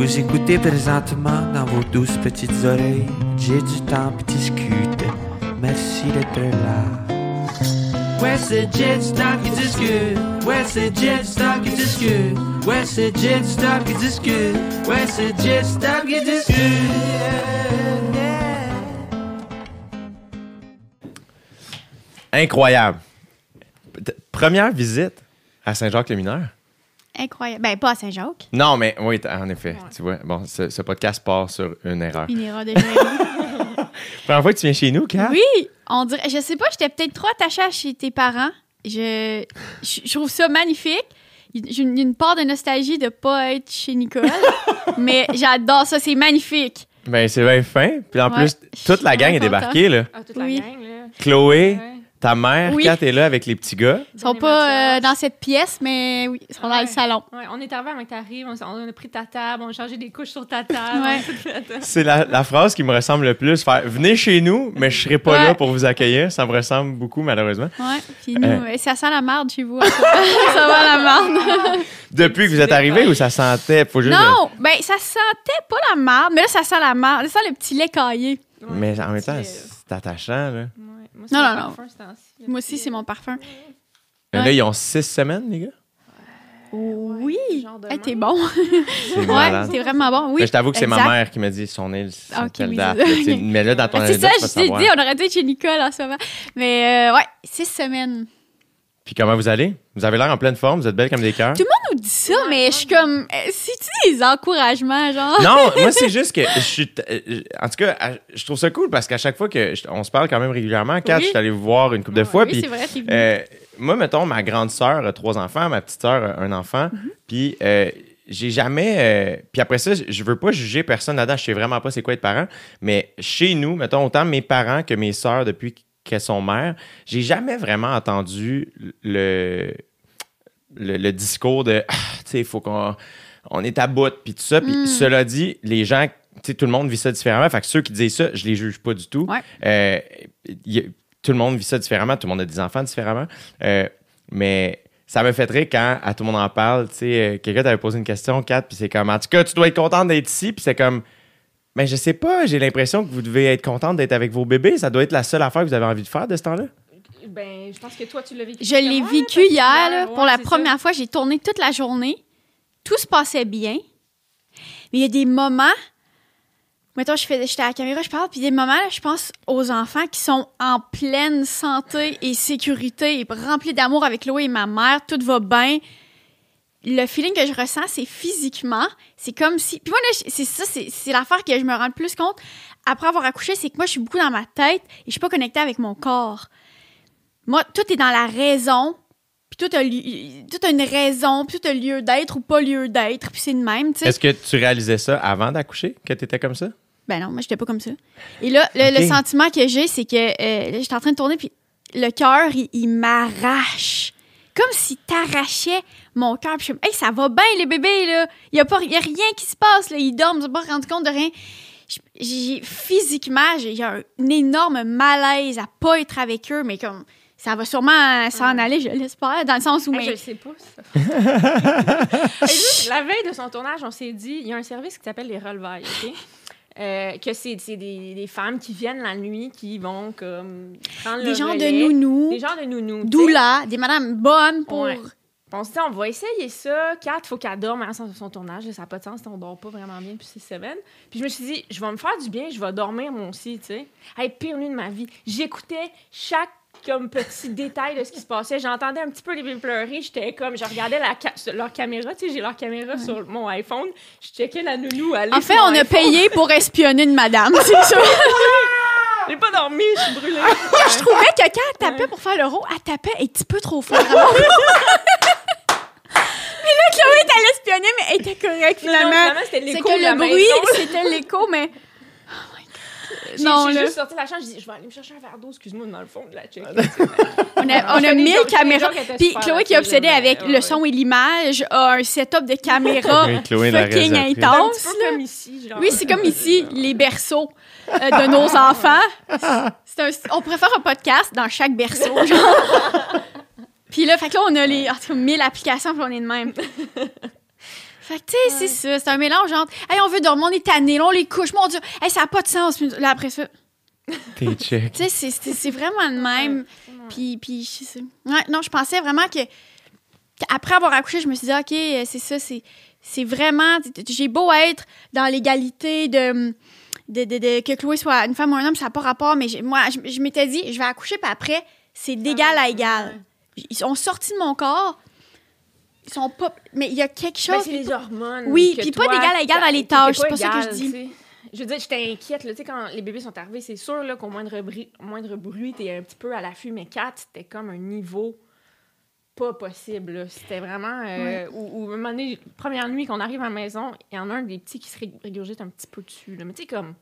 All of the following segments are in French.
Vous écoutez présentement dans vos douces petites oreilles. J'ai du temps pour discuter. Merci d'être là. Ouais, c'est Jet Stop qui discute. Ouais, c'est Jet Stop qui discute. Ouais, c'est Jet Stop qui discute. Ouais, c'est Jet Stop qui discute. Incroyable. Première visite à Saint-Jacques-le-Mineur? Incroyable. Ben, pas à Saint-Jacques. Non, mais oui, en effet. Tu vois, bon, ce, ce podcast part sur une erreur. Une erreur de génie. Première fois que tu viens chez nous, Kat? Oui, on dirait. Je sais pas, j'étais peut-être trop attachée à chez tes parents. Je, je, je trouve ça magnifique. J'ai une, une part de nostalgie de pas être chez Nicole, mais j'adore ça, c'est magnifique. Ben, c'est bien fin. Puis en Ouais. plus, toute la gang est débarquée, là. Ah, toute Oui. la gang, là. Chloé, Ouais. Ta mère, Oui. Kat est là avec les petits gars? Ils sont pas euh, dans cette pièce, mais oui, ils sont dans Ouais. le salon. Ouais, on est arrivé avant que t'arrives, on, on a pris ta table, on a changé des couches sur ta table. Ouais. C'est la, la phrase qui me ressemble le plus. Faire, venez chez nous, mais je serai pas Ouais. là pour vous accueillir. Ça me ressemble beaucoup, malheureusement. Ouais, puis nous, Euh. ça sent la marde chez vous. ça va la marde. Depuis que vous êtes arrivé ou ça sentait? Faut juste. Non, ben ça sentait pas la marde, mais là ça sent la marde. Ça sent le petit lait caillé. Mais en même temps, c'est attachant, là. Moi, c'est Non, mon non, non. parfum. Moi aussi, c'est mon parfum. Mais Ouais. Là, ils ont six semaines, les gars? Oui. Hey, t'es bon. C'est Ouais, t'es vraiment bon. Oui. Mais je t'avoue que c'est ma mère qui m'a dit son île, c'est Ah, ok, telle oui, date. c'est là, ça. tu sais, Mais là, dans ton Ah, c'est ça, je t'ai dit, on aurait dû être chez Nicole en ce moment. Mais euh, ouais, six semaines. Puis comment vous allez? Vous avez l'air en pleine forme, vous êtes belle comme des cœurs. Tout le monde nous dit ça, mais je suis comme, euh, c'est-tu des encouragements, genre? Non, moi, c'est juste que je suis. t- euh, En tout cas, je trouve ça cool parce qu'à chaque fois que. je- On se parle quand même régulièrement. Kat, Oui. je suis allé vous voir une couple de Ouais, fois. oui, c'est vrai. Euh, moi, mettons, ma grande sœur a trois enfants, ma petite sœur a un enfant. Mhm. Puis euh, j'ai jamais. euh, puis après ça, je veux pas juger personne là-dedans. Je sais vraiment pas c'est quoi être parent. Mais chez nous, mettons, autant mes parents que mes sœurs depuis qu'elles sont mères, j'ai jamais vraiment entendu le, le, le discours de Ah, tu sais, il faut qu'on on est à bout, puis tout ça. Puis Mm. cela dit, les gens, tu sais, tout le monde vit ça différemment. Fait que ceux qui disent ça, je les juge pas du tout. Ouais. Euh, y tout le monde vit ça différemment, tout le monde a des enfants différemment. Euh, mais ça me fait rire quand à tout le monde en parle. Tu sais, euh, quelqu'un t'avait posé une question, Kat, puis c'est comme, en tout cas, tu dois être contente d'être ici, puis c'est comme, mais je sais pas, j'ai l'impression que vous devez être contente d'être avec vos bébés. Ça doit être la seule affaire que vous avez envie de faire de ce temps-là. Ben, je pense que toi, tu l'as vécu. Je l'ai vécu hier, là, Ouais, pour la ça. première fois. J'ai tourné toute la journée. Tout se passait bien. Mais il y a des moments. Mettons, je fais, j'étais à la caméra, je parle, puis des moments, là, je pense aux enfants qui sont en pleine santé et sécurité, et remplis d'amour avec Chloé et ma mère, tout va bien. Le feeling que je ressens, c'est physiquement. C'est comme si. Puis moi, là, c'est ça, c'est, l'affaire que je me rends le plus compte après avoir accouché, c'est que moi, je suis beaucoup dans ma tête et je suis pas connectée avec mon corps. Moi, tout est dans la raison, puis tout a, tout a une raison, puis tout a lieu d'être ou pas lieu d'être, puis c'est de même, tu sais. Est-ce que tu réalisais ça avant d'accoucher, que tu étais comme ça? Ben non, moi, j'étais pas comme ça. Et là, le, sentiment que j'ai, c'est que euh, j'étais en train de tourner, puis le cœur, il, il m'arrache. Comme s'il t'arrachait mon cœur. Puis je suis hey, ça va bien, les bébés, là. Il y a, pas, y a rien qui se passe, là. Ils dorment, ils sont pas rendu compte de rien. J'ai, physiquement, j'ai y a un énorme malaise à pas être avec eux, mais comme, ça va sûrement s'en aller, je l'espère, dans le sens où, Hey, mais... je le sais pas, ça. Juste, la veille de son tournage, on s'est dit, il y a un service qui s'appelle les relevailles, OK? Euh, que c'est des, des femmes qui viennent la nuit, qui vont comme prendre le des gens relais. de nounous, Des gens de sais. doula, des madames bonnes pour... Ouais. On se dit, on va essayer ça. Kat, il faut qu'elle dorme avant son, son tournage. Ça n'a pas de sens, on dort pas vraiment bien depuis six semaines. Puis je me suis dit, je vais me faire du bien, je vais dormir moi aussi, tu sais. Hey, pire nuit de ma vie. J'écoutais chaque comme petit détail de ce qui se passait. J'entendais un petit peu les bébés pleurer. J'étais comme, je regardais la ca- leur caméra, tu sais, j'ai leur caméra sur mon iPhone. Je checkais la nounou aller En fait, on a payé pour espionner une madame, c'est sûr. J'ai pas dormi, je suis brûlée. je trouvais que quand elle tapait pour faire le rôle, elle tapait un petit peu trop fort. mais là, Chloé était allée espionner, mais elle était correcte finalement. finalement, c'était C'est que le bruit, c'était l'écho, mais. Non, j'ai juste sorti la chambre, j'ai dit, je vais aller me chercher un verre d'eau, excuse-moi, dans le fond de la check. On a, on a mille caméras. Puis Chloé, qui est obsédée avec ouais, le ouais. son et l'image, a un setup de caméra fucking. C'est intense. comme ici, genre. Oui, c'est comme ici, les berceaux euh, de nos enfants. Un- on pourrait faire un podcast dans chaque berceau, genre. Puis là, fait que là, on a les en tout cas, 1000 applications, puis on est de même. Fait que, tu sais, c'est ça. C'est un mélange entre, hey, on veut dormir, on est tanné, on les couche, mon Dieu, hey, ça n'a pas de sens. Là, après ça, T'es check. tu sais, c'est- vraiment le même. Puis, puis je sais- ouais, non, je pensais vraiment que après avoir accouché, je me suis dit, OK, euh, c'est ça, c'est c'est vraiment. J'ai beau être dans l'égalité de, de, de- de- que Chloé soit une femme ou un homme, ça n'a pas rapport, mais moi, je, je m'étais dit, je vais accoucher, puis après, c'est d'égal à égal. Ils sont sortis de mon corps. Sont pas. Mais il y a quelque Ben, chose. c'est les hormones. Oui, puis pas d'égal à égal dans les tâches, c'est pas ça que je dis. Je veux dire, j'étais inquiète. Là, tu sais, quand les bébés sont arrivés, c'est sûr là, qu'au moindre, bri- moindre bruit, t'es un petit peu à l'affût. Mais 4, c'était comme un niveau pas possible. C'était vraiment... Euh, où, à un moment donné, première nuit qu'on arrive à la maison, il y en a un des petits qui se ré- régurgite un petit peu dessus. Là. Mais tu sais, comme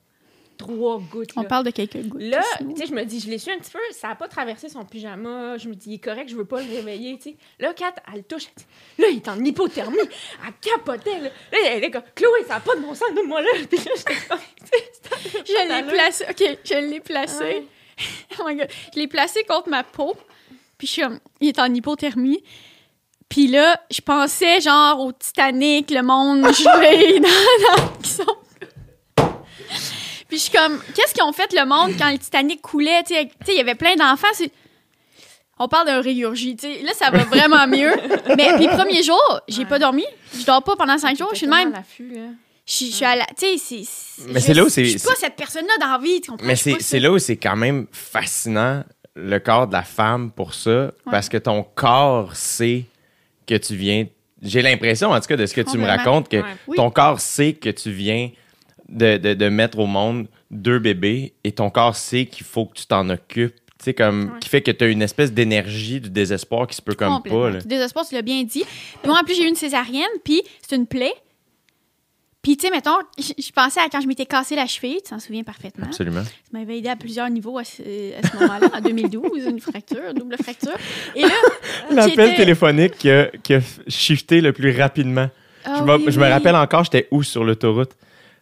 trois gouttes. On parle de quelques gouttes. Là, tu sais, je me dis, je l'ai su un petit peu, ça a pas traversé son pyjama. Je me dis, il est correct, je veux pas le réveiller, tu sais. Là, Kat, elle le touche, elle dit, là, il est en hypothermie. Elle capotait, là. Là, elle est comme, Chloé, ça a pas de bon sens, donne-moi là. Puis là, Je l'ai placé. OK, je l'ai placé. Oh my God. Je l'ai placé contre ma peau. Puis je suis comme, il est en hypothermie. Puis là, je pensais genre au Titanic, le monde dans, dans, qui sont... Puis je suis comme, qu'est-ce qu'ils ont fait le monde quand le Titanic coulait? Tu sais, tu sais, il y avait plein d'enfants. On parle d'un régurgie. tu sais. Là, ça va vraiment mieux. Mais puis premier jour, j'ai Ouais. pas dormi. Je dors pas pendant cinq jours. Je suis de même. tellement à l'affût, là. Je suis- à la. Tu sais, c'est- c'est. Mais c'est là où c'est- Je suis pas cette personne-là dans la vie, tu comprends? Mais c'est là où c'est quand même fascinant, le corps de la femme, pour ça, parce que ton corps sait que tu viens. J'ai l'impression, en tout cas, de ce que tu me racontes, que Ouais. Oui. ton corps sait que tu viens de, de- de mettre au monde deux bébés et ton corps sait qu'il faut que tu t'en occupes. Tu sais, comme, Ouais. qui fait que tu as une espèce d'énergie, du désespoir qui se peut comme pas. là. Du désespoir, tu l'as bien dit. Puis moi, en plus, j'ai eu une césarienne, puis c'est une plaie. Puis, tu sais, mettons, je pensais à quand je m'étais cassé la cheville, tu t'en souviens parfaitement. Absolument. Ça m'avait aidé à plusieurs niveaux à ce, moment-là, en 2012, une fracture, double fracture. Et là, L'appel téléphonique qui a, qui a shifté le plus rapidement. Ah je me, oui, je me rappelle encore, j'étais où sur l'autoroute?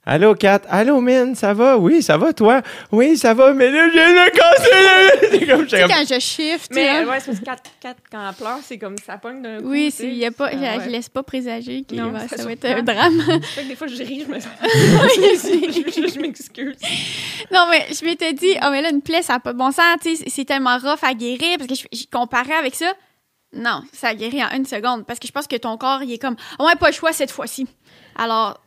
Allô, Kat? Allô, Min, ça va? Oui, ça va, toi? Oui, ça va, mais là, je viens de casser le... C'est comme, Tu sais, comme- quand je shift, Mais là, ouais, c'est parce que 4, 4, quand elle pleure, c'est comme ça pogne d'un coup. oui, il y a pas, Ah, je, ouais. je laisse pas présager que Non, ça ça va être un drame. Fait que des fois, je ris, je me sens. je, je- je m'excuse. Non, mais je m'étais dit, oh, mais là, une plaie, ça n'a pas de bon sens, tu sais, c'est- c'est tellement rough à guérir, parce que je, je comparais avec ça. Non, ça guérit en une seconde, parce que je pense que ton corps, il est comme, oh, ouais, pas le choix cette fois-ci. Alors,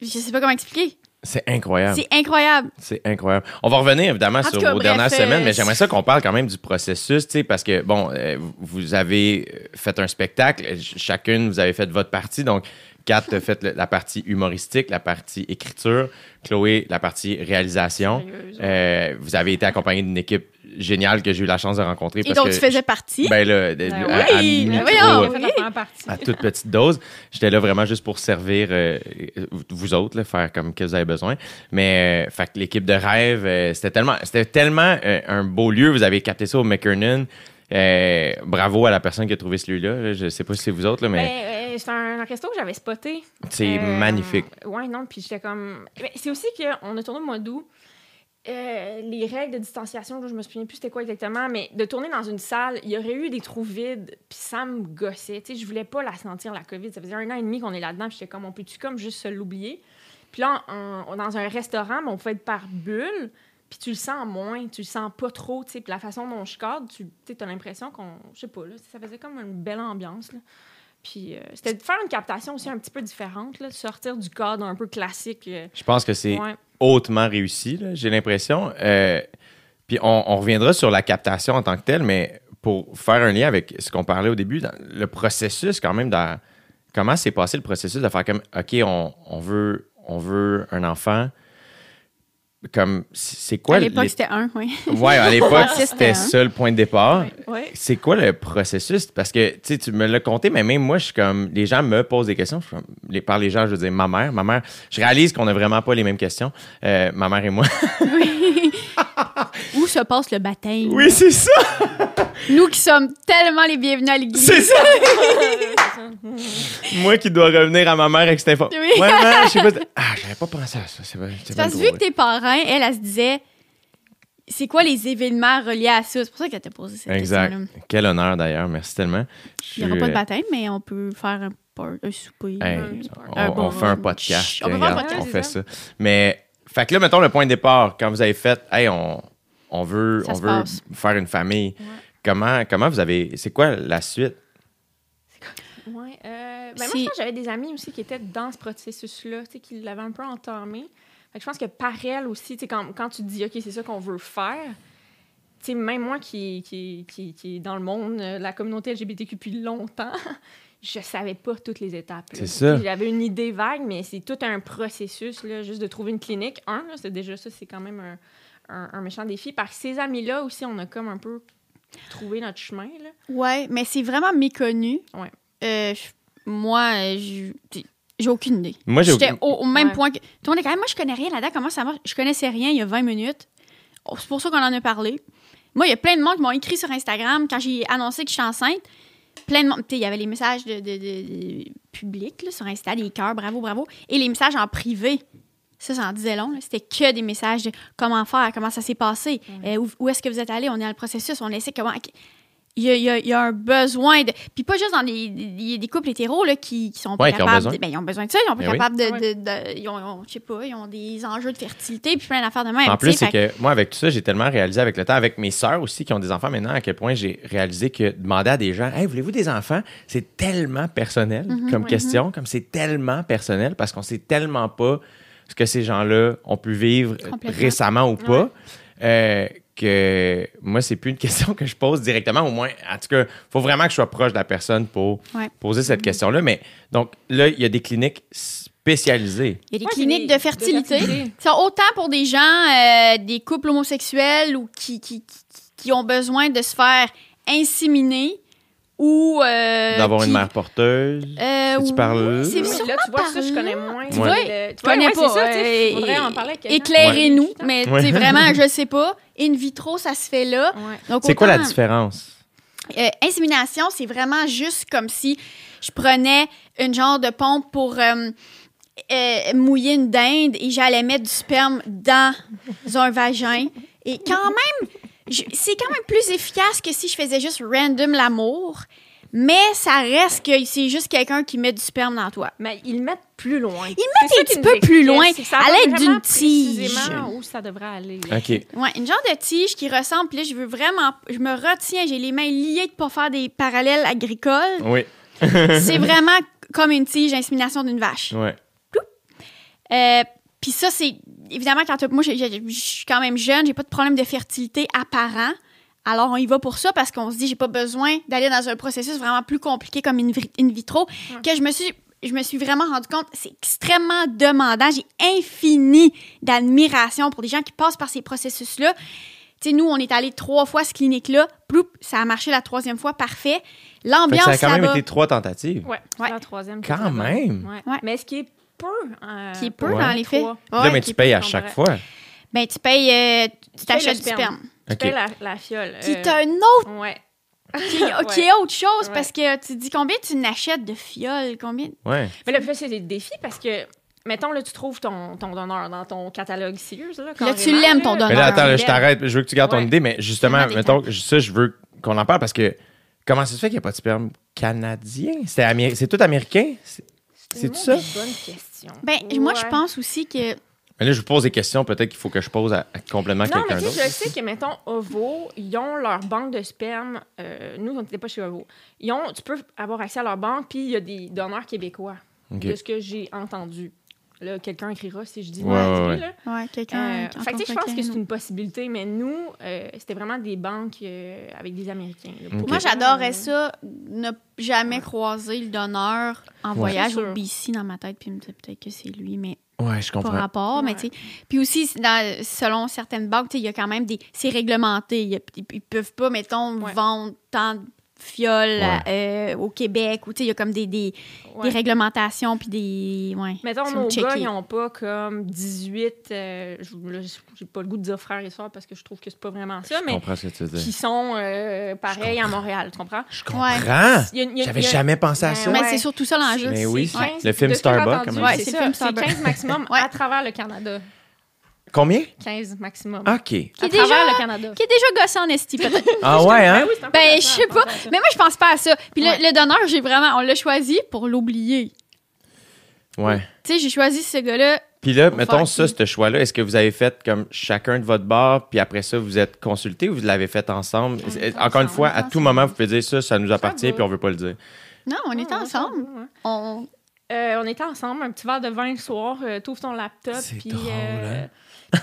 je sais pas comment expliquer. C'est incroyable. C'est incroyable. C'est incroyable. On va revenir évidemment En sur cas, vos bref, dernières euh, semaines, mais j'aimerais ça qu'on parle quand même du processus, tu sais, parce que, bon, euh, vous avez euh, fait un spectacle, euh, ch- chacune, vous avez fait votre partie, donc Kat a fait la partie humoristique, la partie écriture, Chloé, la partie réalisation. Euh, vous avez été accompagné d'une équipe géniale que j'ai eu la chance de rencontrer. Et parce donc, que tu faisais partie? Ben là, Ben à- oui, à ben voyons. partie. à toute petite dose. J'étais là vraiment juste pour servir euh, vous autres, là, faire comme que vous avez besoin. Mais euh, fait que l'équipe de rêve, euh, c'était tellement, c'était tellement un beau lieu. Vous avez capté ça au McKernan. Euh, bravo à la personne qui a trouvé celui-là. là. Je sais pas si c'est vous autres, là, mais Ben, euh, c'est un, un resto que j'avais spoté. c'est Euh, magnifique. Ouais, non, puis j'étais comme. Mais c'est aussi qu'on a tourné au mois d'août. Euh, les règles de distanciation, je me souviens plus c'était quoi exactement, mais de tourner dans une salle, il y aurait eu des trous vides, puis ça me gossait. Tu sais, je voulais pas la sentir, la COVID. Ça faisait un an et demi qu'on est là-dedans, puis j'étais comme, on peut-tu comme juste se l'oublier? Puis là, on- dans un restaurant, mais on fait être par bulle, puis tu le sens moins, tu le sens pas trop, tu sais. Puis la façon dont je cadre, tu as l'impression qu'on. Je sais pas, là, ça faisait comme une belle ambiance, là. Puis euh, c'était de faire une captation aussi un petit peu différente, là, de sortir du cadre un peu classique. euh, Je pense que c'est ouais. hautement réussi, j'ai l'impression. Euh, puis on, on reviendra sur la captation en tant que telle, mais pour faire un lien avec ce qu'on parlait au début, dans le processus quand même, dans, comment s'est passé le processus de faire comme, OK, on, on veut, on veut un enfant. Comme, c'est quoi à le- l'époque, les- c'était un, oui. Ouais, à l'époque, c'était un. ça le point de départ. C'est quoi le processus? Parce que, tu sais, tu me l'as compté, mais même moi, je suis comme, les gens me posent des questions. Je les, par les gens, je veux dire, ma mère, ma mère, je réalise qu'on n'a vraiment pas les mêmes questions, euh, ma mère et moi. Où se passe le baptême? oui, c'est ça! Nous qui sommes tellement les bienvenus à l'église. C'est ça! moi qui dois revenir à ma mère avec cette info. Oui. Ouais, maman, je sais pas. Ah, j'avais pas pensé à ça. C'est Parce que vu que tes parents, elle, elle se disait, c'est quoi les événements reliés à ça? C'est pour ça qu'elle t'a posé cette Exact. question-là. Quel honneur d'ailleurs. Merci tellement. Il n'y aura pas de baptême, mais on peut faire un un souper. Hey, un- on, un on fait un podcast. On peut faire un regarde, podcast, on fait ça? ça. Mais, fait que là, mettons le point de départ, quand vous avez fait, hey, on, on veut, Ça on veut passe. faire une famille. Ouais. Comment, comment vous avez, c'est quoi la suite? Ouais, euh, ben moi, je pense que j'avais des amis aussi qui étaient dans ce processus-là, tu sais, qui l'avaient un peu entamé. Fait que je pense que par elle aussi, quand, quand tu te dis, OK, c'est ça qu'on veut faire, même moi qui, qui, qui, qui est dans le monde, euh, la communauté LGBTQ depuis longtemps, je savais pas toutes les étapes. C'est ça. J'avais une idée vague, mais c'est tout un processus, là, juste de trouver une clinique. Un, là, c'est déjà ça, c'est quand même un, un, un méchant défi. Par ces amis-là aussi, on a comme un peu trouvé notre chemin, là. Ouais, mais c'est vraiment méconnu. Ouais. Euh, moi, j'ai aucune idée. Moi, j'ai J'étais aucune- au, au même Ouais. point que. Tout le monde est quand même, moi, je connais rien là-dedans. Comment ça marche? Je connaissais rien il y a 20 minutes. Oh, C'est pour ça qu'on en a parlé. Moi, il y a plein de monde qui m'ont écrit sur Instagram quand j'ai annoncé que je suis enceinte. Plein de monde. Il y avait les messages de, de- de- de- publics là, sur Insta, des cœurs, bravo, bravo. Et les messages en privé. Ça, ça en disait long. C'était que des messages de comment faire, comment ça s'est passé, euh, où, où est-ce que vous êtes allé, on est dans le processus, on essaie comment. Il y, a, il y un besoin de. Puis pas juste dans des couples hétéros là, qui, qui sont pas Ouais, qui ont capables. de- ben, ils ont besoin de ça, ils ont pas Ben oui. capables de. Ouais. de- de- ils, ont, je sais pas, ils ont des enjeux de fertilité, puis plein d'affaires de même. En plus, c'est que moi, avec tout ça, j'ai tellement réalisé avec le temps, avec mes sœurs aussi qui ont des enfants maintenant, à quel point j'ai réalisé que demander à des gens, hey, voulez-vous des enfants, c'est tellement personnel Mhm, comme question, comme c'est tellement personnel parce qu'on sait tellement pas ce que ces gens-là ont pu vivre récemment ou pas. euh, que moi, c'est plus une question que je pose directement, au moins, en tout cas, faut vraiment que je sois proche de la personne pour Ouais. poser cette question-là. Mais donc, là, il y a des cliniques spécialisées. Il y a des Ouais, c'est cliniques des- de fertilité. de fertilité. qui sont autant pour des gens, euh, des couples homosexuels ou qui, qui, qui, qui ont besoin de se faire inséminer ou. euh, D'avoir une mère porteuse. Euh, Si tu parles- oui, c'est Oui, là, tu vois, ça, je connais moins. Tu Ouais. vois, tu je connais ouais, pas. c'est ça, tu sais, euh, faudrait en parler avec quelqu'un. Éclairez-nous, Ouais. mais Ouais. tu sais, vraiment, je sais pas. In vitro, ça se fait là. Ouais. Donc, C'est quoi la différence? Euh, insémination, c'est vraiment juste comme si je prenais une genre de pompe pour euh, euh, mouiller une dinde et j'allais mettre du sperme dans un vagin. Et quand même, je- c'est quand même plus efficace que si je faisais juste random l'amour. Mais ça reste que c'est juste quelqu'un qui met du sperme dans toi. Mais ils le mettent plus loin. Ils mettent un petit peu plus loin, à l'aide d'une tige. où ça devrait aller. OK. Ouais, une genre de tige qui ressemble. Puis là, je veux vraiment. Je me retiens, j'ai les mains liées de pas faire des parallèles agricoles. Oui. c'est vraiment comme une tige d'insémination d'une vache. Ouais. Euh, Puis ça, c'est évidemment quand moi, je suis quand même jeune, j'ai pas de problème de fertilité apparent. Alors on y va pour ça parce qu'on se dit j'ai pas besoin d'aller dans un processus vraiment plus compliqué comme in, vi- in vitro que je me suis je me suis vraiment rendu compte c'est extrêmement demandant, j'ai infini d'admiration pour des gens qui passent par ces processus là. Tu sais, nous, on est allé trois fois à cette clinique-là. Ploup, ça a marché la troisième fois, parfait. L'ambiance ça a quand même été trois tentatives. Ouais, c'est Ouais. la troisième. Quand même. Ouais. Ouais. Mais ce qui est peu. euh, qui est peu Ouais. dans les faits. Là, mais tu payes à chaque fois. Ben, tu payes, euh, tu t'achètes le du sperme. sperme. Tu la, la fiole. Qui euh, est un autre, Ouais. qui, qui Ouais. est autre chose, Ouais. parce que tu te dis combien tu n'achètes de fioles, combien... Ouais. Mais là, c'est des défis parce que, mettons, là, tu trouves ton, ton donneur dans ton catalogue Sears. Là, Là, tu l'aimes, ton donneur. Mais là, attends, là, je t'arrête. Je veux que tu gardes ton idée, mais justement, mettons, ça, je veux qu'on en parle parce que comment ça se fait qu'il n'y a pas de sperme canadien? C'est améri- c'est tout américain? C'est- C'est C'est une ça? bonne question. Ben, moi, je pense aussi que... Mais là, je vous pose des questions, peut-être qu'il faut que je pose à, à complètement Non, quelqu'un d'autre. je sais que, mettons, OVO, ils ont leur banque de sperme. euh, nous, on n'était pas chez OVO. Ils ont, tu peux avoir accès à leur banque, puis il y a des donneurs québécois, OK. de ce que j'ai entendu. Là, quelqu'un écrira si je dis Ouais, mal, ouais, ouais. là. Ouais, quelqu'un... Euh, fait que, tu sais, je pense que c'est une possibilité, mais nous, euh, c'était vraiment des banques euh, avec des Américains. là. Moi, j'adorerais ça, ne jamais croiser le donneur en Ouais. voyage au BC dans ma tête, puis me dire peut-être que c'est lui, mais Ouais, je comprends. rapport. Mais Ouais. tu sais, puis aussi, dans- selon certaines banques, tu sais, il y a quand même des... C'est réglementé. Il y a- ils, ils peuvent pas, mettons, Ouais. vendre tant Ouais. euh, au Québec, ou tu sais, il y a comme des, des, ouais. des réglementations, puis des... Ouais, Mettons, nos checké. gars, ils n'ont pas comme 18. euh, j'ai pas le goût de dire frères et sœurs parce que je trouve que c'est pas vraiment ça, Je mais comprends ce que tu veux qui sont euh, pareils à Montréal, tu comprends? Je comprends. J'avais jamais pensé à Ben ça. Mais ouais. c'est surtout ça l'enjeu. Mais oui, C'est 15 le film Ouais, c'est c'est le ça, film c'est Starbucks. 15 maximum Ouais. à travers le Canada. Combien? 15 maximum. OK. Qui à est travers déjà- le Canada. Qui est déjà gossant en esti, peut-être. Ah ouais, hein? Ben oui, ben, je sais pas. Mais moi, je pense pas à ça. Puis le- Ouais. le, donneur, j'ai vraiment... On l'a choisi pour l'oublier. Ouais. Tu sais, j'ai choisi ce gars-là. Puis là, Pour mettons ça, ce choix-là, est-ce que vous avez fait comme chacun de votre bord, puis après ça, vous êtes consulté ou vous l'avez fait ensemble? Est Encore une fois, est à tout ensemble. moment, vous pouvez dire ça, ça nous appartient, puis on veut pas le dire. Non, on était Ouais, ensemble. On... Euh, on était ensemble, un petit verre de vin le soir, euh, t'ouvres ton laptop, C'est puis drôle, euh, hein?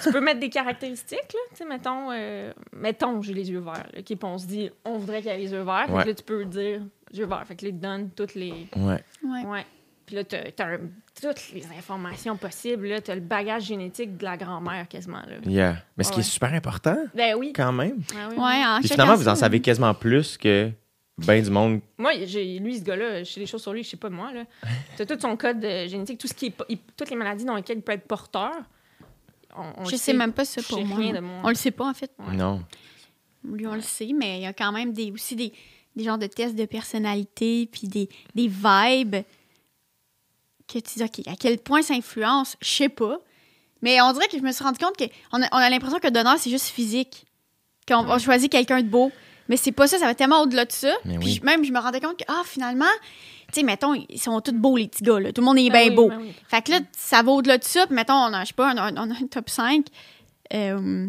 Tu peux mettre des caractéristiques, là, tu sais, mettons, euh, mettons, j'ai les yeux verts, là, on se dit, on voudrait qu'il y ait les yeux verts, fait Ouais. que là, tu peux dire, yeux verts, fait que là, il te donne toutes les... Ouais. Ouais. Ouais. Puis là, t'as, t'as un- toutes les informations possibles, là, t'as le bagage génétique de la grand-mère, quasiment, là. Yeah. Mais ce qui est super important, Ben oui. quand même. Ah oui, Ouais, en Puis finalement, vous en savez quasiment plus que ben du monde. Moi, j'ai, lui, ce gars-là, je sais des choses sur lui je sais pas moi. Là. T'as tout son code euh, génétique, tout ce qui est, il- toutes les maladies dans lesquelles il peut être porteur. On, on Je sais même pas ça pour moi. rien de moi. On le sait pas, en fait. Ouais. Non. Lui, on le sait, mais il y a quand même des, aussi des, des genres de tests de personnalité, puis des, des vibes que tu dis, OK, à quel point ça influence, je sais pas. Mais on dirait que je me suis rendu compte qu'on a, on a l'impression que donneur, c'est juste physique. Qu'on on choisit quelqu'un de beau. Mais c'est pas ça, ça va tellement au-delà de ça. Mais Puis oui. je- même, je me rendais compte que, ah, finalement, tu sais, mettons, ils sont tous beaux, les petits gars, là. Tout le monde est Ben bien oui, beau. ben oui. Fait que là, ça va au-delà de ça. Puis mettons, on a, je sais pas, on a, on a un top 5. Euh,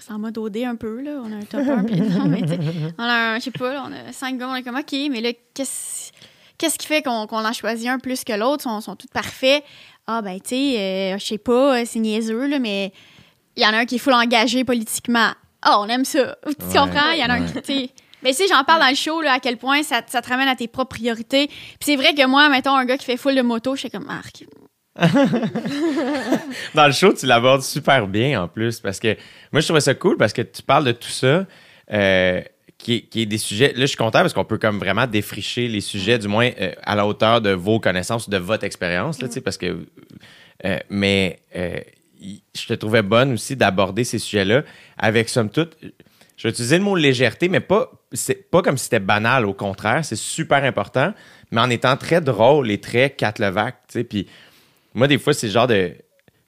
c'est en mode OD un peu, là. On a un top 1. puis non, mais tu sais, on a un, je sais pas, là, on a 5 gars, on est comme, OK, mais là, qu'est-ce qu'est-ce qui fait qu'on qu'on en choisit un plus que l'autre? Ils sont, sont tous parfaits. Ah, ben, tu sais, euh, je sais pas, euh, c'est niaiseux, là, mais il y en a un qui est full engagé politiquement. Ah, on aime ça. Tu Ouais, comprends? Il y en a un qui, tu sais, mais tu sais, j'en parle dans le show, là, à quel point ça, ça te ramène à tes propres priorités. Puis c'est vrai que moi, mettons, un gars qui fait full de moto, je suis comme, Marc, Dans le show, tu l'abordes super bien en plus parce que moi, je trouvais ça cool parce que tu parles de tout ça. euh, qui est, qui est des sujets. Là, je suis content parce qu'on peut comme vraiment défricher les sujets, du moins euh, à la hauteur de vos connaissances, de votre expérience, là, tu sais, parce que. euh, mais euh, je te trouvais bonne aussi d'aborder ces sujets-là avec, somme toute, je vais utiliser le mot légèreté, mais pas, c'est pas comme si c'était banal, au contraire, c'est super important, mais en étant très drôle et très Cat Levac, tu sais, puis moi, des fois, c'est le genre de.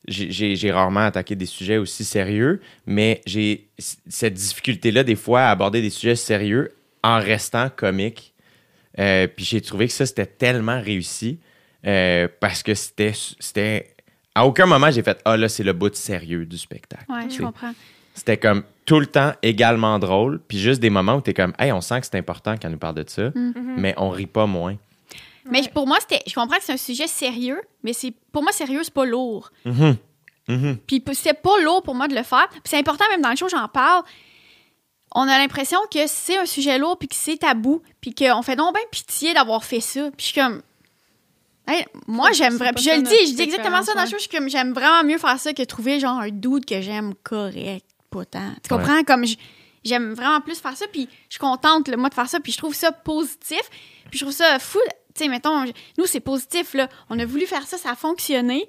J'ai- rarement attaqué des sujets aussi sérieux, mais j'ai cette difficulté-là, des fois, à aborder des sujets sérieux en restant comique. Euh, puis j'ai trouvé que ça, c'était tellement réussi euh, parce que c'était. c'était À aucun moment, j'ai fait Ah là, c'est le bout de sérieux du spectacle. ouais, Tu je comprends. C'était comme tout le temps également drôle, puis juste des moments où t'es comme Hey, on sent que c'est important quand on nous parle de ça, Mm. mais on rit pas moins. Mais pour moi, c'était. Je comprends que c'est un sujet sérieux, mais c'est pour moi, sérieux, c'est pas lourd. Mhm. Mhm. Puis p- c'était pas lourd pour moi de le faire. Puis c'est important, même dans le show, j'en parle. On a l'impression que c'est un sujet lourd, puis que c'est tabou, puis qu'on fait donc bien pitié d'avoir fait ça. Puis je suis comme. Hey, moi, C'est- j'aime c'est vraiment. Puis je le dis, je dis exactement ça dans le expérience, show. Je suis comme, j'aime vraiment mieux faire ça que trouver genre un dude que j'aime correct, pas tant. Tu comprends? Comme j'aime vraiment plus faire ça, puis je suis contente, le moi, de faire ça, puis je trouve ça positif. Puis je trouve ça fou. Tu sais, mettons, nous, c'est positif, là. On a voulu faire ça, ça a fonctionné.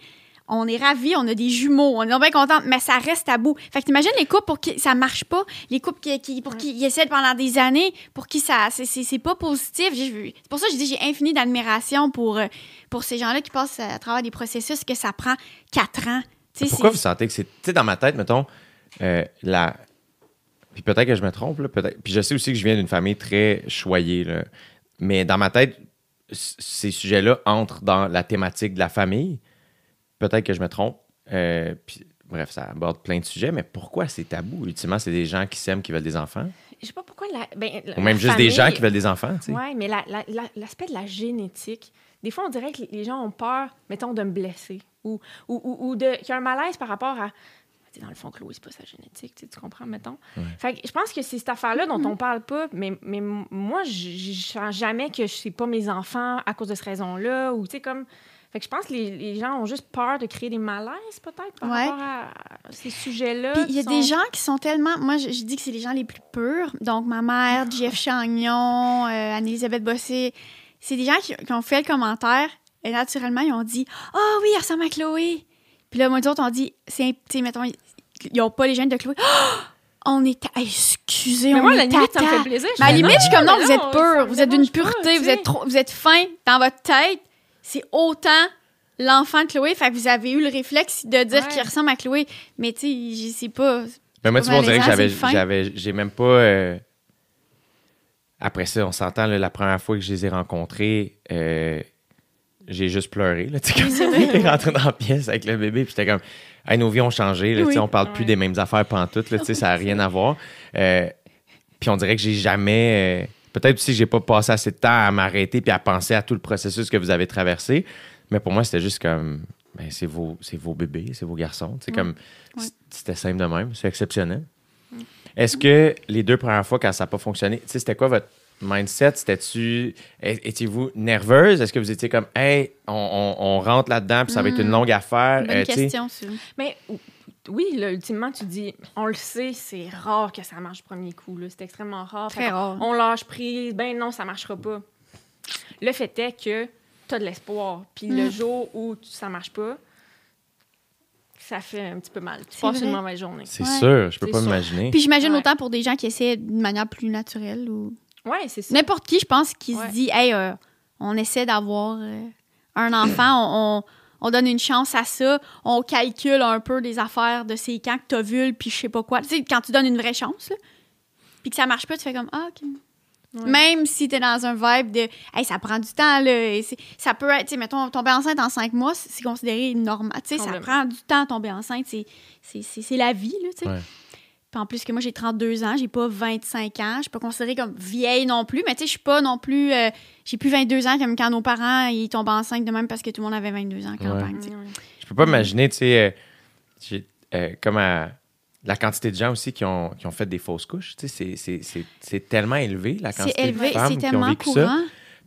On est ravis, on a des jumeaux, on est bien contents, mais ça reste tabou. Fait que t'imagines les couples pour qui ça marche pas, les couples qui, qui- pour qui ils essaient pendant des années, pour qui ça c'est- pas positif. J'ai vu- C'est pour ça que je dis j'ai infini d'admiration pour, euh, pour ces gens-là qui passent à travers des processus que ça prend quatre ans. Pourquoi vous sentez que c'est. Tu sais, dans ma tête, mettons, euh, la. Puis peut-être que je me trompe, là, peut-être. Puis je sais aussi que je viens d'une famille très choyée, là. Mais dans ma tête, ces sujets-là entrent dans la thématique de la famille. Peut-être que je me trompe. Euh, puis, bref, ça aborde plein de sujets, mais pourquoi c'est tabou? Ultimement, c'est des gens qui s'aiment, qui veulent des enfants? Je sais pas pourquoi la. Ben, Ou même juste des gens qui veulent des enfants, tu sais. Ouais, mais la- la- la- l'aspect de la génétique, des fois, on dirait que les gens ont peur, mettons, de me blesser ou, ou, ou, ou de, qu'il y a un malaise par rapport à. Dans le fond, Chloé, c'est pas sa génétique, tu comprends, mettons. Fait que je pense que c'est cette affaire-là dont on parle pas, mais, mais moi, je sens jamais que je sais pas mes enfants à cause de cette raison-là, ou tu sais, comme. Fait que je pense que les, les gens ont juste peur de créer des malaises, peut-être, par Ouais. rapport à ces sujets-là. Puis il y a des gens qui sont tellement. Moi, je, je dis que c'est les gens les plus purs. Donc, ma mère, Jeff Chagnon, euh, Anne-Elisabeth Bossé. C'est des gens qui, qui ont fait le commentaire et naturellement, ils ont dit Ah oui, elle ressemble à Chloé. Puis là, moi, d'autres, ont dit c'est, tu sais, mettons, ils- n'ont pas les gènes de Chloé. Ah! on est. Excusez, Mais on moi, à est la limite, ça me fait plaisir. Je Mais à la limite, je suis comme non, vous êtes pur, vous êtes d'une pas, pureté, vous êtes trop, vous êtes fin dans votre tête. C'est autant l'enfant de Chloé. Fait que vous avez eu le réflexe de dire Ouais. qu'il ressemble à Chloé. Mais tu sais, je sais pas. Mais moi, tu vois, on dirait que j'avais, j'ai même pas. euh, Après ça, on s'entend, la première fois que je les ai rencontrés, euh, j'ai juste pleuré. Là, tu sais, quand j'étais rentré dans la pièce avec le bébé, puis j'étais comme, hey, nos vies ont changé, là, Oui. on parle plus des mêmes affaires pantoute, là, ça n'a rien à voir. Euh, puis on dirait que j'ai jamais. euh, Peut-être aussi que j'ai pas passé assez de temps à m'arrêter puis à penser à tout le processus que vous avez traversé. Mais pour moi, c'était juste comme, ben, c'est vos, c'est vos bébés, c'est vos garçons. C'est comme, Ouais. c'était simple de même, c'est exceptionnel. Est-ce que les deux premières fois, quand ça n'a pas fonctionné, c'était quoi votre mindset? C'était-tu, étiez-vous nerveuse? Est-ce que vous étiez comme, hey, on, on- on rentre là-dedans puis ça va être une Mm. longue affaire? Bonne Euh, question, ça. Mais ou- oui, là, ultimement, tu dis, on le sait, c'est rare que ça marche du premier coup. C'est extrêmement rare. Très rare. On lâche prise, ben non, ça marchera pas. Le fait est que tu as de l'espoir. Puis le Mm. jour où ça marche pas, ça fait un petit peu mal. Tu C'est passes une mauvaise journée. C'est Ouais. sûr, je peux pas m'imaginer. Puis j'imagine Ouais. autant pour des gens qui essaient d'une manière plus naturelle ou. Ouais, c'est ça. N'importe qui, je pense, qui Ouais. se dit, hey, euh, on essaie d'avoir euh, un enfant, on, on- on donne une chance à ça, on calcule un peu des affaires de ces camps que t'as vu, puis je sais pas quoi. Tu sais, quand tu donnes une vraie chance, là, puis que ça marche pas, tu fais comme, ah, OK. Ouais. Même si t'es dans un vibe de, hey, ça prend du temps, là, et c'est- ça peut être, tu sais, mettons, tomber enceinte en cinq mois, c'est c'est considéré normal. Tu sais, ça prend du temps tomber enceinte, c'est- c'est c'est- c'est la vie, là, tu sais. Ouais. Puis en plus que moi, j'ai 32 ans, j'ai pas 25 ans. Je suis pas considérée comme vieille non plus, mais tu sais, je suis pas non plus... euh, j'ai plus 22 ans comme quand nos parents, ils tombent enceintes de même parce que tout le monde avait 22 ans en campagne, tu sais. Ouais. Je peux pas m'imaginer, tu sais, euh, euh, comme à- la quantité de gens aussi qui ont, qui ont fait des fausses couches. Tu sais, c'est- c'est- c'est c'est tellement élevé, la C'est quantité élevé, de femmes c'est qui ont tellement vécu ça. courant.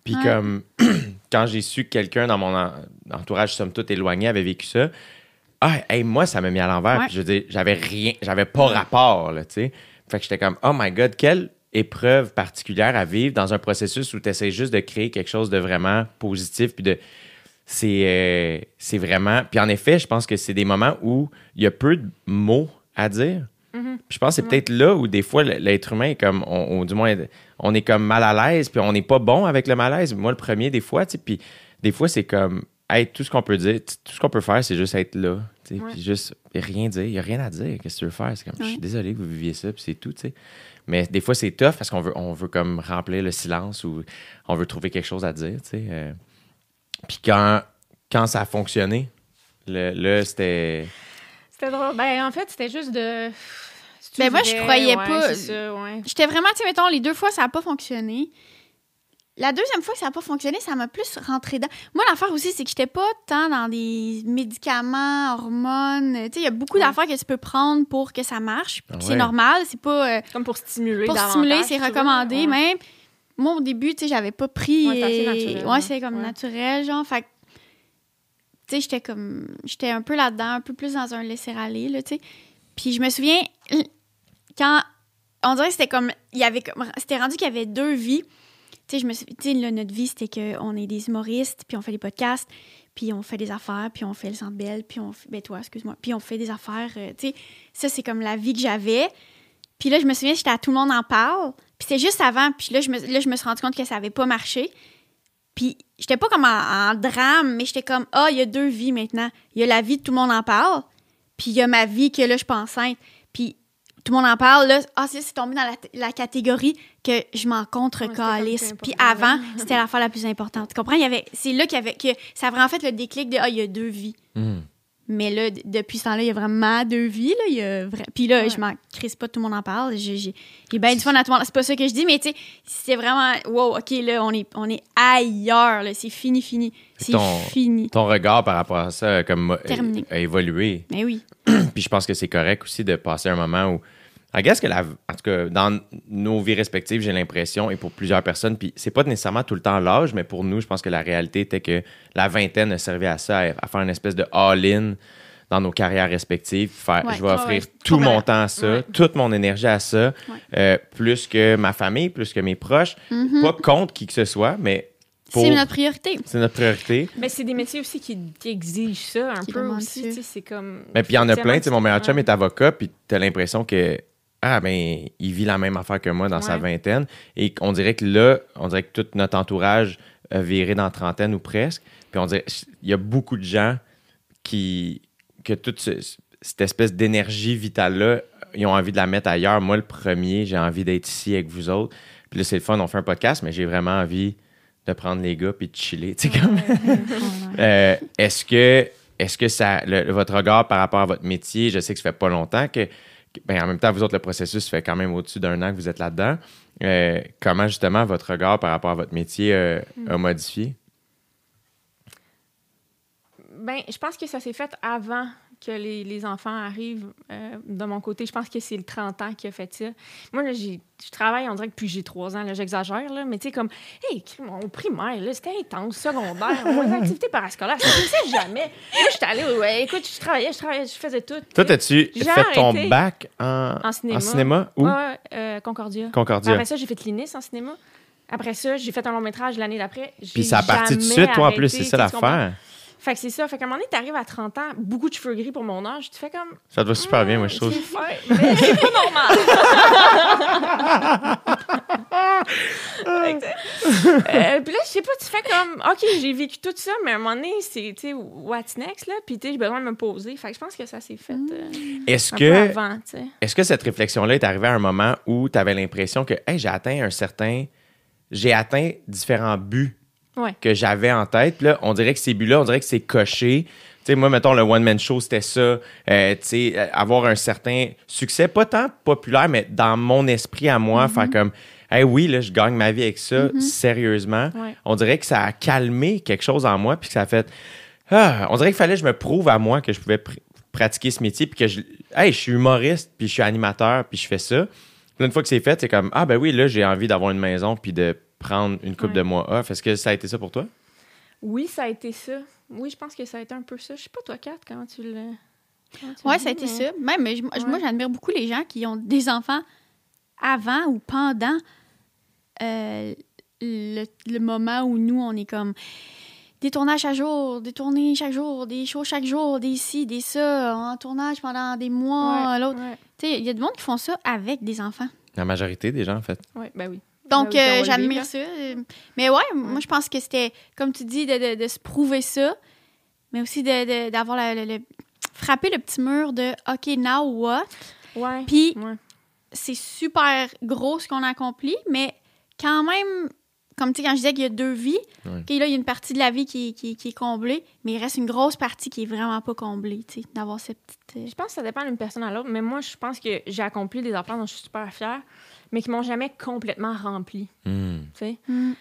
Puis Ouais. comme quand j'ai su que quelqu'un dans mon en- entourage, somme toute éloigné, avait vécu ça, ah, hey, moi, ça m'a mis à l'envers. Ouais. Je veux dire, j'avais rien, j'avais pas rapport, là, tu sais. Fait que j'étais comme, oh my God, quelle épreuve particulière à vivre dans un processus où tu essaies juste de créer quelque chose de vraiment positif, puis de. C'est euh, c'est vraiment. Puis en effet, je pense que c'est des moments où il y a peu de mots à dire. Mhm. Puis je pense que c'est peut-être là où des fois l'être humain est comme, on, on- du moins, on est comme mal à l'aise, puis on n'est pas bon avec le malaise. Moi, le premier, des fois, tu sais, puis des fois, c'est comme, hey, tout ce qu'on peut dire, tout ce qu'on peut faire, c'est juste être là, tu sais, Ouais. puis juste rien dire. Il n'y a rien à dire. Qu'est-ce que tu veux faire? C'est comme, je suis désolé que vous viviez ça, puis c'est tout, tu sais. Mais des fois, c'est tough parce qu'on veut, on veut comme remplir le silence ou on veut trouver quelque chose à dire, tu sais. euh. Puis quand, quand ça a fonctionné, le- là, c'était. C'était drôle. Ben, en fait, c'était juste de. C'est-tu Ben, moi, je croyais Ouais, pas. J'étais vraiment, tu sais, mettons, les deux fois, ça n'a pas fonctionné. La deuxième fois que ça n'a pas fonctionné, ça m'a plus rentré dedans. Moi, l'affaire aussi, c'est que j'étais pas tant dans des médicaments, hormones. Tu sais, il y a beaucoup Ouais. d'affaires que tu peux prendre pour que ça marche. Ah C'est normal. C'est pas. euh, Comme pour stimuler. pour stimuler, c'est vois. recommandé. Ouais. Même, moi, au début, tu sais, j'avais pas pris. Ouais, c'est assez euh, c'est comme ouais. naturel, genre. Fait que, tu sais, j'étais comme. J'étais un peu là-dedans, un peu plus dans un laisser-aller, là, tu sais. Puis je me souviens, quand. On dirait que c'était comme. Il y avait comme. C'était rendu qu'il y avait deux vies. Tu sais, je me suis. Notre vie, c'était qu'on est des humoristes, puis on fait des podcasts, puis on fait des affaires, puis on fait le centre belle, puis on fait. Ben, toi, excuse-moi. Puis on fait des affaires. euh, tu sais, ça, c'est comme la vie que j'avais. Puis là, je me souviens, j'étais à Tout le monde en parle. Puis c'était juste avant. Puis là je, me, là, je me suis rendu compte que ça avait pas marché. Puis j'étais pas comme en, drame, mais j'étais comme, ah, il y a deux vies maintenant. Il y a la vie de Tout le monde en parle. Puis il y a ma vie que là, je suis enceinte. Puis tout le monde en parle. Là, ah, c'est c'est tombé dans la, la catégorie que je m'en contre peu Puis avant, c'était l'affaire la plus importante. Tu comprends? Il y avait, c'est là qu'il y avait, que ça a vraiment fait le déclic de, ah, il y a deux vies. Hmm. Mais là, depuis ce temps-là, il y a vraiment deux vies. Là. Il y a vra- Puis là, Ouais. je m'en crisse pas, tout le monde en parle. J'ai bien du fun à tout le monde. C'est pas ça que je dis, mais tu sais, c'est vraiment. Wow, OK, là, on est, on est ailleurs. là. C'est fini, fini. C'est Ton- fini. Ton regard par rapport à ça comme, a- Terminé. a évolué. Mais oui. Puis je pense que c'est correct aussi de passer un moment où. I guess que la, en tout cas, dans nos vies respectives, j'ai l'impression, et pour plusieurs personnes, puis c'est pas nécessairement tout le temps l'âge, mais pour nous, je pense que la réalité était que la vingtaine a servi à ça, à, à faire une espèce de all-in dans nos carrières respectives. Faire, Ouais. je vais offrir ouais. tout mon temps à ça, Ouais. toute mon énergie à ça, Ouais. euh, plus que ma famille, plus que mes proches. Mhm. Pas contre qui que ce soit, mais pour. C'est notre priorité. C'est notre priorité. Mais c'est des métiers aussi qui, qui exigent ça un Qui peu aussi. tu C'est comme. Mais puis il y en a plein, tu sais, mon meilleur chum est avocat, puis t'as l'impression que ah ben il vit la même affaire que moi dans sa vingtaine et on dirait que là, on dirait que tout notre entourage euh, virer dans la trentaine ou presque. Puis on dirait, il y a beaucoup de gens qui, que toute ce- cette espèce d'énergie vitale-là, ils ont envie de la mettre ailleurs. Moi, le premier, j'ai envie d'être ici avec vous autres. Puis là, c'est le fun, on fait un podcast, mais j'ai vraiment envie de prendre les gars puis de chiller. Tu sais, comme... Euh, est-ce que, est-ce que ça, le- votre regard par rapport à votre métier, je sais que ça fait pas longtemps que, ben, en même temps, vous autres, le processus fait quand même au-dessus d'un an que vous êtes là-dedans. Euh, comment justement votre regard par rapport à votre métier euh, a modifié? Ben, je pense que ça s'est fait avant que les, les enfants arrivent euh, de mon côté. Je pense que c'est le 30 ans qui a fait ça. Moi, là, j'ai- je travaille, on dirait que depuis j'ai 3 ans, là, j'exagère, là, mais tu sais, comme, hey, au primaire, là, c'était intense, secondaire, mon activité parascolaire, ça finissait jamais. Là, j'étais allée, au- ouais, écoute, je travaillais, je travaillais, je faisais tout. Toi, as-tu J'ai fait ton bac en, En cinéma. Où? Ouais, euh, Concordia. Concordia. Après ça, j'ai fait l'INIS en cinéma. Après ça, j'ai fait un long métrage l'année d'après. Puis ça a parti tout de suite, toi, en plus, c'est ça l'affaire. Fait que c'est ça. Fait qu'à un moment donné, t'arrives à 30 ans, beaucoup de cheveux gris pour mon âge, tu fais comme. Ça te va super bien, moi, je trouve. C'est fait, mais c'est pas normal. Fait que, euh, puis là, je sais pas, tu fais comme, OK, j'ai vécu tout ça, mais à un moment donné, c'est, tu sais, what's next, là? Puis, tu sais, j'ai besoin de me poser. Fait que je pense que ça s'est fait euh, Est-ce un peu que, avant, tu sais. est-ce que cette réflexion-là est arrivée à un moment où tu avais l'impression que hey, j'ai atteint un certain. J'ai atteint différents buts Ouais. que j'avais en tête. Là, on dirait que ces buts-là, on dirait que c'est coché. Tu sais, moi, mettons, le one-man show, c'était ça. Euh, tu sais, euh, avoir un certain succès, pas tant populaire, mais dans mon esprit à moi, Mm-hmm. faire comme, hey, oui, là, je gagne ma vie avec ça, sérieusement. Ouais. On dirait que ça a calmé quelque chose en moi, puis que ça a fait, ah, on dirait qu'il fallait que je me prouve à moi que je pouvais pr- pratiquer ce métier, puis que je, hey, je suis humoriste, puis je suis animateur, puis je fais ça. Puis une fois que c'est fait, c'est comme, ah, ben oui, là, j'ai envie d'avoir une maison, puis de prendre une coupe Ouais. de mois off. Est-ce que ça a été ça pour toi? Oui, ça a été ça. Oui, je pense que ça a été un peu ça. Je sais pas, toi, Kat, comment tu le ça a été mais- ça. Même, mais je- moi, j'admire beaucoup les gens qui ont des enfants avant ou pendant euh, le, le moment où nous, on est comme des tournages chaque jour, des tournées chaque jour, des shows chaque jour, des ci, des ça, en tournage pendant des mois, Ouais, l'autre. Ouais, Tu sais, il y a du monde qui font ça avec des enfants. La majorité des gens, en fait. ouais, ben oui. Donc, euh, j'admire ça. Mais ouais, moi, je pense que c'était, comme tu dis, de, de- de se prouver ça, mais aussi de- de- d'avoir le, le- le- frapper le petit mur de OK, now what? Ouais. Puis, Ouais. c'est super gros ce qu'on a accompli, mais quand même, comme tu sais, quand je disais qu'il y a deux vies, Ouais. OK, là, il y a une partie de la vie qui, est- qui est- qui est comblée, mais il reste une grosse partie qui est vraiment pas comblée, tu sais, d'avoir cette petite. euh, Je pense que ça dépend d'une personne à l'autre, mais moi, je pense que j'ai accompli des affaires dont je suis super fière, mais qui m'ont jamais complètement rempli. Tu sais, hmm.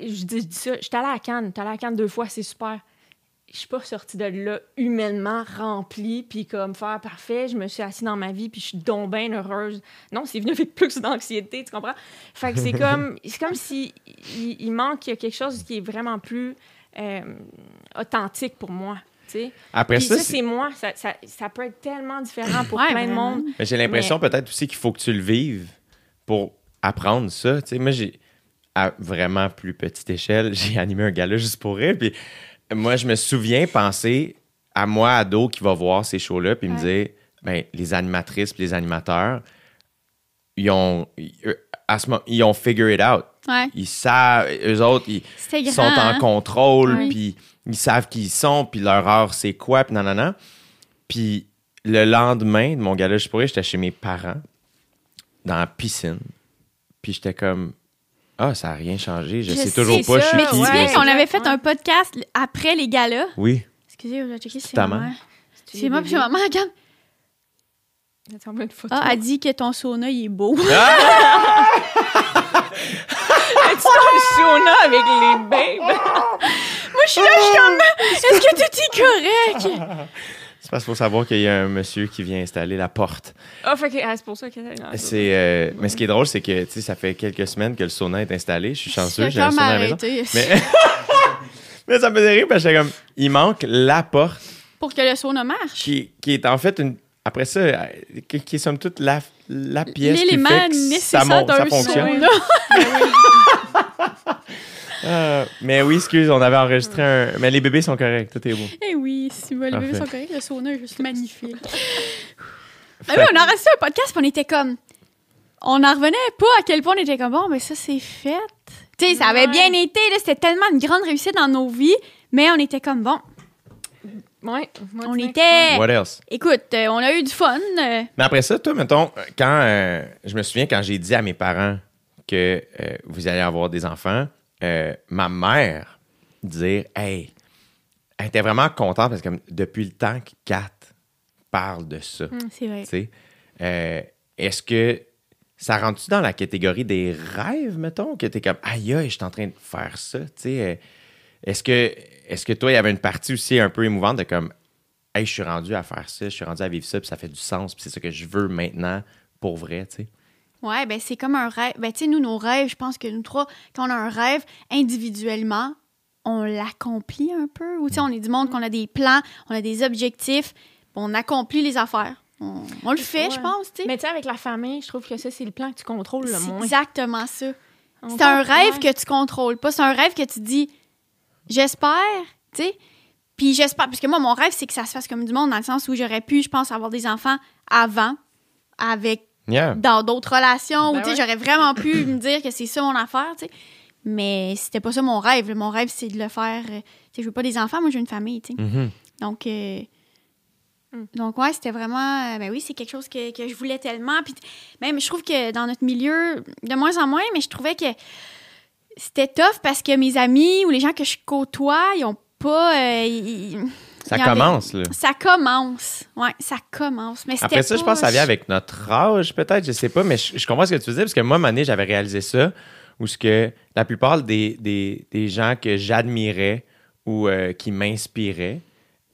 je dis, je dis ça, j'étais allée à Cannes, j'étais allée à Cannes deux fois, c'est super. Je suis pas sortie de là humainement remplie, puis comme faire parfait, je me suis assise dans ma vie, puis je suis donc bien heureuse. Non, c'est venu avec plus d'anxiété, tu comprends? Fait que c'est comme, c'est comme si il, il manque quelque chose qui est vraiment plus euh, authentique pour moi, tu sais? Après Puis ça, ça, c'est- moi. Ça, ça, ça peut être tellement différent pour Ouais, plein de monde. mais j'ai l'impression peut-être aussi qu'il faut que tu le vives pour apprendre ça. Tu sais, moi, j'ai, à vraiment plus petite échelle, j'ai animé un gala juste pour rire. Puis moi, je me souviens penser à moi, ado, qui va voir ces shows-là, puis me Ouais. dire, ben, les animatrices puis les animateurs, ils ont, à ce moment, ils ont figure it out. Ouais, Ils savent, eux autres, ils, c'était ils grand. sont en hein? contrôle, Oui. puis ils savent qui ils sont, puis leur heure c'est quoi, puis nanana. Puis le lendemain de mon gala, je pourrais, j'étais chez mes parents, dans la piscine, puis j'étais comme, ah, ça n'a rien changé, je, Je sais sais toujours pas, je suis Mais tu qui. souviens Ouais. qu'on avait fait Ouais. un podcast après les galas? Oui, Excusez, je vais checker si c'est ma mère? C'est moi, puis maman, regarde. Une photo. Ah, elle dit que ton sauna, il est beau. tu dans le sauna avec les babes. Moi, je suis là, je suis comme, est-ce que tout est correct? C'est parce qu'il faut savoir qu'il y a un monsieur qui vient installer la porte. Ah, fait que ah, c'est pour ça que. non, C'est, euh, mais ce qui est drôle, c'est que ça fait quelques semaines que le sauna est installé. Je suis chanceux, j'ai un sauna à la maison. Mais, mais ça me faisait rire parce que comme, il manque la porte Pour que le sauna marche. qui, qui est en fait une. Après ça, qui, qui est somme toute la, la pièce qui fait que ça, ça fonctionne. Euh, mais oui, excuse, on avait enregistré un. Mais les bébés sont corrects, tout est beau. Eh oui, si les bébés sont corrects, le sauna est juste magnifique. Mais là, on a enregistré un podcast, puis on était comme. On n'en revenait pas à quel point on était comme bon, mais ça c'est fait. Tu sais, ça avait Ouais. bien été, là, c'était tellement une grande réussite dans nos vies, mais on était comme, bon, Ouais. on était... What else? Écoute, euh, on a eu du fun. euh, Mais après ça, toi, mettons, quand euh, je me souviens quand j'ai dit à mes parents que euh, vous allez avoir des enfants, euh, ma mère dire Hey, elle était vraiment contente parce que depuis le temps que Kat parle de ça, c'est vrai. euh, est-ce que ça rentre-tu dans la catégorie des rêves, mettons, que t'es comme aïe, aïe, je suis en train de faire ça, tu sais? euh, est-ce que, est-ce que toi, il y avait une partie aussi un peu émouvante de comme hey, je suis rendu à faire ça, je suis rendu à vivre ça, puis ça fait du sens, puis c'est ça que je veux maintenant pour vrai, tu sais? Ouais, ben c'est comme un rêve. Ben tu sais, nous, nos rêves, je pense que nous trois, quand on a un rêve individuellement, on l'accomplit un peu. Ou tu sais, on est du monde qu'on a des plans, on a des objectifs, on accomplit les affaires. On, on le fait, je pense, tu sais. Mais tu sais, avec la famille, je trouve que ça, c'est le plan que tu contrôles le C'est moins. exactement ça. C'est un rêve que tu contrôles pas. C'est un rêve que tu dis, j'espère, tu sais. Puis j'espère, parce que moi, mon rêve, c'est que ça se fasse comme du monde, dans le sens où j'aurais pu, je pense, avoir des enfants avant, avec Yeah. dans d'autres relations, Ben ouais. j'aurais vraiment pu me dire que c'est ça mon affaire, tu sais. Mais c'était pas ça mon rêve. Mon rêve, c'est de le faire. euh, Tu sais, je veux pas des enfants, moi, j'ai une famille, tu sais. Mhm. Donc, euh, Hmm. donc ouais, c'était vraiment. euh, Ben oui, c'est quelque chose que, que je voulais tellement. Puis même, je trouve que dans notre milieu, de moins en moins, mais je trouvais que c'était tough parce que mes amis ou les gens que je côtoie, ils ont pas. euh, ils- Ça avait- commence, là. Ça commence. Ouais, ça commence. Mais Après ça, je pense que ça vient avec notre âge, peut-être, je sais pas, mais je, je comprends ce que tu dire, parce que moi, à donné, j'avais réalisé ça, où ce que la plupart des, des, des gens que j'admirais ou euh, qui m'inspiraient,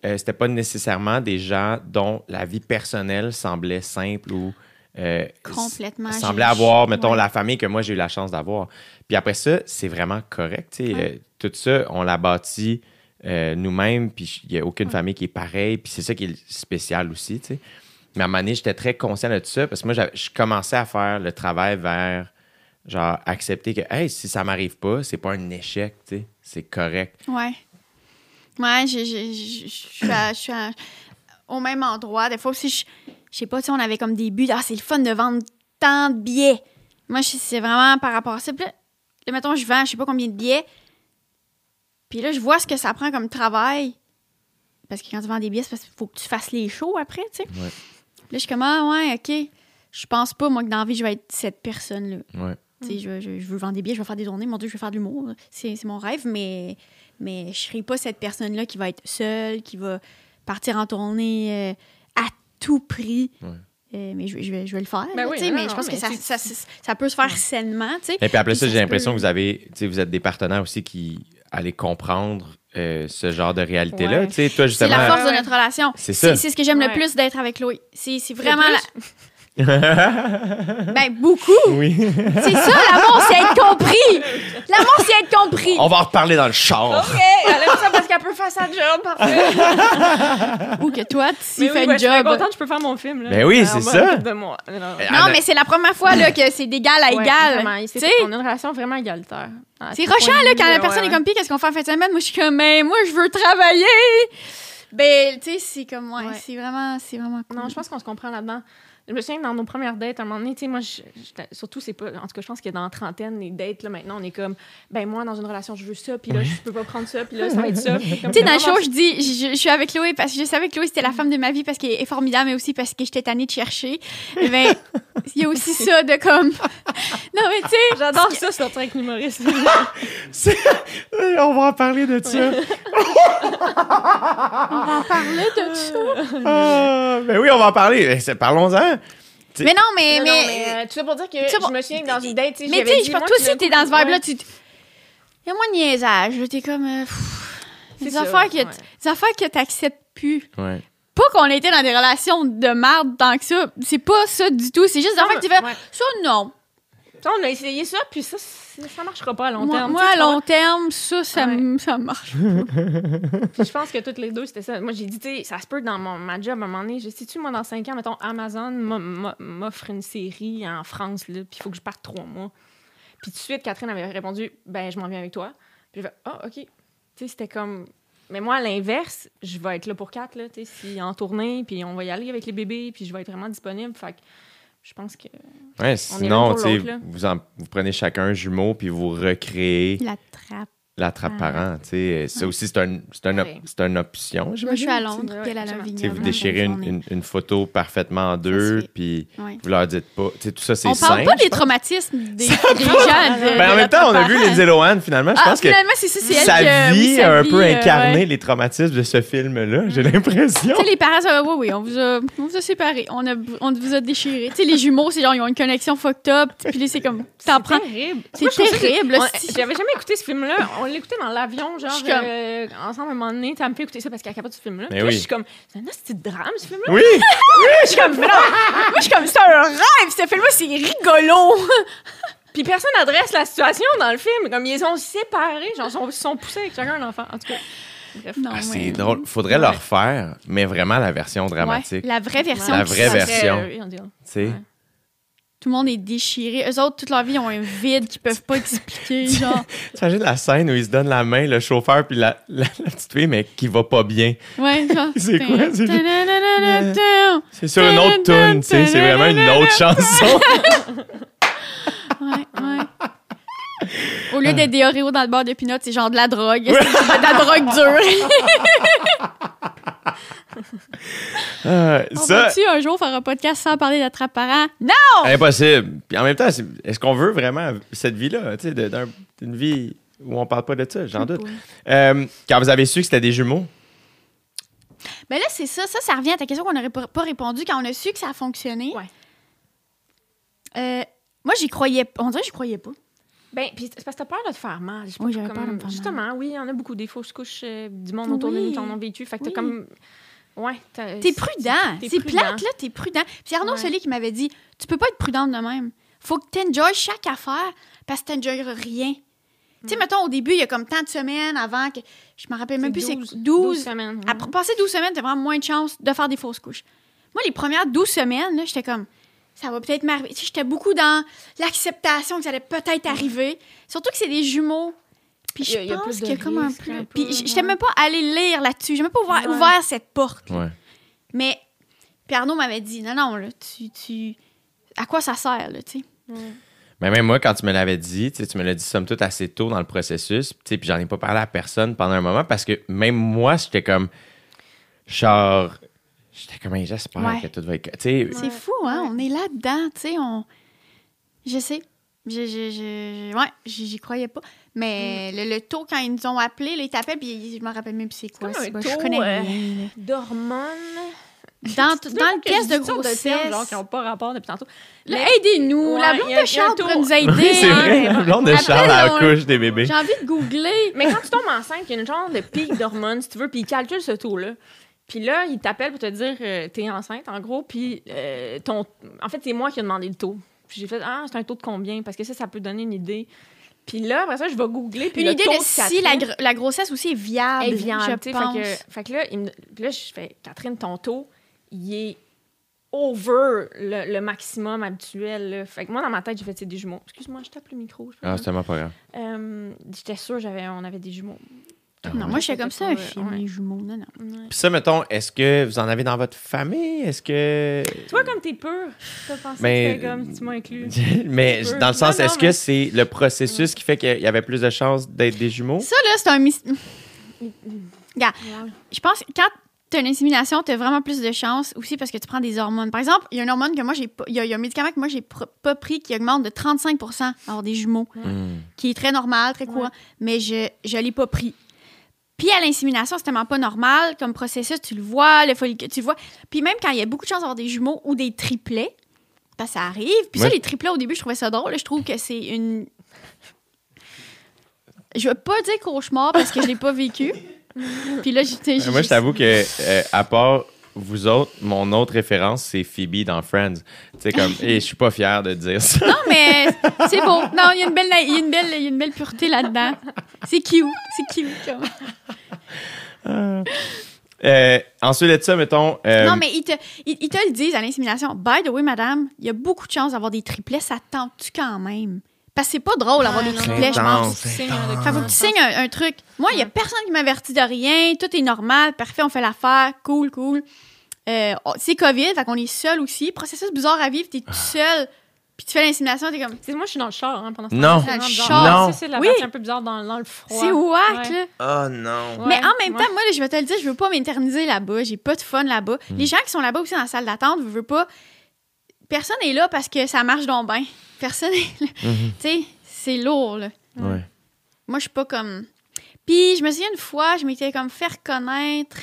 euh, c'était pas nécessairement des gens dont la vie personnelle semblait simple ou euh, Complètement. semblait avoir, mettons, ouais. la famille que moi j'ai eu la chance d'avoir. Puis après ça, c'est vraiment correct. Ouais. euh, tout ça, on l'a bâti euh, nous-mêmes, puis il n'y a aucune famille qui est pareille, puis c'est ça qui est spécial aussi. tu sais. Mais à un moment donné, j'étais très conscient de tout ça parce que moi, je commençais à faire le travail vers, genre, accepter que, hey, si ça m'arrive pas, c'est pas un échec, tu sais, c'est correct. Ouais. Ouais, je, suis, au même endroit. Des fois aussi, je, je sais pas, tu sais, on avait comme des buts. Ah, c'est le fun de vendre tant de billets. Moi, c'est vraiment par rapport à ça. Puis là, mettons, je vends je sais pas combien de billets. Puis là, je vois ce que ça prend comme travail. Parce que quand tu vends des billets, c'est parce qu'il faut que tu fasses les shows après, tu sais. Ouais. Puis Là, je suis comme, ah, ouais, OK. Je pense pas, moi, que dans la vie, je vais être cette personne-là. Ouais. Tu sais, je, je- je veux vendre des billets, je veux faire des tournées. Mon Dieu, je veux faire de l'humour. C'est c'est mon rêve, mais, mais je serai pas cette personne-là qui va être seule, qui va partir en tournée euh, à tout prix. Ouais. Euh, mais je, vais- je vais, je vais le faire. Ben là, oui, tu sais, non, mais non, je pense mais que ça, ça, ça- ça peut se faire sainement. tu sais. Et puis après Puis ça, ça j'ai l'impression peut- que vous avez, tu sais, vous êtes des partenaires aussi qui allez comprendre euh, ce genre de réalité-là. Ouais. Tu sais, toi, C'est justement. la force de notre relation. C'est ça. C'est c'est ce que j'aime le plus d'être avec Chloé. C'est c'est vraiment. la- Ben, beaucoup. oui. C'est ça, l'amour, c'est être compris. L'amour, c'est être compris. On va en reparler dans le char. OK, elle aime ça parce qu'elle peut faire sa job, parfait. Ou que toi, tu fais oui, une ben, je suis job. contente, je peux faire mon film. Là. Ben oui, c'est ça. s'occuper de moi. Non, Eh, Non, mais c'est la première fois là, que c'est d'égal à Ouais, égal. c'est- on a une relation vraiment égalitaire. C'est rochant là, quand la personne ouais. est comme, Pis, qu'est-ce qu'on fait en fin de semaine? Moi, je suis comme, mais moi, je veux travailler. Ben, tu sais, c'est comme, ouais, Ouais. c'est vraiment, c'est vraiment cool. Non, je pense qu'on se comprend là-dedans. Je me souviens que dans nos premières dates, à un moment donné, tu sais, moi, je- j'étais- surtout, c'est pas. En tout cas, je pense que dans la trentaine, les dates, là, maintenant, on est comme, ben, moi, dans une relation, je veux ça, puis là, je peux pas prendre ça, puis là, ça va être ça. Tu sais, dans le show, je dis, je, je suis avec Chloé parce que je savais que Chloé, c'était la femme de ma vie parce qu'elle est formidable, mais aussi parce que j'étais tannée de chercher. Eh ben, il y a aussi ça de comme. Non, mais tu sais, J'adore ça, sortir avec une humoriste. On va en parler de ça. on va en parler de ça. Ah, ben oui, on va en parler. Eh, c'est- Parlons-en. Mais non, mais. Non, mais, euh, tout ça pour dire que je me souviens que dans une date, tu sais, Mais tu sais, je pense toi tout aussi, t'es dans ce vibe-là, tu. Il y a moins de niaisage. T'es comme. euh, C'est des, affaires que, ouais. des affaires que t'acceptes plus. Ouais. Pas qu'on était dans des relations de merde tant que ça. C'est pas ça du tout. C'est juste des affaires que tu fais. Ouais. Ça, non. Tu sais, on a essayé ça, puis ça, ça marchera pas à long moi, terme. moi, tu sais, à tu long terme, ça, ça, Ouais. ça marche. Puis je pense que toutes les deux, c'était ça. Moi, j'ai dit, tu sais, ça se peut dans mon, ma job à un moment donné. Je sais-tu, moi, dans cinq ans, mettons, Amazon m'a- m'a- m'offre une série en France, là, puis il faut que je parte trois mois. Puis tout de suite, Catherine avait répondu, ben, je m'en viens avec toi. Puis j'ai fait, ah, OK. Tu sais, c'était comme. Mais moi, à l'inverse, je vais être là pour quatre, là, tu sais, si en tournée, puis on va y aller avec les bébés, puis je vais être vraiment disponible. Fait que je pense que. Ouais, sinon, tu vous, en- vous prenez chacun un jumeau puis vous recréez La trappe. L'attrape-parent. tu sais. Ça aussi, c'est un, c'est un op- c'est une option, Moi, je suis à. Londres, puis elle a vignoble. vous déchirez une, une- une photo parfaitement en deux, puis Ouais. vous leur dites pas. Tout ça, c'est On simple. parle pas des traumatismes des, des gens. de- Ben, en de même temps, on a vu. Lindsay Lohan, finalement. Je Ah, pense que finalement, c'est ça, c'est elle sa vie a un peu euh, incarné les traumatismes de ce film-là, j'ai l'impression. Tu sais, les parents, oui, oui, on vous a, on vous a séparés. On, a, on vous a déchirés. Tu sais, les jumeaux, c'est genre, ils ont une connexion fucked up. Puis là, c'est comme, t'en prends. terrible. C'est terrible, on- c'est- J'avais jamais écouté ce film-là. On l'écoutait dans l'avion, genre, comme- euh, ensemble à un moment donné. Ça me fait écouter ça parce qu'elle capote ce film-là. Mais Puis là, oui. Je suis comme, c'est un petit drame, ce film-là. Oui! Je suis comme, non, moi, je suis comme, c'est un rêve. Ce film-là, c'est rigolo. Puis personne n'adresse la situation dans le film. Comme ils sont séparés, genre, ils sont, sont poussés avec chacun un enfant. En tout cas, bref. Non, Ah, ouais. c'est drôle. Faudrait le refaire, mais vraiment la version dramatique. Ouais, la vraie version. La vraie version. Euh, oui, on dirait. Tu sais? Tout le monde est déchiré. Eux autres, toute leur vie, ils ont un vide qu'ils peuvent pas expliquer. Genre, T'imagines la scène où il se donne la main, le chauffeur, puis la, la, la petite fille, mais qui va pas bien. ouais, genre. C'est quoi, c'est. C'est sur une autre tune, tu sais. C'est vraiment une autre chanson. Ouais, ouais. Au lieu d'être des Oreos dans le beurre de pinot, c'est genre de la drogue. C'est de la drogue dure. Ah, On ça, va-tu un jour faire un podcast sans parler d'attrape parent? Non! impossible. Puis en même temps, est-ce qu'on veut vraiment cette vie-là, tu sais, d'une vie où on parle pas de ça? J'en doute. Euh, quand vous avez su que c'était des jumeaux, Ben là, c'est ça. Ça, ça revient à ta question qu'on n'aurait pas répondu quand on a su que ça a fonctionné. Ouais. Euh, moi, j'y croyais pas. On dirait que j'y croyais pas. Ben, puis c'est parce que t'as peur de te faire mal. Je Oui, j'avais peur de me faire mal. Justement, oui, il y en a beaucoup des fausses couches euh, du monde autour de Oui. nous qui en ont vécu. Fait que Oui. t'as comme. Ouais. t'as- T'es prudent. t'es C'est prudent. plate, là, t'es prudent. Puis Arnaud Ouais. Solé qui m'avait dit Tu peux pas être prudente de même. Faut que t'enjoyes chaque affaire parce que t'enjoyeras rien. Tu sais, mettons, au début, il y a comme tant de semaines avant que. Je me rappelle même plus, c'est 12, 12. semaines. ouais. Après passer 12 semaines, t'as vraiment moins de chances de faire des fausses couches. Moi, les premières 12 semaines, là, j'étais comme, ça va peut-être m'arriver. Tu sais, j'étais beaucoup dans l'acceptation que ça allait peut-être arriver. Surtout que c'est des jumeaux. Puis Il y a- je il y a pense plus de qu'il y a comme un peu. un peu, Puis j'étais même pas allée lire là-dessus. J'ai même pas ouvert, Ouais. ouvert cette porte. ouais. Mais, puis Arnaud m'avait dit, non, non, là, tu, tu. À quoi ça sert, là, tu sais? Mais même moi, quand tu me l'avais dit, tu me l'as dit somme toute assez tôt dans le processus, puis j'en ai pas parlé à personne pendant un moment parce que même moi, j'étais comme. Genre. J'étais comme, j'espère Ouais. que tout va être. Tu sais, C'est fou, hein? On est là-dedans, tu sais. On... Je sais. Je, je, je- ouais, j'y croyais pas. Mais le, le taux, quand ils nous ont appelés, là, ils t'appellent, puis je me rappelle même plus c'est quoi. c'est quoi, je connais euh. D'hormones. Dans, dans pas le test de grossesse. termes, genre, qui n'ont pas rapport depuis tantôt. Aidez-nous. Ouais, la il y blonde de Charles pourrait nous aider. Oui, c'est hein. vrai. La blonde de Charles à la on- couche des bébés. J'ai envie de googler. Mais quand tu tombes enceinte, il y a une genre de pic d'hormones, si tu veux, puis ils calculent ce taux-là. Puis là, ils t'appellent pour te dire euh, t'es enceinte, en gros, puis euh, ton... En fait, c'est moi qui ai demandé le taux. Puis j'ai fait « Ah, c'est un taux de combien? » Parce que ça, ça peut donner une idée. Puis là, après ça, je vais googler, puis Une le idée taux de si la, Catherine gr- la grossesse aussi est viable. est viable, je pense. Fait que, fait que là, il me- puis là, je fais « Catherine, ton taux, il est over le, le maximum habituel. là. Fait que moi, dans ma tête, j'ai fait « C'est des jumeaux. » Excuse-moi, je tape le micro. je Ah, c'est tellement pas grave. Euh, J'étais sûre j'avais on avait des jumeaux. Non, moi, j'étais comme ça, un film, les jumeaux. Non, non. Puis ça, mettons, est-ce que vous en avez dans votre famille? Est-ce que. Tu vois, comme t'es pur, t'as pensé Mais- que comme tu m'as inclus. mais peu. dans le sens, est-ce que c'est le processus qui fait qu'il y avait plus de chances d'être des jumeaux? Ça, là, c'est un mystère. Je pense que quand tu as une insémination, tu as vraiment plus de chances aussi parce que tu prends des hormones. Par exemple, il y a une hormone que moi, j'ai pas. Il y, a- il y a un médicament que moi, j'ai pas pris qui augmente de 35 avoir des jumeaux, Hmm. qui est très normal, très courant, mais je ne l'ai pas pris. Puis à l'insémination, c'est tellement pas normal comme processus. Tu le vois, le follicule, tu le vois. Puis même quand il y a beaucoup de chances d'avoir des jumeaux ou des triplets, ben, ça arrive. Puis ça, les triplets, au début, je trouvais ça drôle. Je trouve que c'est une. Je veux pas dire cauchemar parce que je l'ai pas vécu. Puis là, Euh, Moi, je t'avoue que, euh, à part vous autres, mon autre référence, c'est Phoebe dans Friends. Tu sais, comme, et je suis pas fier de dire ça. Non, mais c'est beau. Non, il y a une belle, y a une belle, y a une belle pureté là-dedans. C'est cute. C'est cute. comme. Euh, ensuite de ça, mettons. euh, Non, mais ils te, ils, ils te le disent à l'insémination. By the way, madame, il y a beaucoup de chances d'avoir des triplets. Ça te tente-tu quand même? Parce que c'est pas drôle d'avoir des non. triplets, je pense. Intense, Tu signes un intense. document. Fait faut que tu signes un, un truc. Moi, il y a personne qui m'avertit de rien. Tout est normal. Parfait, on fait l'affaire. Cool, cool. Euh, c'est COVID, fait qu'on est seul aussi. Processus bizarre à vivre, t'es tout seul. Puis tu fais l'insémination, t'es comme. Tu sais, moi, je suis dans le char hein, pendant ce Non. Dans le char. Non. Ça, c'est la Oui. partie un peu bizarre dans, dans le froid. C'est whack, Ouais. là. Oh non. Ouais, Mais en même ouais. temps, moi, là, je vais te le dire, je veux pas m'éterniser là-bas. J'ai pas de fun là-bas. Hmm. Les gens qui sont là-bas aussi dans la salle d'attente, je veux pas. Personne est là parce que ça marche donc bien. Personne est là. Mhm. Tu sais, c'est lourd, là. Ouais. Moi, je suis pas comme. Puis, je me souviens une fois, je m'étais comme fait reconnaître.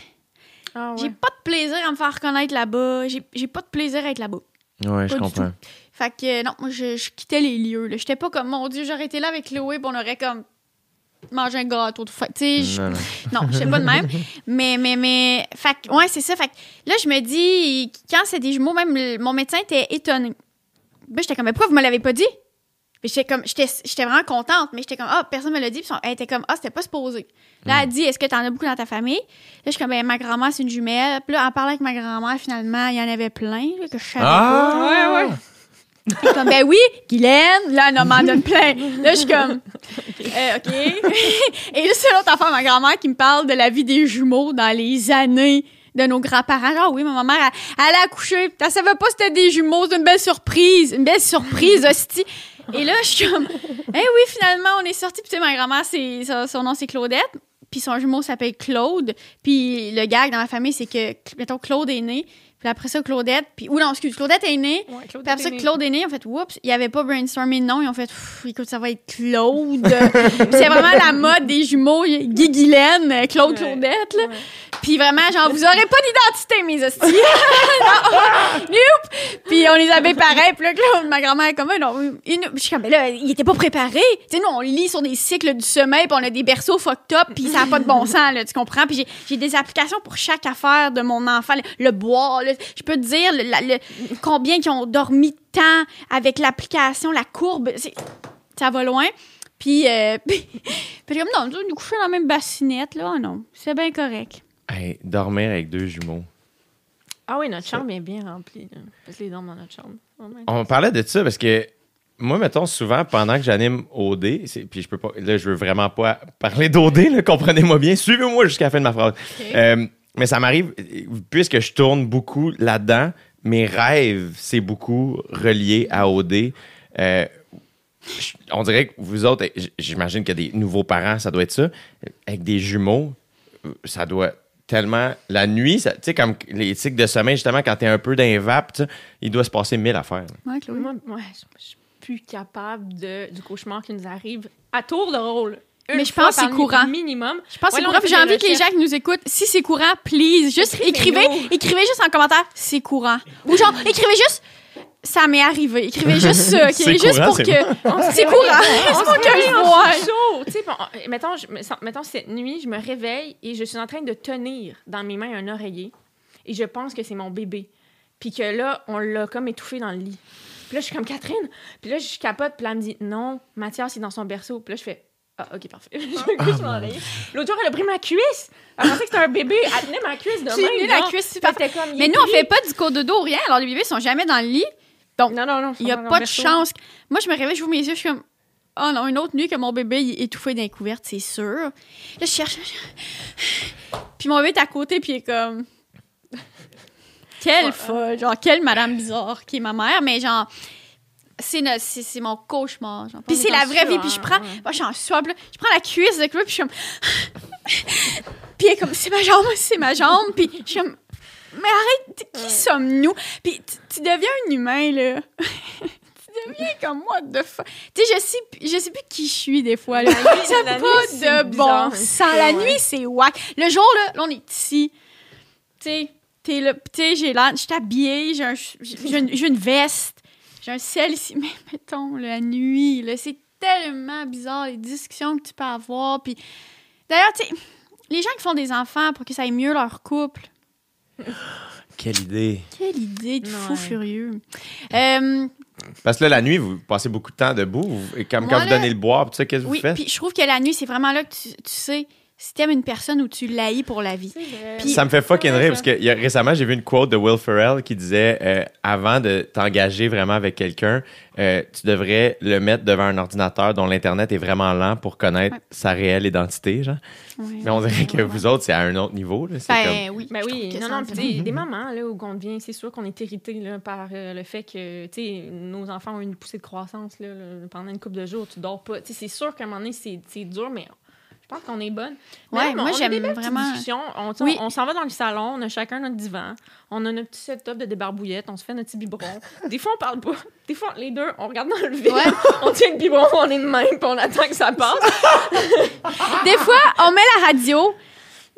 Ah, ouais. J'ai pas de plaisir à me faire reconnaître là-bas. J'ai j'ai pas de plaisir à être là-bas. Ouais, je Pas comprends. Fait que, non, moi, je, je quittais les lieux. là. J'étais pas comme, mon Dieu, j'aurais été là avec Chloé, puis on aurait comme mangé un gâteau. de fête. Tu sais, Non, je sais pas de même. mais, mais, mais, fait que, ouais, c'est ça. Fait que là, je me dis, quand c'est des jumeaux, même le- mon médecin était étonné. Ben, j'étais comme, mais pourquoi vous me l'avez pas dit? Puis j'étais comme, j'étais j'étais vraiment contente, mais j'étais comme, ah, personne me l'a dit. Puis elle était comme, ah, c'était pas supposé. Là, elle dit, est-ce que t'en as beaucoup dans ta famille? Là, je suis comme, ben, ma grand-mère, c'est une jumelle. Puis là, en parlant avec ma grand-mère, finalement, il y en avait plein, là, que je savais pas. Ah! Ouais, ouais. Comme, ben oui, Guylaine, là, elle m'en donne plein. Là, je suis comme, euh, OK. Et là, c'est l'autre affaire, ma grand-mère qui me parle de la vie des jumeaux dans les années de nos grands-parents. Ah oui, ma mère, elle, elle a accouché. Elle savait pas c'était des jumeaux. C'est une belle surprise. Une belle surprise, hostie. Et là, je suis comme, eh oui, finalement, on est sorti. Puis, tu sais, ma grand-mère, c'est, son, son nom, c'est Claudette. Puis, son jumeau s'appelle Claude. Puis, le gag dans ma famille, c'est que, mettons, Claude est né. Puis après ça, Claudette. Puis, ou non, excuse, Claudette est née. Ouais, Claude Puis après ça. Claude est né, en fait, oups, il n'y avait pas brainstormé de nom, ils ont fait, écoute, ça va être Claude. C'est vraiment la mode des jumeaux, Guy Guylaine, euh, Claude. Claudette, là. Ouais. Puis vraiment, genre, vous aurez pas d'identité, mes hosties. non, Nope. Puis on les avait pareils. Puis là, Claude, ma grand-mère est comme, non, il, je suis comme, mais là, il était pas préparé. Tu sais, nous, on lit sur des cycles du sommeil, puis on a des berceaux fucked up, puis ça n'a pas de bon sens, là, tu comprends? Puis j'ai- des applications pour chaque affaire de mon enfant. Le, le boire, là. je peux te dire le, la- le- combien ils ont dormi de temps avec l'application, la courbe. Ça va loin. Puis, euh, puis, puis comme, non, nous coucher dans la même bassinette, là, Ah non, c'est bien correct. Hey, dormir avec deux jumeaux. Ah oui, notre chambre est bien remplie. là. Faites les dorment dans notre chambre. Oh. On parlait de ça parce que moi, mettons, souvent, pendant que j'anime OD, puis je peux pas, là, je veux vraiment pas parler d'OD, comprenez-moi bien, suivez-moi jusqu'à la fin de ma phrase. Euh, mais ça m'arrive, puisque je tourne beaucoup là-dedans, mes rêves, c'est beaucoup relié à OD. Euh, on dirait que vous autres, j- j'imagine qu'il y a des nouveaux parents, ça doit être ça. Avec des jumeaux, ça doit tellement. La nuit, tu sais, comme les cycles de sommeil, justement, quand t'es un peu d'un vape, il doit se passer mille affaires. Chloé. Moi, ouais, je je suis plus capable de, du cauchemar qui nous arrive à tour de rôle. Une Mais je pense que c'est courant. Minimum. Je pense que Ouais, c'est courant. J'ai envie que les gens qui nous écoutent, si c'est courant, please, juste écrivez, écrivez juste en commentaire, c'est courant. Ou genre, écrivez juste, ça m'est arrivé. Écrivez juste ça, ok? C'est Juste courant, pour c'est que. C'est courant. C'est pour que je vois. chaud. Tu sais, bon, mettons, je mettons, cette nuit, je me réveille et je suis en train de tenir dans mes mains un oreiller. Et je pense que c'est mon bébé. Puis que là, on l'a comme étouffé dans le lit. Puis là, je suis comme Catherine. Puis là, je capote. Puis là, elle me dit non, Mathias, est dans son berceau. Puis là, je fais ah, ok, parfait. je me couche mon. L'autre jour, elle a pris ma cuisse. Elle pensait que c'était un bébé. Elle tenait ma cuisse de J'ai mis la genre. cuisse super. Comme, Mais nous, on fait pas du cours de dos, rien. Alors les bébés sont jamais dans le lit. Donc, Non, non, non. il y a pas de berceau. chance. Moi, je me réveille, je vous mes yeux, je suis comme. Oh non, une autre nuit que mon bébé il est étouffé dans les couvertes, c'est sûr. Là, je cherche. Puis mon bébé est à côté, puis il est comme. Quelle folle, genre, quelle madame bizarre qui est ma mère, mais genre. C'est no- c'est c'est mon cauchemar. Puis c'est est la vraie vie. Puis je prends. Moi, je suis en sueur, puis là, je prends la cuisse de Chloé, puis je suis comme. puis elle est comme, c'est ma jambe, c'est ma jambe. Puis je suis comme, mais arrête, qui sommes-nous? Puis tu, tu deviens un humain, là. tu deviens comme moi, de fuck. Tu sais, je sais, plus- je sais plus qui je suis des fois, là. La nuit- Ça la n'a nuit, pas c'est de bizarre, bon sens. La ouais. nuit, c'est whack. Le jour, là, là, on est ici. Tu sais, t'es là, tu sais, j'ai l'air, je suis habillée, j'ai un- j'ai une, j'ai une veste, un sel ici. Mais mettons, la nuit, là, c'est tellement bizarre, les discussions que tu peux avoir. Puis d'ailleurs, tu sais, les gens qui font des enfants pour que ça aille mieux leur couple, Quelle idée. quelle idée de fou Ouais. furieux. Euh, Parce que là, la nuit, vous passez beaucoup de temps debout. vous- et comme Moi, quand vous donnez le boire, puis tout ça, qu'est-ce que oui, vous faites? puis je trouve que la nuit, c'est vraiment là que tu, tu sais si t'aimes une personne ou tu l'haïs pour la vie. Puis- Ça me fait fucking rire parce que il y a- récemment, j'ai vu une quote de Will Ferrell qui disait euh, avant de t'engager vraiment avec quelqu'un, euh, tu devrais le mettre devant un ordinateur dont l'Internet est vraiment lent pour connaître Ouais. sa réelle identité. Genre. Ouais. Mais on dirait que vous autres, c'est à un autre niveau. là. C'est comme- Ben oui. Ben oui, non, non, des, des mamans, là, où on devient, c'est sûr qu'on est irrité là, par euh, le fait que, tu sais, nos enfants ont une poussée de croissance, là, là, pendant une couple de jours, tu dors pas. C'est sûr qu'à un moment donné, c'est c'est dur, mais pense qu'on est bonne. Mais Ouais, moi, j'aime vraiment-. On, Oui. on, on s'en va dans le salon, on a chacun notre divan, on a notre petit setup de débarbouillette, on se fait notre petit biberon. des fois, on parle pas. Des fois, les deux, on regarde dans le vide, Ouais. on tient le biberon, on est de même, puis on attend que ça passe. Des fois, on met la radio,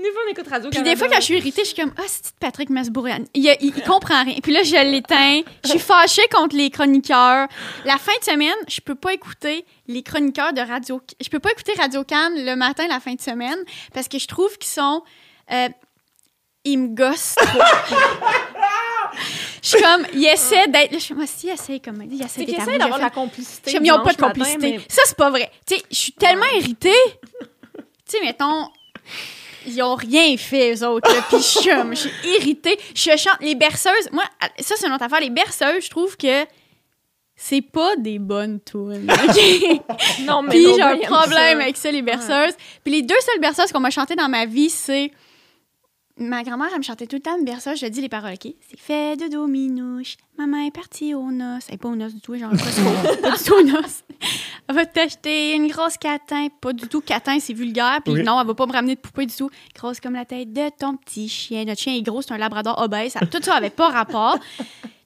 Des fois, on écoute Radio puis des fois, quand je suis irritée, je suis comme, ah, c'est Patrick Masbourian. Il, il, il comprend rien. Puis là, je l'éteins. Je suis fâchée contre les chroniqueurs. La fin de semaine, je peux pas écouter les chroniqueurs de Radio. Je peux pas écouter Radio Cannes le matin, la fin de semaine, parce que je trouve qu'ils sont. euh, ils me gossent trop. Je suis comme, ils essaient d'être. Je suis comme, Ah, si, ils essaient comme. Ils essayent d'avoir la complicité. Je ils n'ont pas de dimanche matin, complicité. mais- Ça, c'est pas vrai. Tu sais, je suis tellement irritée. tu sais, mettons, ils ont rien fait, eux autres. Puis je suis irritée. Je chante les berceuses. Moi, ça, c'est une autre affaire. Les berceuses, je trouve que c'est pas des bonnes tunes. OK? Non, mais Puis j'ai un problème ça. avec ça, les berceuses. Puis les deux seules berceuses qu'on m'a chantées dans ma vie, c'est. Ma grand-mère, elle me chantait tout le temps une berceuse. Je dis les paroles, OK? C'est fait de dominouche. Maman est partie aux noces. Elle est pas aux noces du tout, genre pas du tout aux noces. Elle va t'acheter une grosse catin. Pas du tout catin, c'est vulgaire. Puis Oui. non, elle va pas me ramener de poupée du tout. Grosse comme la tête de ton petit chien. Notre chien est gros, c'est un labrador obèse. Ça- Tout ça avait pas rapport.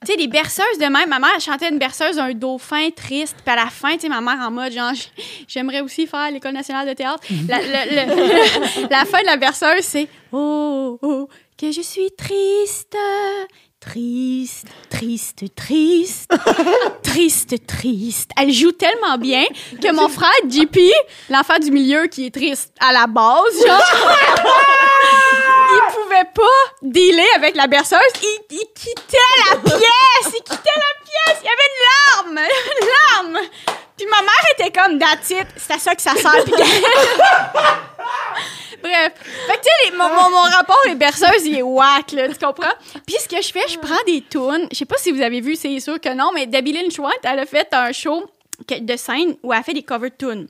Tu sais, les berceuses de même. Ma mère, elle chantait une berceuse, un dauphin triste. Puis à la fin, tu sais, ma mère en mode, genre, j'aimerais aussi faire l'École nationale de théâtre. La, le- le- la fin de la berceuse, c'est Oh, oh, que je suis triste, triste, triste, triste, triste, triste. Elle joue tellement bien que mon frère, JP, l'enfant du milieu qui est triste à la base, genre, il pouvait pas dealer avec la berceuse. Il, quittait la pièce. Il quittait la pièce. Il y avait une larme. Une larme. Puis ma mère était comme, that's it. C'est à ça que ça sert. Bref. Fait que, tu sais, mon, mon, mon rapport les berceuses, il est whack, là, tu comprends? Puis ce que je fais, je prends des tunes. Je sais pas si vous avez vu, c'est sûr que non, mais Debbie Lynch White, elle a fait un show de scène où elle fait des cover tunes.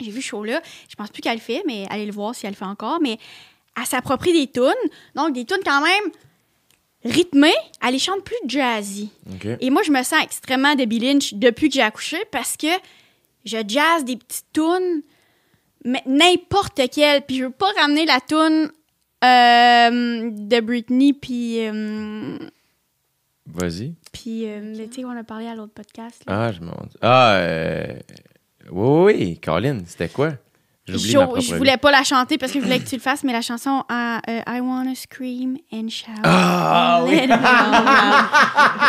J'ai vu ce show-là. Je pense plus qu'elle le fait, mais allez le voir si elle le fait encore. Mais elle s'approprie des tunes. Donc, des tunes quand même rythmées. Elle les chante plus jazzy. OK. Et moi, je me sens extrêmement Debbie Lynch depuis que j'ai accouché parce que je jazz des petites tunes, mais n'importe quelle. Puis je veux pas ramener la tune euh, de Britney puis euh, Vas-y. puis euh, tu sais on a parlé à l'autre podcast. là. Ah, je m'en. Ah, oui, oui, Colin, c'était quoi? Je voulais pas la chanter parce que je voulais que tu le fasses, mais la chanson euh, euh, I wanna scream and shout. Ah, oui.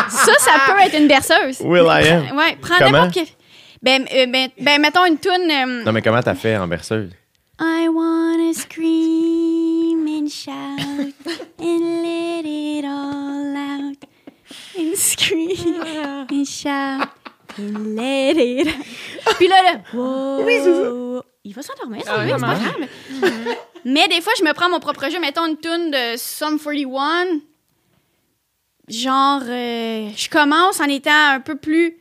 Ça, ça peut être une berceuse. Will I am. Ouais, prends n'importe quel. Ben, euh, ben, ben, mettons une toune. euh, Non, mais comment t'as fait en berceuse? I wanna scream and shout and let it all out. And scream and shout and let it out. Puis là, là, wow. Il va s'endormir, ça, Ah oui, c'est pas grave. Mais des fois, je me prends mon propre jeu. Mettons une tune de Sum 41. Genre, euh, je commence en étant un peu plus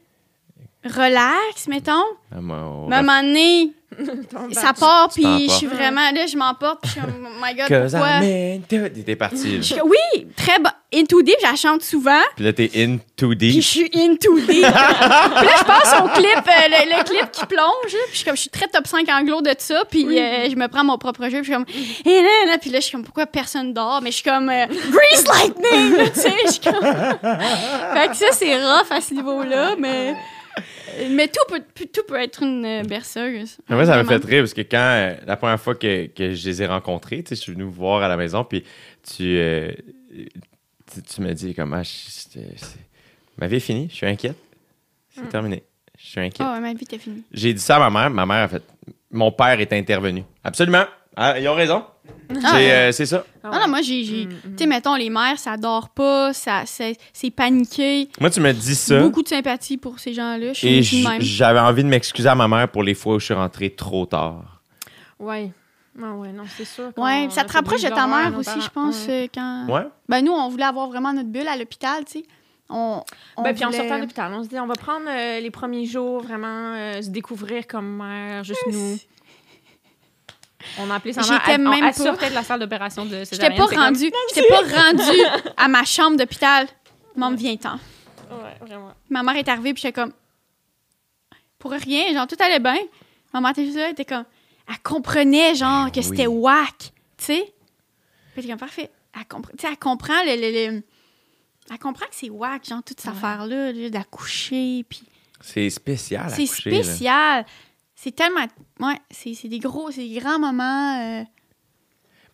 relax, mettons. Ah, moi, on Mais à un va- moment donné, ça part, puis je suis vraiment là, je m'emporte, puis je suis comme, oh my god, pourquoi? Into... T'es parti. Je oui, très bon. Into Deep, je la chante souvent, Puis là, t'es in too puis je deep. suis into deep. puis là, je pense au clip, euh, le, le clip qui plonge, là, puis je suis comme, je suis très top 5 anglo de ça, puis euh, je me prends mon propre jeu, puis je suis comme, et là, là, puis là, je suis comme, pourquoi personne dort? Mais je suis comme, euh, Grease Lightning, tu sais, je suis comme... fait que ça, c'est rough à ce niveau-là, mais... Mais tout peut, tout peut être une euh, berceuse. Moi, ça m'a fait rire parce que quand euh, la première fois que, que je les ai rencontrés, tu sais, je suis venu vous voir à la maison, puis tu, euh, tu, tu me dis comment ma vie est finie, je suis inquiète. C'est terminé. Je suis inquiète. Oh, ma vie, t'as fini. J'ai dit ça à ma mère. Ma mère a fait Mon père est intervenu. Absolument. Ah, ils ont raison. Ah, c'est euh, c'est ça. Ah non, moi, j'ai. j'ai- Mm, mm. Tu sais, mettons, les mères, ça dort pas, ça, c'est, c'est paniqué. Moi, tu me dis ça. Beaucoup de sympathie pour ces gens-là. Je Et suis même. j'avais envie de m'excuser à ma mère pour les fois où je suis rentré trop tard. Ouais. Ah ouais, non, c'est sûr. Ouais, qu'on ça a te rapproche de ta mère nos aussi, parents. je pense, Ouais. euh, quand... Ouais. Ben, nous, on voulait avoir vraiment notre bulle à l'hôpital, tu sais. On, on Ben, puis on voulait- sortait de l'hôpital. On se dit, on va prendre euh, les premiers jours, vraiment euh, se découvrir comme mère, juste nous. On a appelé ça J'étais mère. Elle, même pas- de la salle d'opération de J'étais pas rendue. J'étais pas rendue à ma chambre d'hôpital. Maman, viens-t'en. Ouais, vraiment. Ma mère est arrivée, puis j'étais comme. Pour rien, genre, tout allait bien. Ma mère était juste là, elle était comme. Elle comprenait, genre, Ben que oui. c'était whack, tu sais. Puis j'étais comme, parfait. Elle, compre- tu sais, elle comprend le. le- le- Elle comprend que c'est whack, genre, toute cette affaire-là, là, d'accoucher, puis. C'est spécial C'est là. C'est tellement. Ouais, c'est c'est des gros, c'est des grands moments. euh,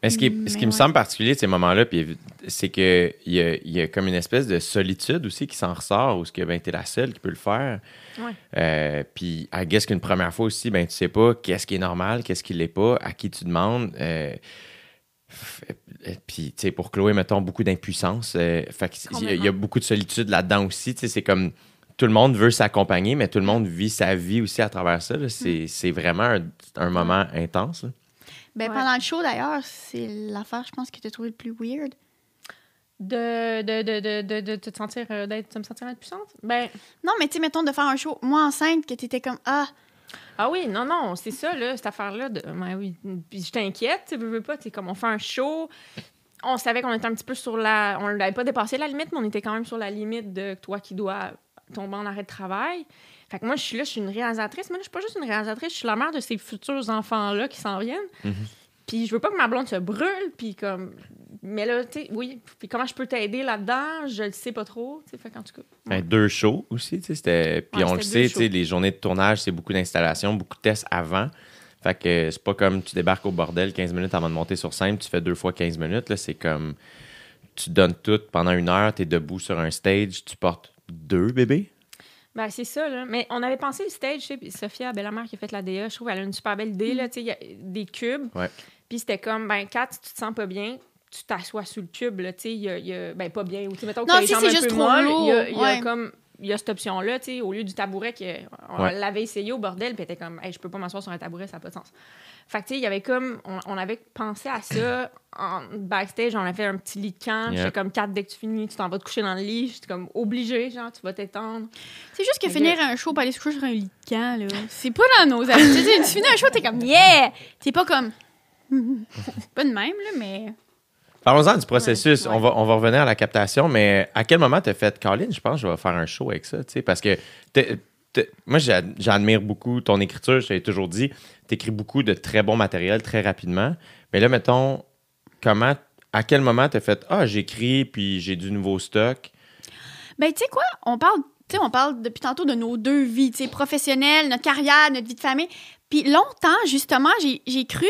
Mais ce qui, est- ce qui me semble particulier de ces moments-là, puis c'est qu'il y a, il y a comme une espèce de solitude aussi qui s'en ressort, où ce que ben, tu es la seule qui peut le faire. Ouais. Euh, puis, I guess qu'une première fois aussi, ben, tu sais pas qu'est-ce qui est normal, qu'est-ce qui l'est pas, à qui tu demandes. euh, puis, tu sais, pour Chloé, mettons, beaucoup d'impuissance. euh, fait que il y y, a beaucoup de solitude là-dedans aussi. Tu sais, c'est comme tout le monde veut s'accompagner, mais tout le monde vit sa vie aussi à travers ça. là. C'est c'est vraiment un, un moment intense. là. Ben, Ouais. pendant le show, d'ailleurs, c'est l'affaire, je pense, que tu as trouvé le plus weird. De, de, de, de, de, de te sentir, euh, d'être, de me sentir impuissante? Ben, Non, mais tu sais, mettons de faire un show, moi enceinte, que tu étais comme Ah, ah oui, non, non, c'est ça, là, cette affaire-là. De, ben oui, puis je t'inquiète, tu veux, veux pas, tu sais, comme on fait un show, on savait qu'on était un petit peu sur la... On l'avait pas dépassé la limite, mais on était quand même sur la limite de toi qui dois tomber en arrêt de travail. Fait que moi, je suis là, je suis une réalisatrice, mais là, je suis pas juste une réalisatrice, je suis la mère de ces futurs enfants-là qui s'en viennent. Puis je veux pas que ma blonde se brûle, puis comme... Mais là, tu sais, oui, puis comment je peux t'aider là-dedans, je le sais pas trop, tu sais, fait qu'en tout cas... Ben, deux shows aussi, tu sais, c'était... Puis Ouais, on le sait, tu sais, les journées de tournage, c'est beaucoup d'installations, beaucoup de tests avant. Fait que c'est pas comme tu débarques au bordel 15 minutes avant de monter sur scène, tu fais deux fois 15 minutes, là, c'est comme... Tu donnes tout pendant une heure, t'es debout sur un stage, tu portes deux bébés? Ben, c'est ça, là. Mais on avait pensé le stage, tu sais, puis Sophia, ben, la mère qui a fait la DA, je trouve qu'elle a une super belle idée, là, tu sais, il y a des cubes. Ouais. Puis c'était comme, ben, Kat, si tu te sens pas bien, tu t'assois sur le cube, là, tu sais, il y a, il y a- ben, pas bien, ou tu mettons que Non, les si jambes c'est un juste peu trop molles, lourd, il y a, il y a ouais. comme, il y a cette option-là, tu sais, au lieu du tabouret que on Ouais. l'avait essayé au bordel, puis elle était comme, hey, je peux pas m'asseoir sur un tabouret, ça n'a pas de sens. Fait que, tu sais, il y avait comme, on, on avait pensé à ça en backstage, on avait fait un petit lit de camp, j'étais comme, Kat, dès que tu finis, tu t'en vas te coucher dans le lit, j'étais comme, obligé, genre, tu vas t'étendre. c'est juste que Mais finir un show, pas aller se coucher sur un lit de camp, là. C'est pas dans nos habitudes. Tu sais, tu finis un show, t'es comme Yeah! T'es pas comme. pas de même, là, mais. Parlons-en du processus. Ouais, ouais. On, va, on va revenir à la captation, mais à quel moment t'as fait, Colin, je pense que je vais faire un show avec ça, tu sais, parce que t'es- t'es- moi, j'a- j'admire beaucoup ton écriture, je t'avais toujours dit, t'écris beaucoup de très bon matériel très rapidement, mais là, mettons, comment, à quel moment t'as fait, ah, j'écris, puis j'ai du nouveau stock, Ben, tu sais quoi? On parle, tu sais, on parle depuis tantôt de nos deux vies, tu sais, professionnelles, notre carrière, notre vie de famille. Puis longtemps, justement, j'ai j'ai cru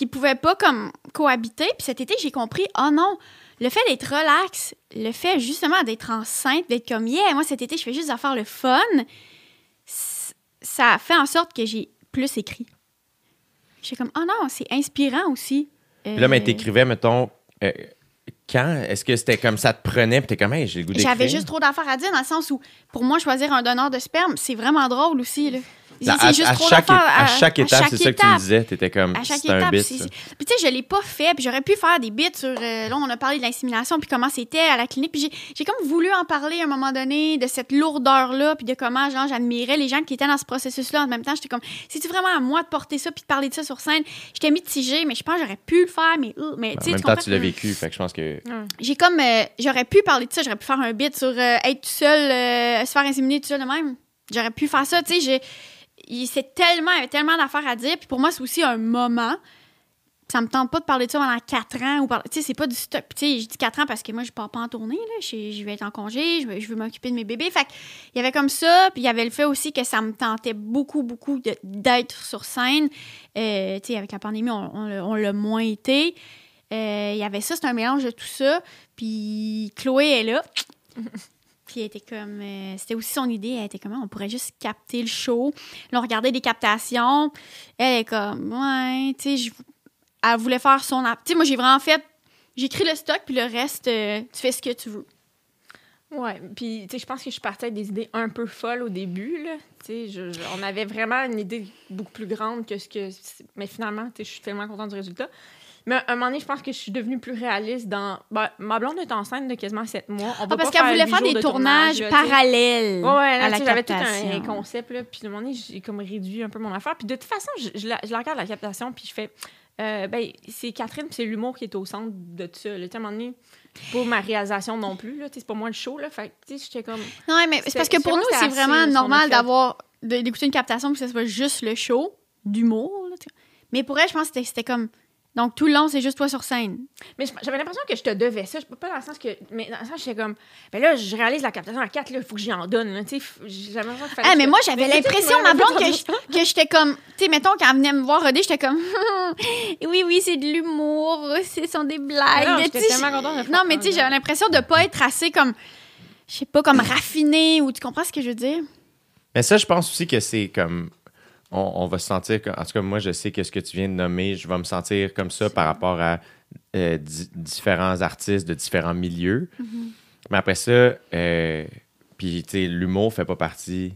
qu'ils pouvaient pas comme cohabiter. Puis cet été, j'ai compris, oh non, le fait d'être relax, le fait justement d'être enceinte, d'être comme, yeah, moi cet été, je fais juste des affaires le fun, ça a fait en sorte que j'ai plus écrit. J'ai comme, oh non, c'est inspirant aussi. puis là, mais Euh, t'écrivais, mettons, euh, quand, est-ce que c'était comme ça te prenait, puis t'es comme, hey, j'ai le goût d'écrire? J'avais juste trop d'affaires à dire dans le sens où, pour moi, choisir un donneur de sperme, c'est vraiment drôle aussi. Là. Là, à, juste à trop chaque, d'affaires à chaque étape, c'est ça que tu me disais, t'étais comme, À chaque c'est un étape. bit, Puis tu sais, je l'ai pas fait, puis j'aurais pu faire des bits sur... euh, là, on a parlé de l'insémination, puis comment c'était à la clinique, puis j'ai- j'ai comme voulu en parler à un moment donné, de cette lourdeur-là, puis de comment, genre, j'admirais les gens qui étaient dans ce processus-là. En même temps, j'étais comme, c'est-tu vraiment à moi de porter ça, puis de parler de ça sur scène? J'étais mitigée, mais je pense que j'aurais pu le faire, mais... euh, mais En tu sais, même tu temps, tu l'as vécu, fait que je pense que... j'ai comme euh, j'aurais pu parler de ça j'aurais pu faire un bit sur euh, être tout seul euh, se faire inséminer tout seul de même j'aurais pu faire ça tu sais j'ai il c'est tellement y avait tellement d'affaires à dire. Puis pour moi c'est aussi un moment. Ça me tente pas de parler de ça pendant quatre ans ou par- tu sais c'est pas du stock. Tu sais je dis quatre ans parce que moi je pars pas en tournée là. Je, vais être en congé je je veux m'occuper de mes bébés. Fait il y avait comme ça puis il y avait le fait aussi que ça me tentait beaucoup beaucoup d'être sur scène. Euh, tu sais avec la pandémie on, on l'a- on l'a moins été. Euh, il y avait ça, c'est un mélange de tout ça. Puis Chloé est là. Puis était comme. euh, C'était aussi son idée. Elle était comme, Ah, on pourrait juste capter le show. Là, on regardait des captations. Elle est comme, ouais, tu sais, elle voulait faire son. Tu sais, moi, j'ai vraiment fait. J'écris le stock, puis le reste, euh, tu fais ce que tu veux. Ouais, puis tu sais, je pense que je partie avec des idées un peu folles au début, là. Tu sais, on avait vraiment une idée beaucoup plus grande que ce que... Mais finalement, tu sais, je suis tellement contente du résultat. Mais à un moment donné, je pense que je suis devenue plus réaliste dans... Ben, ma blonde est enceinte de quasiment sept mois. On Ah, parce qu'elle voulait faire des de tournages tournage, là, parallèles Ouais, ouais, là, j'avais tout un, concept, là, puis à un moment donné, j'ai comme réduit un peu mon affaire. Puis de toute façon, je, je la, je la regarde, la captation, puis je fais... euh, ben, c'est Catherine, puis c'est l'humour qui est au centre de tout ça. Là. À un moment donné, pas ma réalisation non plus, c'est pas moi le show, là. Fait que, tu sais, j'étais comme... Non, mais c'est parce que pour nous, c'est vraiment normal d'avoir d'écouter une captation puis que ce soit juste le show d'humour. Mais pour elle, je pense que c'était- c'était comme donc tout le long, c'est juste toi sur scène. Mais j'avais l'impression que je te devais ça. Je- Pas dans le sens que. Mais dans le sens, j'étais comme. Ben là, je réalise la captation à 4, là, il faut que j'y en donne. là. J'avais l'impression qu'il fallait Ah, que- mais moi, j'avais l'impression, ma blonde, que je- que j'étais comme. Tu sais, mettons, quand elle venait me voir roder, j'étais comme. oui, oui, c'est de l'humour, ce sont des blagues. Non, j'étais tellement contente de faire Non, mais tu sais, j'avais l'impression de pas être assez comme. Je sais pas, comme raffiné ou tu comprends ce que je veux dire? Mais ça, je pense aussi que c'est comme. On, on va se sentir. En tout cas, moi, je sais que ce que tu viens de nommer, je vais me sentir comme ça par rapport à euh, di- différents artistes de différents milieux. Mais après ça, euh, puis, tu sais, l'humour fait pas partie.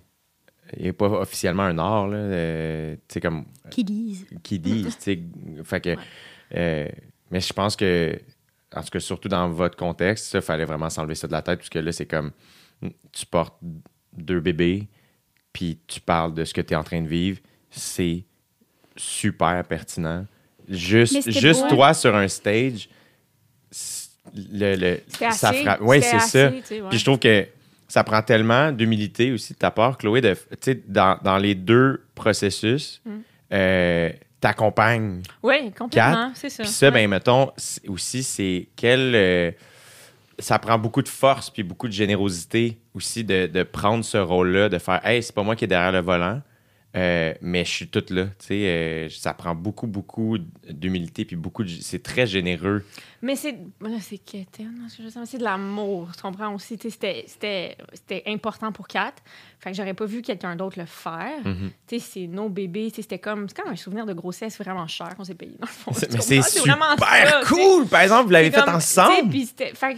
Il n'est pas officiellement un art, là. euh, tu sais, comme Qui disent. qui disent, tu sais. Fait que. mais je pense que. En tout cas, surtout dans votre contexte, ça, fallait vraiment s'enlever ça de la tête, puisque là, c'est comme. Tu portes deux bébés, puis tu parles de ce que tu es en train de vivre. C'est super pertinent. Juste, juste toi sur un stage, le, le, ça frappe. Oui, c'est ça. assez, tu sais, ouais. Puis je trouve que ça prend tellement d'humilité aussi de ta part, Chloé, de, dans, dans les deux processus, Mm. euh, t'accompagnes. Oui, complètement, c'est ça. Puis ça, Ouais. ben, mettons, aussi, c'est quel. euh, ça prend beaucoup de force puis beaucoup de générosité aussi de, de prendre ce rôle-là, de faire Hey, c'est pas moi qui est derrière le volant, euh, mais je suis toute là. Euh, ça prend beaucoup, beaucoup d'humilité puis beaucoup de. C'est très généreux. Mais c'est. C'est mais c'est de l'amour, tu comprends aussi. C'était important pour Kat. Fait que j'aurais pas vu quelqu'un d'autre le faire. Mhm. Tu sais, c'est nos bébés. C'était comme, c'est comme un souvenir de grossesse vraiment cher qu'on s'est payé, dans le fond. Mais c'est super ça, cool! Par exemple, vous l'avez fait ensemble. fait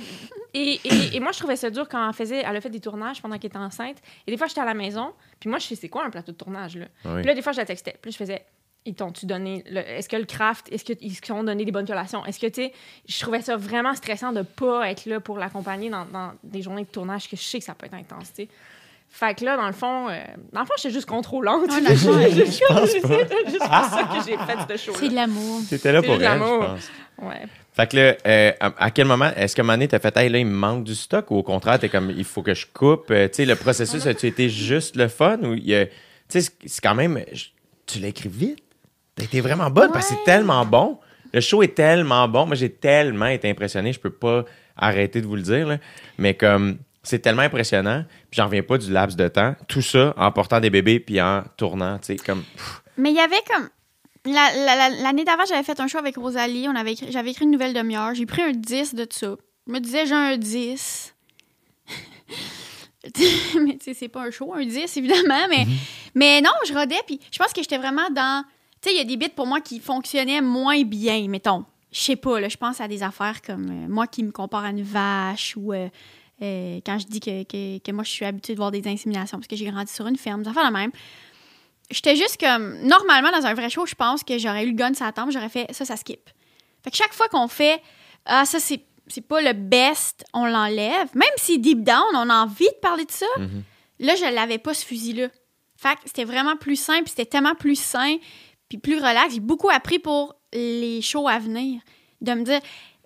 et, et, et moi, je trouvais ça dur quand elle, faisait, elle a fait des tournages pendant qu'elle était enceinte. Et des fois, j'étais à la maison, puis moi, je sais c'est quoi un plateau de tournage. Là? Oui. Puis là, des fois, je la textais. Puis je faisais Ils t'ont-tu donné. Est-ce que le craft, est-ce qu'ils t'ont donné des bonnes collations? Est-ce que, tu sais, je trouvais ça vraiment stressant de pas être là pour l'accompagner dans, dans des journées de tournage que je sais que ça peut être intense, tu sais. Fait que là, dans le fond, euh, dans le fond, j'étais juste contrôlante. Ah, pas. C'est juste pour ça que j'ai fait ce show C'est de l'amour. T'étais là pour elle, je l'amour. pense. Ouais. Fait que là, euh, à, à quel moment, est-ce moment donné, t'as fait, hey, là, il me manque du stock ou au contraire, t'es comme, il faut que je coupe? Euh, tu sais, le processus, a-tu été juste le fun ou il y a- Tu sais, c'est- quand même, je- tu l'as écrit vite. T'as été vraiment bonne parce que c'est Ouais. tellement bon. Le show est tellement bon. Moi, j'ai tellement été impressionné, je peux pas arrêter de vous le dire, là. Mais comme, c'est tellement impressionnant, puis j'en reviens pas du laps de temps. Tout ça en portant des bébés puis en tournant, tu sais, comme. Mais il y avait comme. la- la- la- L'année d'avant, j'avais fait un show avec Rosalie. On avait écrit- J'avais écrit une nouvelle demi-heure. J'ai pris un 10 de ça. Je me disais, j'ai un 10. mais tu sais, c'est pas un show, un 10, évidemment. Mais, mais non, je rodais. Puis je pense que j'étais vraiment dans. Tu sais, il y a des bits pour moi qui fonctionnaient moins bien, mettons. Je sais pas, là, je pense à des affaires comme euh, moi qui me compare à une vache ou euh, euh, quand je dis que, que, que moi, je suis habituée de voir des inséminations parce que j'ai grandi sur une ferme, des affaires la même. J'étais juste comme. Normalement, dans un vrai show, je pense que j'aurais eu le gun sur la tempe, j'aurais fait ça, ça skip. Fait que chaque fois qu'on fait Ah, ça, c'est. C'est pas le best, on l'enlève. Même si deep down, on a envie de parler de ça, Mhm. là, je l'avais pas ce fusil-là. Fait que c'était vraiment plus simple, puis c'était tellement plus sain, puis plus relax. J'ai beaucoup appris pour les shows à venir. De me dire,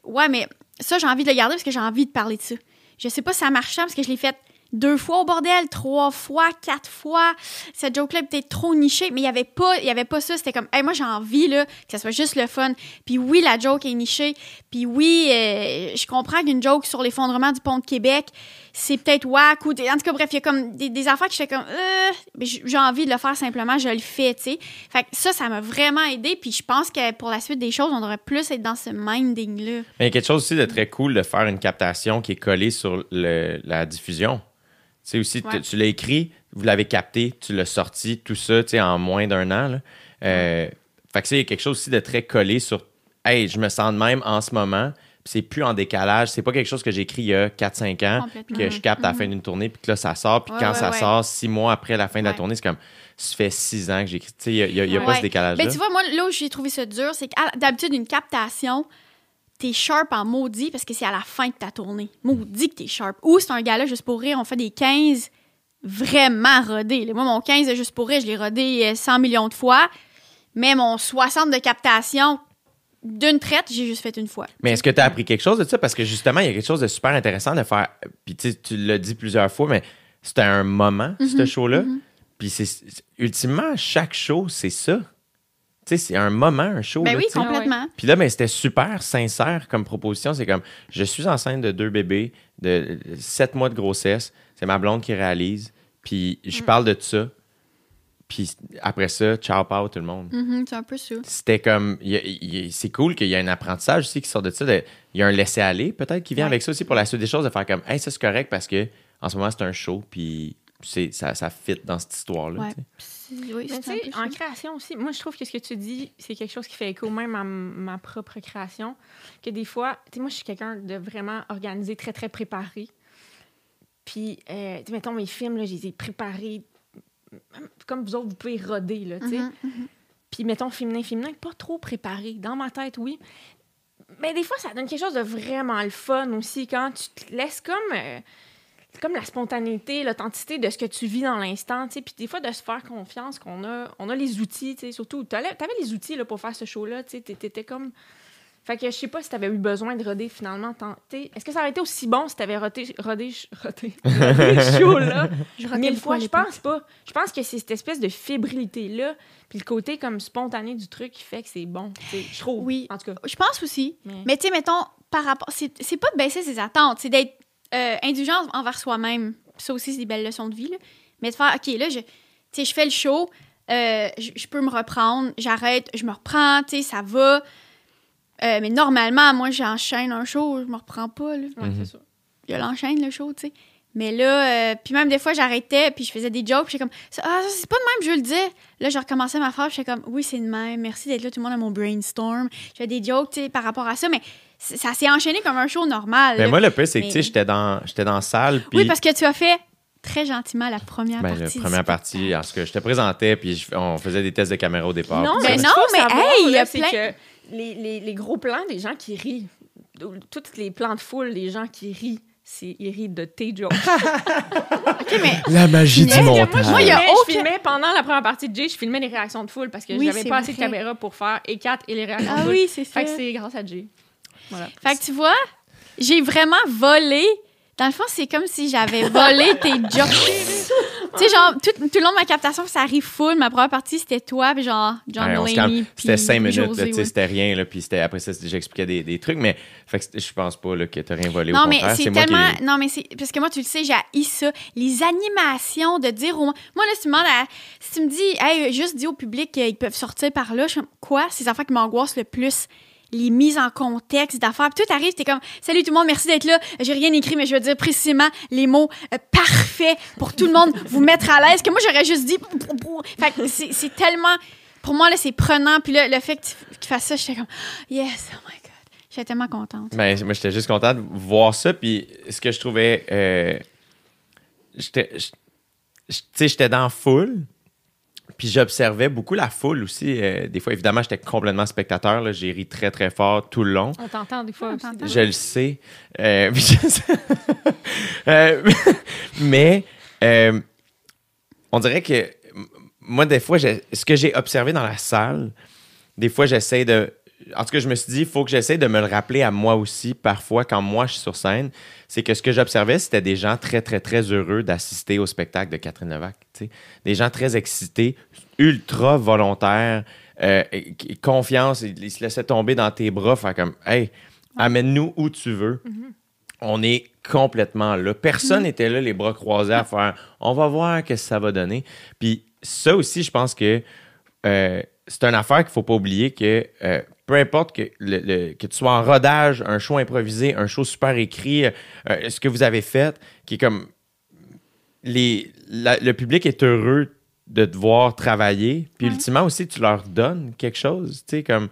ouais, mais ça, j'ai envie de le garder parce que j'ai envie de parler de ça. Je sais pas si ça marche parce que je l'ai fait deux fois au bordel, trois fois, quatre fois. Cette joke-là peut-être trop nichée, mais il y avait pas, y avait pas ça. C'était comme, hey, moi, j'ai envie, là, que ça soit juste le fun. Puis oui, la joke est nichée. Puis oui, euh, je comprends qu'une joke sur l'effondrement du pont de Québec, c'est peut-être whack ou... des- En tout cas, bref, il y a comme des, des affaires que j'étais comme, euh, j'ai envie de le faire simplement, je le fais, tu sais. Fait que ça, ça m'a vraiment aidé. Puis je pense que pour la suite des choses, on devrait plus être dans ce minding-là. Mais il y a quelque chose aussi de très cool de faire une captation qui est collée sur le- la diffusion. Tu sais, aussi, Ouais. tu- l'as écrit, vous l'avez capté, tu l'as sorti, tout ça, tu sais, en moins d'un an. Là. Euh, Fait que ça, il y a quelque chose aussi de très collé sur Hey, je me sens de même en ce moment. C'est plus en décalage. C'est pas quelque chose que j'ai écrit il y a 4-5 ans, puis que je capte à la fin d'une tournée, puis que là, ça sort. Puis Ouais, quand ouais, ça ouais. sort, six mois après la fin de la tournée, c'est comme, ça fait six ans que j'ai écrit. Tu sais, il y a, y a- pas ce décalage-là. Ben, tu vois, moi, là où j'ai trouvé ça dur, c'est que d'habitude, une captation, t'es sharp en maudit parce que c'est à la fin de ta tournée. Maudit que t'es sharp. Ou c'est un gars-là, juste pour rire, on fait des 15 vraiment rodés. Moi, mon 15 de juste pour rire, je l'ai rodé euh, 100 millions de fois. Mais mon 60 de captation, d'une traite, j'ai juste fait une fois. Mais est-ce que tu as appris quelque chose de ça? Parce que justement, il y a quelque chose de super intéressant de faire. Puis tu l'as dit plusieurs fois, mais c'était un moment, Mhm, ce show-là. Puis c'est ultimement, chaque show, c'est ça. Tu sais, c'est un moment, un show. Ben là, oui, sais. complètement. Puis là, ben, c'était super sincère comme proposition. C'est comme, je suis enceinte de deux bébés, de sept mois de grossesse. C'est ma blonde qui réalise. Puis Mm. je parle de ça. Puis après ça, ciao, pao, tout le monde Mhm, c'est un peu ça. c'était comme c'est cool qu'il y ait un apprentissage aussi qui sort de ça de- il y a un laisser aller peut-être qui vient Ouais. avec ça aussi pour la suite des choses de faire comme hey ça c'est correct parce que en ce moment c'est un show puis c'est ça, ça fit dans cette histoire là Ouais. Oui, Mais c'est tu sais, en création aussi, moi, je trouve que ce que tu dis, c'est quelque chose qui fait écho même à ma propre création. Que des fois, tu sais, moi, je suis quelqu'un de vraiment organisé, très, très préparé. Puis, euh, tu sais, mettons, mes films, là, je les ai préparés comme vous autres, vous pouvez roder, là, tu sais. Mhm. Puis, mettons, féminin, féminin, pas trop préparé. Dans ma tête, oui. Mais des fois, ça donne quelque chose de vraiment le fun aussi quand tu te laisses comme. euh, comme la spontanéité, l'authenticité de ce que tu vis dans l'instant, tu sais. Puis des fois, de se faire confiance qu'on a, on a les outils, tu sais. Surtout, t'avais les outils là, pour faire ce show-là, tu sais. T'étais comme. Fait que je sais pas si t'avais eu besoin de roder finalement. Est-ce que ça aurait été aussi bon si t'avais rodé, rodé, rodé? Je ratais Mille fois, je pense pas. Je pense que c'est cette espèce de fébrilité-là, puis le côté comme spontané du truc qui fait que c'est bon. Je trouve. Oui. En tout cas. Je pense aussi. Mais- Mais tu sais, mettons, par rapport. C'est pas de baisser ses attentes, c'est d'être euh, indulgent envers soi-même. Ça aussi, c'est des belles leçons de vie. là. Mais de faire, OK, là, je, je fais le show, euh, je, je peux me reprendre, j'arrête, je me reprends, tu sais, ça va. Euh, mais normalement, moi, j'enchaîne un show, je me reprends pas. Là. Ouais, c'est sûr. Je l'enchaîne, le show, tu sais. Mais là, euh, puis même des fois, j'arrêtais, puis je faisais des jokes, puis j'étais comme, ah, ça, c'est pas de même, je veux le dire. Là, je recommençais ma phrase, puis j'étais comme, oui, c'est de même, merci d'être là, tout le monde à mon brainstorm. Je fais des jokes, tu sais, par rapport à ça, mais ça s'est enchaîné comme un show normal. Mais là. moi le pire c'est que Mais- tu sais j'étais dans j'étais dans la salle puis oui, parce que tu as fait très gentiment la première ben, partie. la première partie spectacle. en ce que je te présentais puis je- on faisait des tests de caméra au départ Non, ça, mais non, mais savoir, hey, il y a plein- que les, les, les gros plans des gens qui rient, tous les plans de foule des gens qui rient, c'est ils rient de tes jokes. Mais la magie du montage. Moi, filmais- je filmais pendant la première partie de Jay, je filmais les réactions de foule parce que Oui, j'avais pas assez de vrai. caméras pour faire et 4 et les réactions ah de foule. oui, c'est ça. Fait que c'est grâce à Jay. Voilà. Fait que tu vois, j'ai vraiment volé. Dans le fond, c'est comme si j'avais volé tes jokes. tu sais, genre, tout, tout le long de ma captation, ça arrive full. Ma première partie, c'était toi, puis genre, John Ouais, Mulaney, C'était cinq minutes, tu sais, c'était rien, là, puis après ça, j'expliquais des, des trucs, mais fait que c'était- je pense pas là, que t'as rien volé. Non, au mais c'est qui tellement. Non, mais c'est. Parce que moi, tu le sais, j'ai ça. Les animations de dire au. Moi, là, si tu me demandes à- Si tu me dis, hey, juste dis au public qu'ils peuvent sortir par là, je suis comme, quoi? C'est les affaires qui m'angoissent le plus. Les mises en contexte d'affaires. Puis tout arrive, t'es comme, salut tout le monde, merci d'être là. J'ai rien écrit, mais je veux dire précisément les mots euh, parfaits pour tout le monde vous mettre à l'aise. Que moi, j'aurais juste dit. Fait que c'est tellement. Pour moi, là, c'est prenant. Puis là, le fait que tu, que tu fasses ça, j'étais comme, yes, oh my God. J'étais tellement contente. Ben, moi, j'étais juste content de voir ça. Puis ce que je trouvais. euh, j'étais. Tu sais, j'étais dans la foule. Puis j'observais beaucoup la foule aussi. euh, des fois, évidemment, j'étais complètement spectateur. là. J'ai ri très, très fort tout le long. On t'entend des fois On aussi. t'entend. Je le sais. Euh, Euh, mais euh, on dirait que moi, des fois, j'ai- ce que j'ai observé dans la salle, des fois, j'essaie de. En tout cas, je me suis dit, il faut que j'essaie de me le rappeler à moi aussi, parfois, quand moi, je suis sur scène. C'est que ce que j'observais, c'était des gens très, très, très heureux d'assister au spectacle de Catherine Levac. Des gens très excités, ultra volontaires, euh, et- et confiance, ils, ils se laissaient tomber dans tes bras, faire comme, hey, amène-nous où tu veux. On est complètement là. Personne n'était là, les bras croisés, à faire on va voir qu'est-ce que ça va donner. Puis ça aussi, je pense que euh, c'est une affaire qu'il faut pas oublier que euh, peu importe que, le- le- que tu sois en rodage, un show improvisé, un show super écrit, euh, euh, ce que vous avez fait, qui est comme les, la- le public est heureux de te voir travailler. Puis ultimement aussi, tu leur donnes quelque chose. Tu sais, comme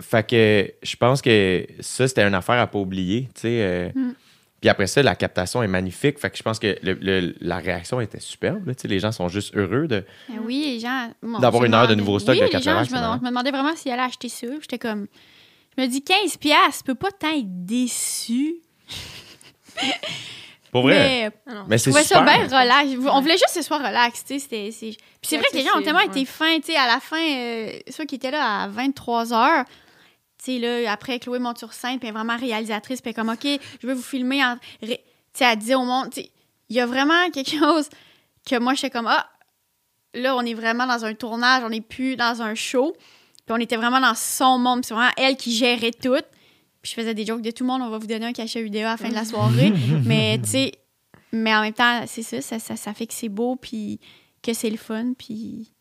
Fait que je pense que ça, c'était une affaire à pas oublier, tu sais. euh, Mm. Puis après ça, la captation est magnifique. Fait que je pense que le- le- la réaction était superbe. là, les gens sont juste heureux de. Ben oui, les gens. bon, D'avoir je une heure de nouveau stock oui, de les gens, je me, je demandais vraiment s'ils allaient acheter ça. J'étais comme. Je me dis 15$, piastres, tu peux pas tant être déçu. Pour vrai. Mais Ah non. Mais je c'est ça super. bien relax. On voulait juste que ce soit relax, Puis c'est vrai que les gens ont tellement été fins, tu sais. À la fin, euh, ceux qui étaient là à 23h, tu sais, là, après, Chloé monte sur scène, puis elle est vraiment réalisatrice, puis comme, OK, je veux vous filmer. en... Tu sais, elle dit au monde, il y a vraiment quelque chose que moi, j'étais comme, ah, là, on est vraiment dans un tournage, on n'est plus dans un show. Puis on était vraiment dans son monde. C'est vraiment elle qui gérait tout. Puis je faisais des jokes de tout le monde. On va vous donner un cachet vidéo à la fin de la soirée. mais tu sais, mais en même temps, c'est ça, ça, ça, ça fait que c'est beau, puis que c'est le fun, puis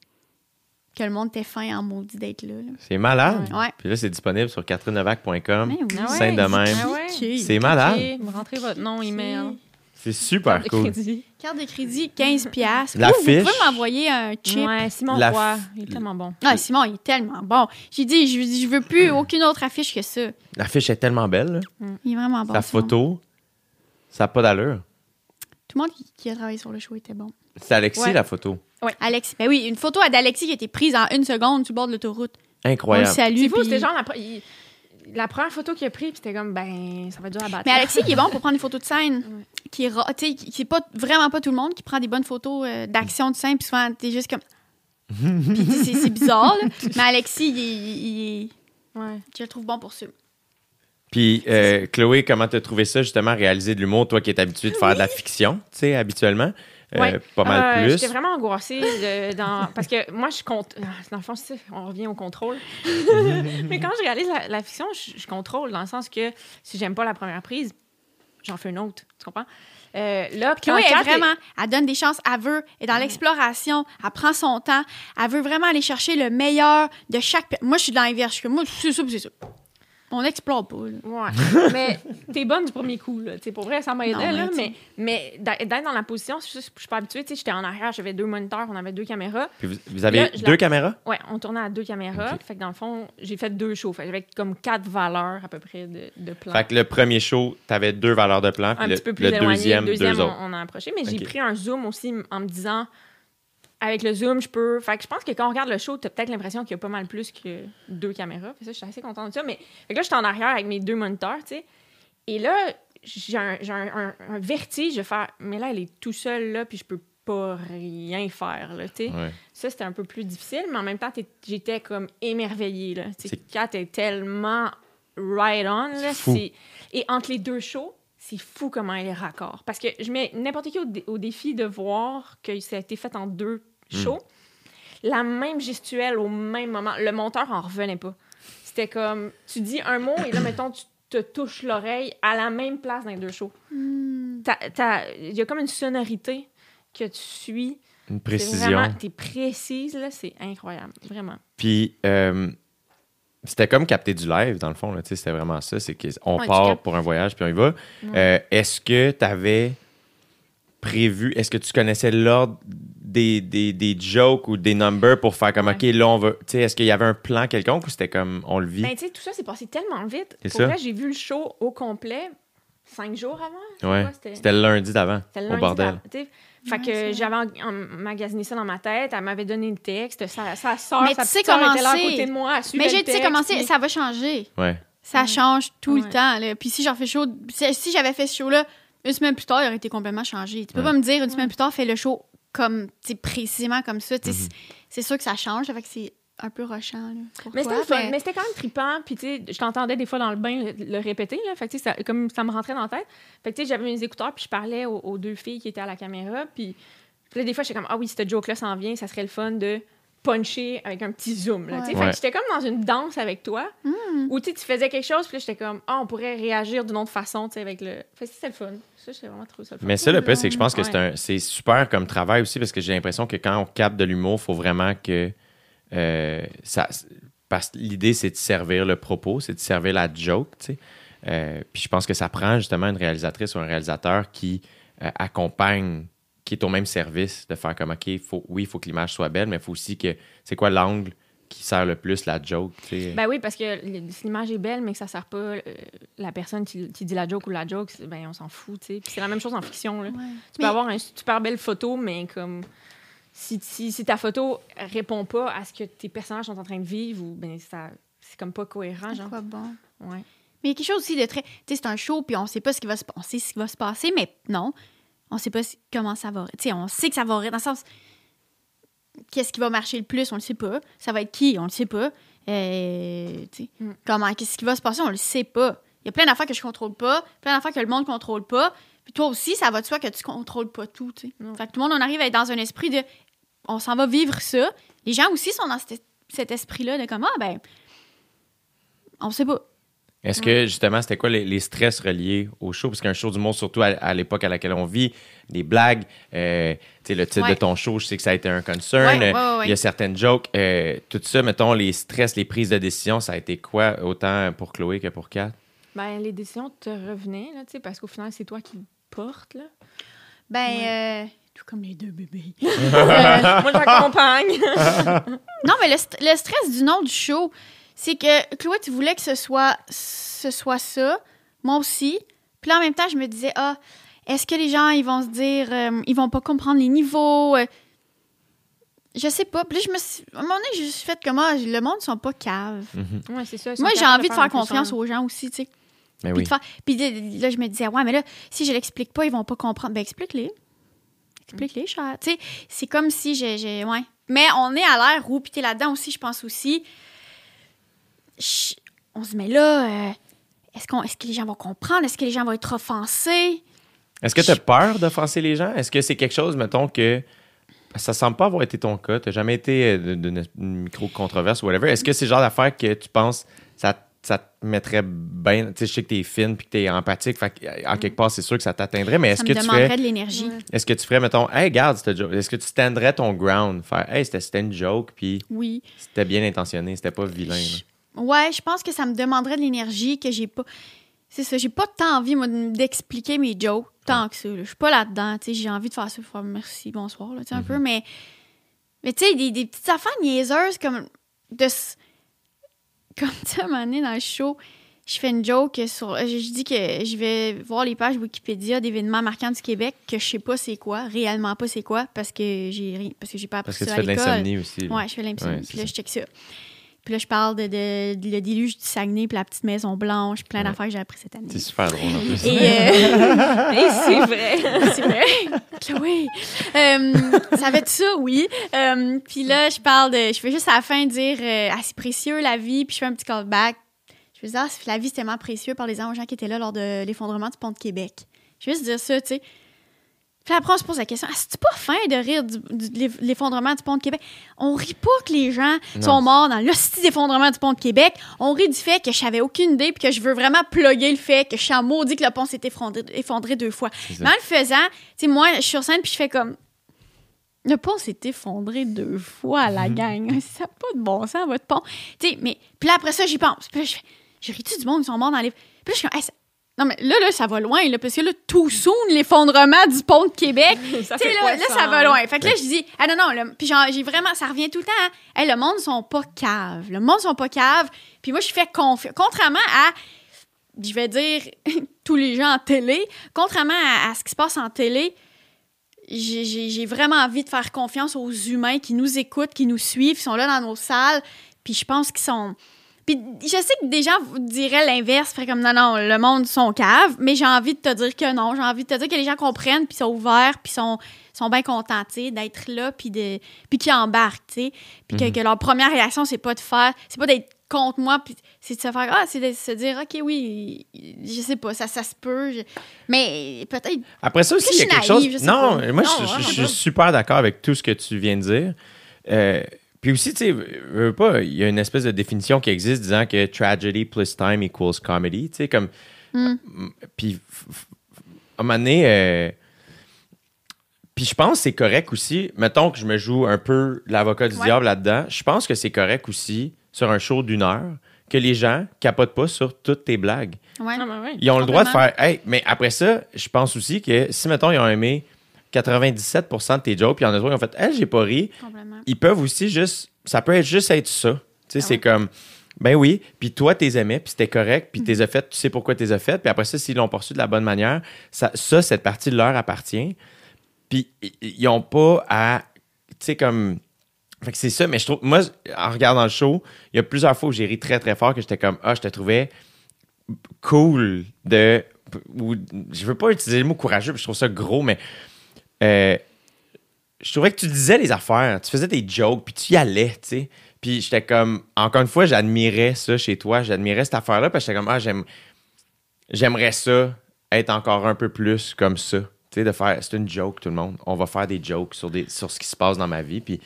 que le monde était fin en maudit d'être là. là. C'est malade. Ouais. Puis là, c'est disponible sur catherinevac.com. Oui. Ah ouais, de même. Ah ouais. C'est malade. Vous rentrez votre nom, email. C'est super carte de cool. crédit. Carte de crédit, 15 piastres. La Ou vous fiche. pouvez m'envoyer un chip. Ouais, Simon La Roy, il est tellement bon. Ah, Simon, il est tellement bon. J'ai dit, je, je veux plus aucune autre affiche que ça. L'affiche est tellement belle. là. Il est vraiment bon. Sa Simon. photo, ça n'a pas d'allure. Tout le monde qui, qui a travaillé sur le show était bon. C'est Alexis, Ouais. la photo. Alex, ben oui, une photo d'Alexis qui a été prise en une seconde sur le bord de l'autoroute. Incroyable. C'est fou, puis- c'était genre la, il- la première photo qu'il a prise, puis c'était comme, ben, ça va être dur à battre. Mais Alexis, il est bon pour prendre des photos de scène. Ouais. Qui est, ra- tu sais, qui- qui est pas vraiment pas tout le monde qui prend des bonnes photos euh, d'action de scène. Puis souvent, t'es juste comme. puis c'est bizarre, là. Mais Alexis, il, est- il Ouais. je le trouve bon pour ça. Puis, euh, Chloé, comment t'as trouvé ça, justement, réaliser de l'humour, toi qui es habituée de faire de la fiction, tu sais, habituellement? Euh, Ouais. Pas mal Euh, plus. J'étais vraiment angoissée de- dans... parce que moi, je compte. ah, Dans le fond, on revient au contrôle. Mais quand je réalise la, la fiction, je, je contrôle dans le sens que si j'aime pas la première prise, j'en fais une autre. Tu comprends? Euh, là, Chloé, quand elle, vraiment, elle donne des chances. Elle veut, elle est dans l'exploration. Elle prend son temps. Elle veut vraiment aller chercher le meilleur de chaque. Moi, je suis dans les vierges. Je suis comme, Moi, c'est ça, puis c'est ça. On n'explore pas. là. Ouais. mais t'es bonne du premier coup, là. Pour vrai, ça m'aidait, mais là. Mais, mais d'être dans la position, je, suis pas habituée. Tu sais, j'étais en arrière, j'avais deux moniteurs, on avait deux caméras. Puis vous, vous avez Là, deux la- caméras? Ouais, on tournait à deux caméras. Ok. Fait que dans le fond, j'ai fait deux shows. J'avais comme quatre valeurs à peu près de, de plan. Fait que le premier show, t'avais deux valeurs de plan, puis un le, petit peu plus le éloigné. deuxième, le deuxième, deux on, autres. on a approché. Mais j'ai pris un zoom aussi en me disant, avec le zoom, je peux. Fait que je pense que quand on regarde le show, t'as peut-être l'impression qu'il y a pas mal plus que deux caméras. Fait ça, je suis assez contente de ça. Mais fait que là, j'étais en arrière avec mes deux moniteurs, tu sais. Et là, j'ai un, un- un- vertige de faire, mais là, elle est tout seule, là, puis je peux pas rien faire, là, tu sais. Ouais. Ça, c'était un peu plus difficile, mais en même temps, j'étais comme émerveillée. Là. Tu sais, Kat est tellement right on. Là, fou. Et entre les deux shows, c'est fou comment elle est raccord. Parce que je mets n'importe qui au, dé- au défi de voir que ça a été fait en deux Hmm. shows. La même gestuelle au même moment. Le monteur en revenait pas. C'était comme, tu dis un mot et là, mettons, tu te touches l'oreille à la même place dans les deux shows. Hmm. T'as- t'as- Il y a comme une sonorité que tu suis. Une précision. T'es précise, là, c'est incroyable, vraiment. Puis, euh, c'était comme capter du live, dans le fond. C'était vraiment ça. C'est qu'on Ouais, part pour un voyage, puis on y va. Euh, est-ce que tu avais prévu, est-ce que tu connaissais l'ordre des, des, des jokes ou des numbers pour faire comme. OK, là, on va. Tu sais, est-ce qu'il y avait un plan quelconque ou c'était comme, on le vit? Ben, tout ça s'est passé tellement vite. Pour vrai, j'ai vu le show au complet cinq jours avant. ouais. c'était- lundi d'avant, au bordel. Fait que j'avais en- emmagasiné ça dans ma tête. Elle m'avait donné le texte. Sa, sa soeur, Mais sa tu sais petite comment était là à côté de moi. elle Mais j'ai tu sais comment c'est, ça va changer. Ouais. Ça Ouais. change tout le temps. Là. Puis si j'en fais chaud, si, j'avais fait ce show-là une semaine plus tard, il aurait été complètement changé. Tu peux Ouais. pas me dire une semaine plus tard, fais le show comme, tu sais, précisément comme ça. Mhm. c'est- sûr que ça change, fait que c'est un peu rushant. Là, pour Mais c'était le fun. mais- Mais c'était quand même trippant. Puis, tu sais, je t'entendais des fois dans le bain le, le répéter. Là. Fait que, tu sais, ça, comme ça me rentrait dans la tête. Fait que, tu sais, j'avais mes écouteurs. Puis, je parlais aux, aux deux filles qui étaient à la caméra. Puis, là, des fois, j'étais comme, ah oui, cette joke-là s'en vient. Ça serait le fun de puncher avec un petit zoom. Là, tu sais. Ouais. Fait Ouais. que j'étais comme dans une danse avec toi. Hmm. Où, tu sais, tu faisais quelque chose. Puis là, j'étais comme, ah, on pourrait réagir d'une autre façon, tu sais, avec le. Fait que c'était le fun. Ça, j'ai vraiment trouvé ça le fun. Mais ça, le pire, c'est que je pense que Ouais. c'est un- c'est super comme travail aussi parce que j'ai l'impression que quand on capte de l'humour, il faut vraiment que euh, ça. Parce que l'idée, c'est de servir le propos, c'est de servir la joke, tu sais. Euh, puis je pense que ça prend justement une réalisatrice ou un réalisateur qui euh, accompagne, qui est au même service, de faire comme, OK, faut, oui, il faut que l'image soit belle, mais il faut aussi que, c'est quoi l'angle qui sert le plus la joke, tu sais? Ben oui, parce que l'image est belle, mais que ça sert pas euh, la personne qui, qui dit la joke ou la joke, ben on s'en fout, tu sais. Puis c'est la même chose en fiction, là. Tu peux Mais- avoir une super belle photo, mais comme si, si, si ta photo répond pas à ce que tes personnages sont en train de vivre, ou ben ça c'est comme pas cohérent, genre. quoi bon? Ouais. Mais il y a quelque chose aussi de très. Tu sais, c'est un show, puis on sait pas ce qui va se passer. Ce qui va se passer, mais non. On sait pas si- comment ça va. Tu sais, on sait que ça va. Dans le sens. Qu'est-ce qui va marcher le plus, on le sait pas. Ça va être qui, on le sait pas. Euh, tu sais, Mm. Comment, qu'est-ce qui va se passer, on le sait pas. Il y a plein d'affaires que je contrôle pas, plein d'affaires que le monde contrôle pas. Puis toi aussi, ça va de soi que tu contrôles pas tout, tu sais. Non. Fait que tout le monde, on arrive à être dans un esprit de. On s'en va vivre ça. Les gens aussi sont dans cet, cet esprit-là de comme, ah, ben. On sait pas. Est-ce que justement, c'était quoi les, les stress reliés au show? Parce qu'un show du monde, surtout à, à l'époque à laquelle on vit, des blagues, euh, tu sais, le titre Ouais. de ton show, je sais que ça a été un concern. Ouais, ouais, ouais, Il y a certaines jokes. euh, tout ça, mettons, les stress, les prises de décision, ça a été quoi autant pour Chloé que pour Kat? Ben les décisions te revenaient, là, tu sais, parce qu'au final, c'est toi qui le portes, là. Ben, Ouais. euh, tout comme les deux bébés. Moi, j'accompagne. non, mais le, st- le stress du nom du show, c'est que Chloé, tu voulais que ce soit, ce soit ça. Moi aussi. Puis là, en même temps, je me disais, ah, est-ce que les gens, ils vont se dire, euh, ils vont pas comprendre les niveaux? euh, je sais pas. Puis là, je me suis, à un moment donné, je me suis fait comme, ah, le monde, ils sont pas caves. ouais, c'est ça. Moi, j'ai envie de faire faire confiance aux gens aussi, tu sais. Ben Puis, oui. de faire- puis de- là, je me disais, ouais, mais là, si je l'explique pas, ils vont pas comprendre. Ben, explique-les. Explique-les, cher. Tu sais, c'est comme si j'ai. Ouais. Mais on est à l'air où, puis t'es là-dedans aussi, je pense aussi. Je- on se met là, euh, est-ce, qu'on, est-ce que les gens vont comprendre? Est-ce que les gens vont être offensés? Est-ce que tu as peur d'offenser les gens? Est-ce que c'est quelque chose, mettons, que ça semble pas avoir été ton cas? Tu jamais été euh, d'une micro-controverse ou whatever. Est-ce que c'est le genre d'affaire que tu penses ça, te mettrait bien? Tu sais, je sais que tu es fine puis que tu es empathique. Fait que, en quelque part, c'est sûr que ça t'atteindrait. Mais est-ce ça que me tu demanderait ferais, de l'énergie. Est-ce que tu ferais, mettons, hey, garde cette joke? Est-ce que tu standerais ton ground? Faire, hey, c'était c'était une joke puis Oui. c'était bien intentionné, c'était pas vilain. Je- Ouais, je pense que ça me demanderait de l'énergie que j'ai pas. C'est ça, j'ai pas tant envie, moi, de- d'expliquer mes jokes tant que ça. Je suis pas là-dedans, tu sais, j'ai envie de faire ça pour faire merci, bonsoir, là, tu sais, un peu, mais. Mais tu sais, des, des petites affaires niaiseuses comme. De. s- Comme à un moment donné, dans le show, je fais une joke sur. Je, je dis que je vais voir les pages Wikipédia d'événements marquants du Québec, que je sais pas c'est quoi, réellement pas c'est quoi, parce que j'ai parce que j'ai pas appris Parce que tu ça à fais de l'insomnie aussi. là. Ouais, je fais l'insomnie. Ouais, c'est puis là, ça. je check ça. Puis là, je parle de, de- de le déluge du Saguenay, puis la petite maison blanche, plein Ouais. d'affaires que j'ai appris cette année. C'est super drôle en plus. Et euh, Et c'est vrai. c'est vrai. Chloé. Euh, ça va être ça, oui. Euh, puis là, je parle de. Je fais juste à la fin dire euh, Ah, c'est précieux la vie, puis je fais un petit callback. Je fais dire Ah, la vie, c'est tellement précieux. Parlez-en aux gens qui étaient là lors de l'effondrement du pont de Québec. Je vais juste dire ça, tu sais. Puis après, on se pose la question Ah, c'est pas fin de rire du- du- de l'eff- l'effondrement du pont de Québec? On rit pas que les gens Non. sont morts dans l'hostie d'effondrement du pont de Québec. On rit du fait que je savais aucune idée, puis que je veux vraiment plugger le fait que je suis en maudit que le pont s'est effondré, effondré deux fois. Mais en le faisant, tu sais, moi, je suis sur scène, puis je fais comme. Le pont s'est effondré deux fois, Mhm. la gang. Ça n'a pas de bon sens, votre pont. Tu sais, mais. Puis là, après ça, j'y pense. Puis là, je fais. J'ai ri-tu du monde, ils sont morts dans les. Puis là, je suis comme. Hey, Non, mais là, là, ça va loin, là, parce que là, tout soon, l'effondrement du pont de Québec. Ça fait là, là, ça va hein? loin. Fait que là, je dis, ah non, non, le- puis genre, j'ai vraiment, ça revient tout le temps, hein. Hey, le monde sont pas caves. Le monde sont pas caves. Puis moi, je fais confiance. Contrairement à, je vais dire, tous les gens en télé, contrairement à, à ce qui se passe en télé, j'ai vraiment envie de faire confiance aux humains qui nous écoutent, qui nous suivent, qui sont là dans nos salles. Puis je pense qu'ils sont. Puis je sais que des gens vous diraient l'inverse, ferait comme non, non, le monde sont caves, mais j'ai envie de te dire que non. J'ai envie de te dire que les gens comprennent, puis sont ouverts, puis sont, sont bien contents, tu sais, d'être là, puis de puis qui embarquent, tu sais. Puis que, que leur première réaction, c'est pas de faire, c'est pas d'être contre moi, puis c'est de se faire, ah, c'est de se dire, OK, oui, je sais pas, ça, ça se peut, je- mais peut-être Après ça aussi, il y a quelque naïve, chose. Non, pas. moi, Non, je, je- suis super d'accord avec tout ce que tu viens de dire. Euh, puis aussi, tu sais, veux- pas, il y a une espèce de définition qui existe disant que tragedy plus time equals comedy. Tu sais, comme. Hmm. Puis, à un moment donné. euh, puis je pense que c'est correct aussi. Mettons que je me joue un peu l'avocat du Ouais. diable là-dedans. Je pense que c'est correct aussi sur un show d'une heure que les gens capotent pas sur toutes tes blagues. Ouais. Ah, ben. Ils ont le droit de faire. Hey, mais après ça, je pense aussi que si, mettons, ils ont aimé 97% de tes jokes, puis il y en a qui ont fait, elle, j'ai pas ri. Ils peuvent aussi juste, ça peut être juste être ça. Tu sais, Ah c'est ouais. comme, ben oui, puis toi, t'es aimais, puis c'était correct, puis t'es as fait, tu sais pourquoi t'es fait, puis après ça, s'ils l'ont poursu de la bonne manière, ça, ça cette partie leur appartient. Puis ils ont pas à, tu sais, comme. Fait que c'est ça, mais je trouve, moi, en regardant le show, il y a plusieurs fois où j'ai ri très, très fort que j'étais comme, ah, je te trouvais cool de. Ou, je veux pas utiliser le mot courageux, puis je trouve ça gros, mais. Euh, je trouvais que tu disais les affaires, tu faisais des jokes, puis tu y allais, tu sais. Puis j'étais comme, encore une fois, j'admirais ça chez toi, j'admirais cette affaire-là, parce que j'étais comme, ah, j'aime, j'aimerais ça être encore un peu plus comme ça. Tu sais, de faire, c'est une joke, tout le monde. On va faire des jokes sur, des, sur ce qui se passe dans ma vie, puis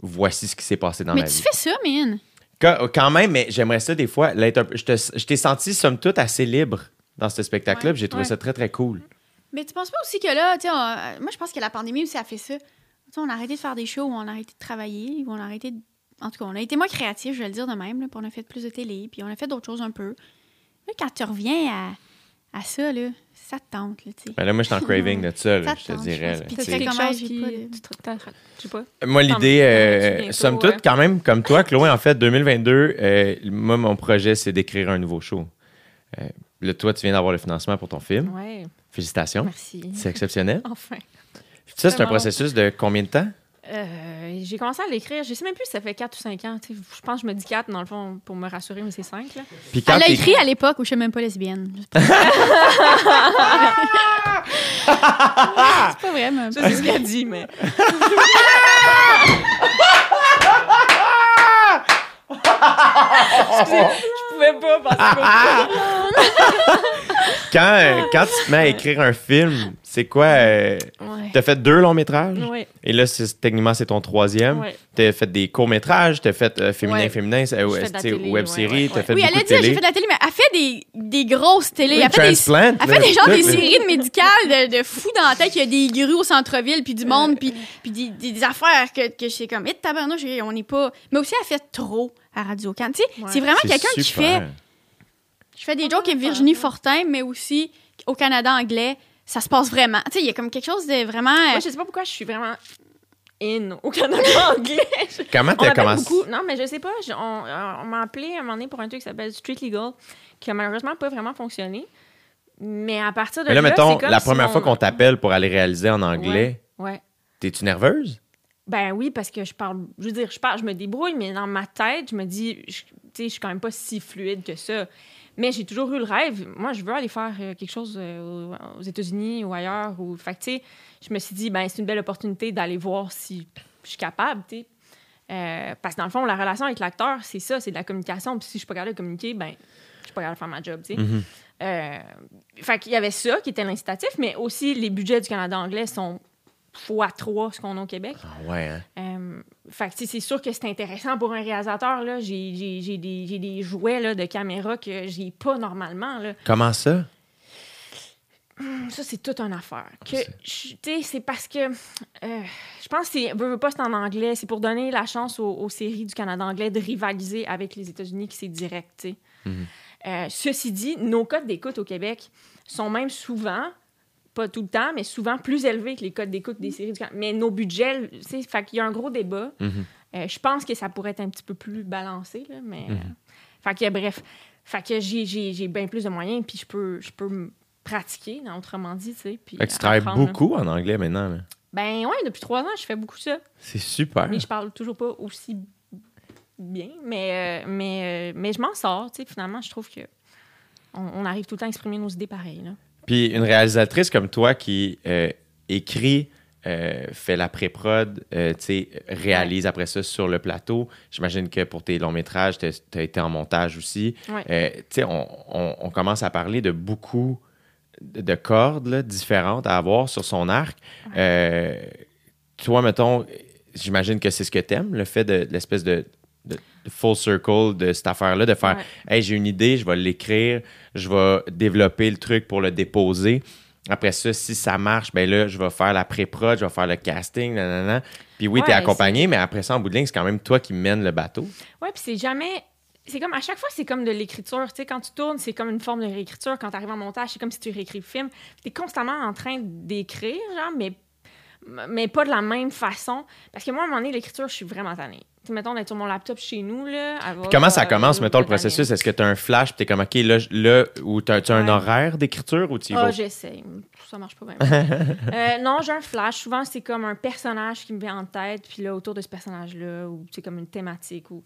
voici ce qui s'est passé dans Mais ma tu vie. fais ça, man. Quand, quand même, mais j'aimerais ça des fois. je, t'ai senti, somme toute, assez libre dans ce spectacle-là, Ouais, puis j'ai trouvé ouais. ça très, très cool. Mais tu penses pas aussi que là, tu moi je pense que la pandémie aussi a fait ça. Tu sais, on a arrêté de faire des shows, on a arrêté de travailler, ou on a arrêté de... En tout cas, on a été moins créatifs, je vais le dire de même, là, puis on a fait plus de télé, puis on a fait d'autres choses un peu. Là, quand tu reviens à, à ça, là, ça te tente, là, tu sais. Ben là, moi, je suis en craving de ça, là, Ça je te tente, dirais. Puis tu fais comment, j'ai pas de- tu te- pas. Moi, l'idée, mieux. euh, somme toute, quand même, comme toi, Chloé, en fait, 2022, euh, moi, mon projet, c'est d'écrire un nouveau show. Euh, là, toi, tu viens d'avoir le financement pour ton film. Ouais, Félicitations. merci. C'est exceptionnel. Enfin. Ça, c'est un processus de combien de temps? Euh, j'ai commencé à l'écrire, je sais même plus si ça fait 4 ou 5 ans. Je pense que je me dis 4 dans le fond pour me rassurer, mais c'est 5. Là. Puis quand Elle l'a écrit à l'époque où je suis même pas lesbienne. C'est pas vrai, mais... Ça, c'est ce qu'elle dit, mais. Excusez, je pouvais pas. Quand, euh, quand tu te mets à écrire un film, c'est quoi? euh, Ouais. T'as fait deux longs métrages? Ouais, Et là, c'est- techniquement, c'est ton troisième. ouais. T'as fait des courts-métrages, t'as fait euh, féminin, Ouais. féminin, télé, web-série, ouais, t'as fait Oui, elle a dit, j'ai fait de la télé, mais elle fait des, des grosses télés. Oui, elle fait des, elle fait des gens tout, des séries de médicales de, de fous dans la tête. Il y a des grues au centre-ville, puis du monde, puis, puis des, des- des affaires que, que je sais comme, et tabarnouche, on n'est pas. Mais aussi, elle fait trop à Radio Can. Tu sais, Ouais. c'est vraiment C'est quelqu'un qui fait. Je fais des jokes avec Virginie Fortin, mais aussi au Canada anglais, ça se passe vraiment. Tu sais, il y a comme quelque chose de vraiment. Moi, je sais pas pourquoi je suis vraiment in au Canada anglais. Comment t'as commencé? beaucoup. Non, mais je sais pas. je- on on m'a appelé à un moment donné pour un truc qui s'appelle Street Legal, qui a malheureusement pas vraiment fonctionné. Mais à partir de Mais là, mettons, c'est comme la si première fois qu'on t'appelle pour aller réaliser en anglais, Ouais. t'es-tu nerveuse? Ben oui, parce que je parle, je veux dire, je parle, je me débrouille, mais dans ma tête, je me dis, je- tu sais, je suis quand même pas si fluide que ça. Mais j'ai toujours eu le rêve. Moi, je veux aller faire euh, quelque chose euh, aux- États-Unis ou ailleurs. Ou... Fait que, tu sais, je me suis dit, ben c'est une belle opportunité d'aller voir si je suis capable, tu sais. Euh, parce que dans le fond, la relation avec l'acteur, c'est ça, c'est de la communication. Puis si je suis pas capable de communiquer, ben je suis pas capable de faire ma job, tu sais. Mhm. Euh, fait qu'il y avait ça qui était l'incitatif, mais aussi les budgets du Canada anglais sont fois trois ce qu'on a au Québec. Ah ouais, hein? Euh, fait que, c'est sûr que c'est intéressant pour un réalisateur. là. J'ai j'ai- j'ai des, j'ai des jouets là, de caméra que j'ai pas normalement. Là. Comment ça? Ça, c'est toute une affaire. Que, C'est- je- tu sais, c'est parce que euh, je pense que c'est, veux, veux pas, c'est en anglais. C'est pour donner la chance aux, aux séries du Canada anglais de rivaliser avec les États-Unis, qui c'est direct, tu sais. Mhm. Euh, ceci dit, nos codes d'écoute au Québec sont même souvent, pas tout le temps, mais souvent plus élevés que les codes d'écoute des séries du Canada. Mais nos budgets, tu sais, fait qu'il y a un gros débat. Mhm. Euh, je pense que ça pourrait être un petit peu plus balancé, là, mais... Mhm. euh, fait que, bref, fait que j'ai, bien plus de moyens, puis je peux, je peux me pratiquer, autrement dit, tu sais. puis Fait que tu travailles là. beaucoup en anglais maintenant. là. Ben ouais, depuis trois ans, je fais beaucoup ça. C'est super. Mais je parle toujours pas aussi bien, mais, euh, mais, euh, mais je m'en sors, tu sais, finalement, je trouve que on, on arrive tout le temps à exprimer nos idées pareilles, là. Puis une réalisatrice comme toi qui euh, écrit, euh, fait la pré-prod, euh, réalise après ça sur le plateau. J'imagine que pour tes longs métrages, tu as été en montage aussi. Ouais. On, on- on commence à parler de beaucoup de de cordes là, différentes à avoir sur son arc. Toi, mettons, j'imagine que c'est ce que t'aimes, le fait de, de l'espèce de, de- de full circle de cette affaire-là, de faire Ouais. Hey, j'ai une idée, je vais l'écrire, je vais développer le truc pour le déposer. Après ça, si ça marche, ben là, je vais faire la pré-prod, je vais faire le casting, nanana. Puis oui, t'es Ouais, accompagné, mais après ça, en bout de ligne, c'est quand même toi qui mène le bateau. Ouais, puis c'est jamais. C'est comme à chaque fois, c'est comme de l'écriture. Tu sais, quand tu tournes, c'est comme une forme de réécriture. Quand tu arrives en montage, c'est comme si tu réécris le film. Tu es constamment en train d'écrire, genre, mais mais pas de la même façon. Parce que moi, à un moment donné, l'écriture, je suis vraiment tannée. Mettons, d'être sur mon laptop chez nous, là. elle va- Comment ça euh, commence, mettons, le processus? Est-ce que tu as un flash puis tu es comme, OK, là, là ou tu as, un Ouais. horaire d'écriture ou tu y Ah, vas? j'essaie. Ça marche pas bien. Euh, non, j'ai un flash. Souvent, c'est comme un personnage qui me vient en tête, puis là, autour de ce personnage-là, ou c'est comme une thématique, ou.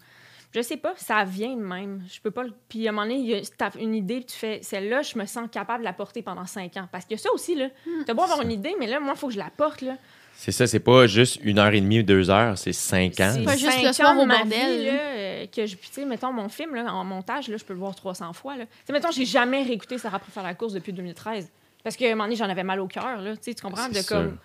Je sais pas, ça vient de même. Je peux pas. le- Puis à un moment donné, il y a- t'as une idée, puis tu fais celle-là, je me sens capable de la porter pendant cinq ans. Parce que ça aussi, là, t'as beau avoir une idée, mais là, moi, il faut que je la porte, là. C'est ça, c'est pas juste une heure et demie ou deux heures, c'est cinq ans. C'est Pas juste le soir au bordel. vie, là, euh, que je, puis, tu sais, mettons, mon film, là, en montage, là, je peux le voir 300 fois. Là. Tu sais, mettons, j'ai jamais réécouté Sarah pour faire la course depuis 2013. Parce qu'à un moment donné, j'en avais mal au cœur, là. Tu sais, tu comprends? De comme,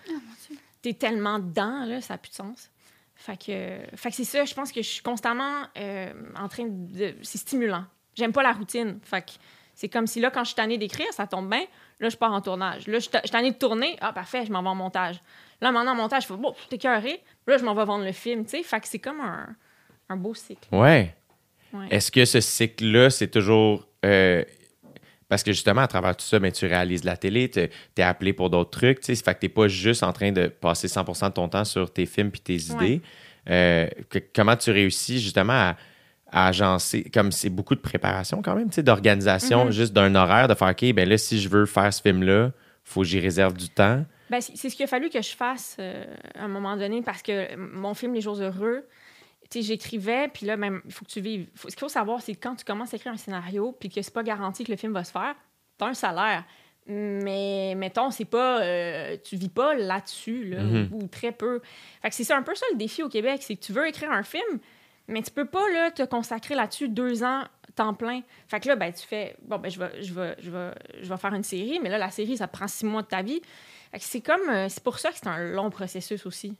t'es tellement dedans, là, ça n'a plus de sens. Fait que, fait que c'est ça, je pense que je suis constamment euh, en train de... C'est stimulant. J'aime pas la routine. Fait que c'est comme si là, quand je suis tannée d'écrire, ça tombe bien. Là, je pars en tournage. Là, je suis ta- je suis tannée de tourner. Ah, parfait, je m'en vais en montage. Là, maintenant, en montage, je fais, bon, t'es écœuré. Là, je m'en vais vendre le film, tu sais. Fait que c'est comme un, un beau cycle. Ouais. Ouais. Est-ce que ce cycle-là, c'est toujours. euh, parce que justement, à travers tout ça, ben, tu réalises la télé, tu es appelé pour d'autres trucs. tu sais. Fait que tu pas juste en train de passer 100 de ton temps sur tes films puis tes idées. Euh, que- comment tu réussis justement à, à agencer, comme c'est beaucoup de préparation quand même, tu sais, d'organisation, Mhm. juste d'un horaire, de faire OK, ben là, si je veux faire ce film-là, faut que j'y réserve du temps. Ben, c'est ce qu'il a fallu que je fasse euh, à un moment donné parce que mon film Les Jours Heureux, j'écrivais, puis là, même, il faut que tu vives. Faut- ce qu'il faut savoir, c'est que quand tu commences à écrire un scénario, puis que c'est pas garanti que le film va se faire, t'as un salaire. Mais, mettons, c'est pas. euh, tu vis pas là-dessus, là, Mhm. ou, ou très peu. Fait que c'est ça un peu ça le défi au Québec, c'est que tu veux écrire un film, mais tu peux pas là, te consacrer là-dessus deux ans temps plein. Fait que là, ben, tu fais, bon, ben, je vais, je, vais, je, vais, je vais faire une série, mais là, la série, ça prend six mois de ta vie. C'est comme, euh, c'est pour ça que c'est un long processus aussi.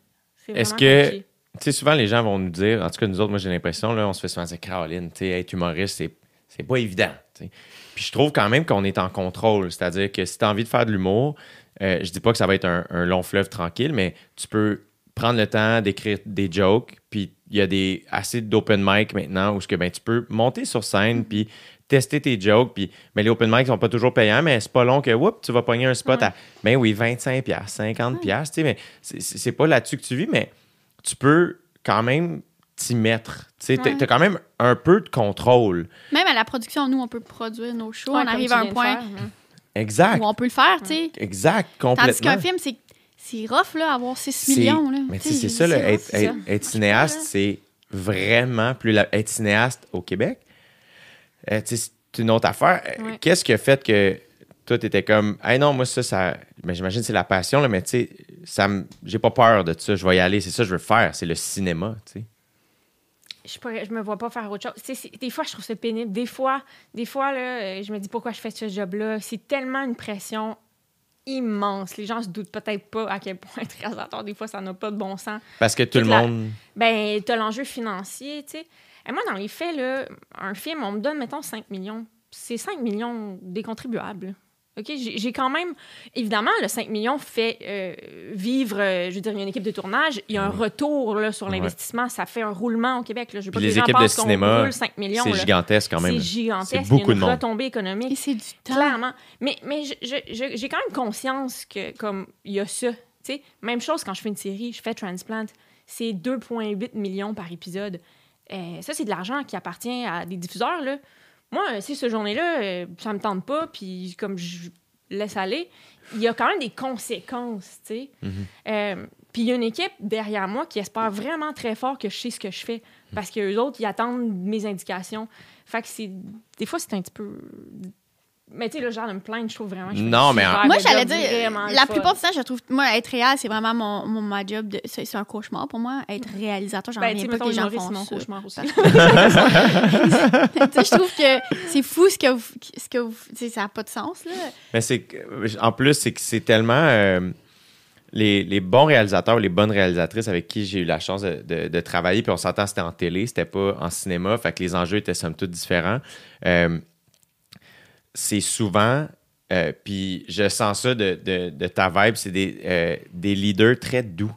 Est-ce que-. Tu sais, souvent, les gens vont nous dire, en tout cas, nous autres, moi, j'ai l'impression, là, on se fait souvent dire, Caroline, tu sais, être humoriste, c'est, c'est pas évident. Puis je trouve quand même qu'on est en contrôle. C'est-à-dire que si tu as envie de faire de l'humour, euh, je dis pas que ça va être un, un long fleuve tranquille, mais tu peux prendre le temps d'écrire des jokes. Puis il y a des, assez d'open mic maintenant où ce que, ben, tu peux monter sur scène, puis tester tes jokes. Puis ben, les open mic sont pas toujours payants, mais c'est pas long que whoop, tu vas pogner un spot Ouais. à, ben oui, 25$, 50$, piastres, tu sais, mais c'est- pas là-dessus que tu vis, mais tu peux quand même t'y mettre. Tu sais, t'as- Ouais. t'as quand même un peu de contrôle. Même à la production, nous, on peut produire nos shows. Ouais, on arrive à un point faire, hein. Exact. où on peut le faire, tu sais. Exact, Tandis complètement. qu'un film, c'est c'est rough, là, avoir 6 C'est- millions. Là. Mais c'est ça, là, être, être- être cinéaste, c'est vraiment plus. la- être cinéaste au Québec, euh, c'est une autre affaire. Euh, Ouais. Qu'est-ce qui a fait que toi, tu étais comme, hey non, moi, ça, ça. Ben, J'imagine que c'est la passion, là, mais tu sais, ça me- j'ai pas peur de ça, je vais y aller, c'est ça que je veux faire, c'est le cinéma, tu sais. je, pourrais- je me vois pas faire autre chose. Des fois, je trouve ça pénible. Des fois, des fois là, euh, je me dis pourquoi je fais ce job-là? C'est tellement une pression immense. Les gens se doutent peut-être pas à quel point être réalisateur, des fois, ça n'a pas de bon sens. Parce que tout le Toute la- monde. Ben, t'as l'enjeu financier, tu sais. Et moi, dans les faits, là, un film, on me donne, mettons, 5 millions. C'est 5 millions des contribuables. OK? J'ai quand même... Évidemment, le 5 millions fait euh, vivre... euh, je veux dire, il y a une équipe de tournage. Il y a un retour là, sur Ouais. l'investissement. Ça fait un roulement au Québec. Là. Je veux pas les équipes de cinéma, roule 5 millions. C'est gigantesque quand même. C'est gigantesque. C'est Il y a beaucoup une de monde. retombée économique. Et c'est du temps. Clairement. Mais, j'ai quand même conscience que, comme, il y a ça. Même chose quand je fais une série, je fais Transplant, c'est 2,8 millions par épisode. Euh, ça, c'est de l'argent qui appartient à des diffuseurs, là. Moi, euh, si ce journée-là, euh, ça me tente pas, puis comme je laisse aller, il y a quand même des conséquences, tu sais. Mhm. Euh, puis il y a une équipe derrière moi qui espère vraiment très fort que je sais ce que je fais. Parce que les autres, ils attendent mes indications. Fait que c'est... Des fois, c'est un petit peu... Mais tu sais, le genre de me plaindre, je trouve vraiment que je Non, mais super en- Moi, j'allais dire, la plupart du temps, je trouve, moi, être réel, c'est vraiment mon, mon ma job. de- C'est c'est un cauchemar pour moi. Être réalisateur, j'en Ben, tu sais, reviens pas que mettons, les gens humoriste, font c'est mon ça. cauchemar aussi. Tu sais, je trouve que c'est fou ce que vous. Ce que vous tu sais, ça n'a pas de sens, là. Mais c'est que- en plus, c'est que c'est tellement euh, les, les bons réalisateurs, les bonnes réalisatrices avec qui j'ai eu la chance de, de- de travailler, puis on s'entend, c'était en télé, c'était pas en cinéma, fait que les enjeux étaient somme toute différents. Euh, c'est souvent, euh, puis je sens ça de, de- de ta vibe, c'est des, euh, des leaders très doux.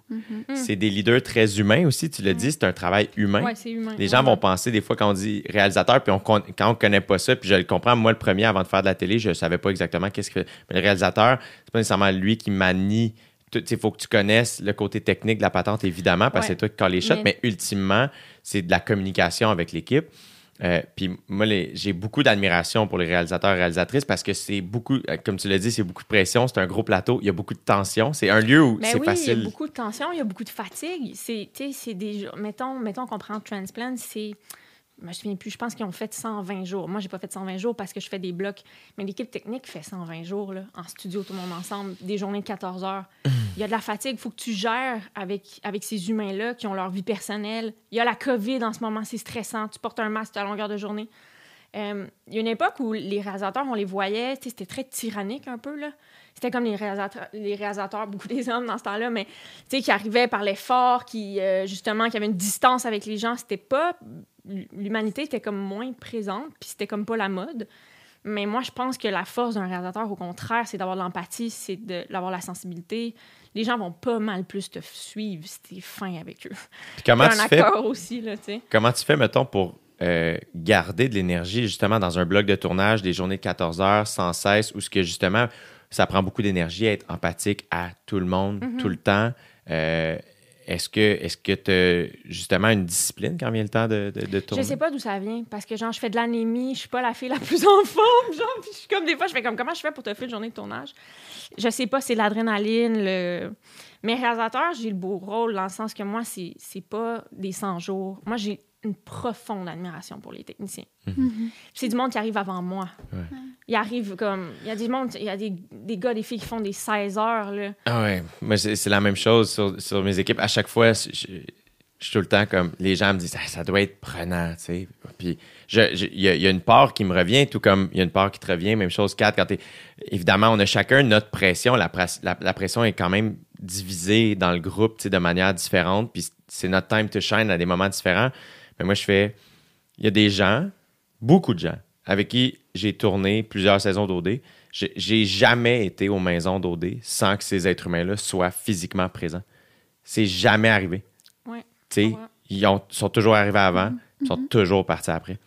C'est des leaders très humains aussi, tu l'as dit, c'est un travail humain. Ouais, c'est humain. Les gens Ouais. vont penser des fois quand on dit réalisateur, puis on, quand on connaît pas ça, puis je le comprends, moi le premier avant de faire de la télé, je savais pas exactement qu'est-ce que. Mais le réalisateur, c'est pas nécessairement lui qui manie il faut que tu connaisses le côté technique de la patente, évidemment, parce que Ouais. c'est toi qui colles les shots, Mais- mais, ultimement, c'est de la communication avec l'équipe. Euh, puis moi, j'ai beaucoup d'admiration pour les réalisateurs et réalisatrices parce que c'est beaucoup, euh, comme tu l'as dit, c'est beaucoup de pression, c'est un gros plateau, il y a beaucoup de tension. C'est un lieu où Mais c'est Ben oui, il y a facile. beaucoup de tension, il y a beaucoup de fatigue. C'est, des Mettons, mettons qu'on prend Transplant, c'est. Je ne souviens plus, je pense qu'ils ont fait 120 jours. Moi, j'ai pas fait 120 jours parce que je fais des blocs. Mais l'équipe technique fait 120 jours, là, en studio, tout le monde ensemble, des journées de 14 heures. Il y a de la fatigue. Il faut que tu gères avec, avec ces humains-là qui ont leur vie personnelle. Il y a la COVID en ce moment, c'est stressant. Tu portes un masque à longueur de journée. Euh, Il y a une époque où les réalisateurs, on les voyait, c'était très tyrannique un peu, là. C'était comme les réalisateurs, les beaucoup des hommes dans ce temps-là, mais qui arrivaient par l'effort, qui, euh, justement, qui avaient une distance avec les gens. C'était pas... L'humanité était comme moins présente, puis c'était comme pas la mode. Mais moi, je pense que la force d'un réalisateur, au contraire, c'est d'avoir de l'empathie, c'est de- d'avoir la sensibilité. Les gens vont pas mal plus te suivre si t'es fin avec eux. Puis comment tu un fais aussi, là, tu sais. Comment tu fais, mettons, pour euh, garder de l'énergie justement dans un bloc de tournage, des journées de 14 heures sans cesse, où ce que justement, ça prend beaucoup d'énergie à être empathique à tout le monde, Mm-hmm. tout le temps. Euh, est-ce que est-ce que tu as justement une discipline quand vient le temps de, de, de tourner? Je sais pas d'où ça vient parce que genre je fais de l'anémie, je suis pas la fille la plus en forme, genre puis je suis comme des fois je fais comme comment je fais pour te faire une journée de tournage? Je sais pas, c'est l'adrénaline, le mais réalisateur, j'ai le beau rôle dans le sens que moi c'est c'est pas des 100 jours. Moi j'ai une profonde admiration pour les techniciens. Mhm. C'est du monde qui arrive avant moi. Ouais. Il arrive comme il y a des monde, il y a des, des gars des filles qui font des 16 heures là. Ah ouais, moi c'est c'est la même chose sur, sur mes équipes. À chaque fois, je, je- je suis tout le temps comme les gens me disent Ah, ça doit être prenant, tu sais. Puis il y, a- il y a une part qui me revient, tout comme il y a une part qui te revient. Même chose, Kat, quand t'es. Évidemment, on a chacun notre pression. La, pres- la, la pression est quand même divisée dans le groupe, tu sais, de manière différente. Puis c'est notre time to shine à des moments différents. Mais moi, je fais. Il y a des gens, beaucoup de gens, avec qui j'ai tourné plusieurs saisons d'OD. J'ai- jamais été aux maisons d'OD sans que ces êtres humains-là soient physiquement présents. C'est jamais arrivé. Ouais. Tu sais, Ouais. ils ont- sont toujours arrivés avant, ils sont toujours partis après.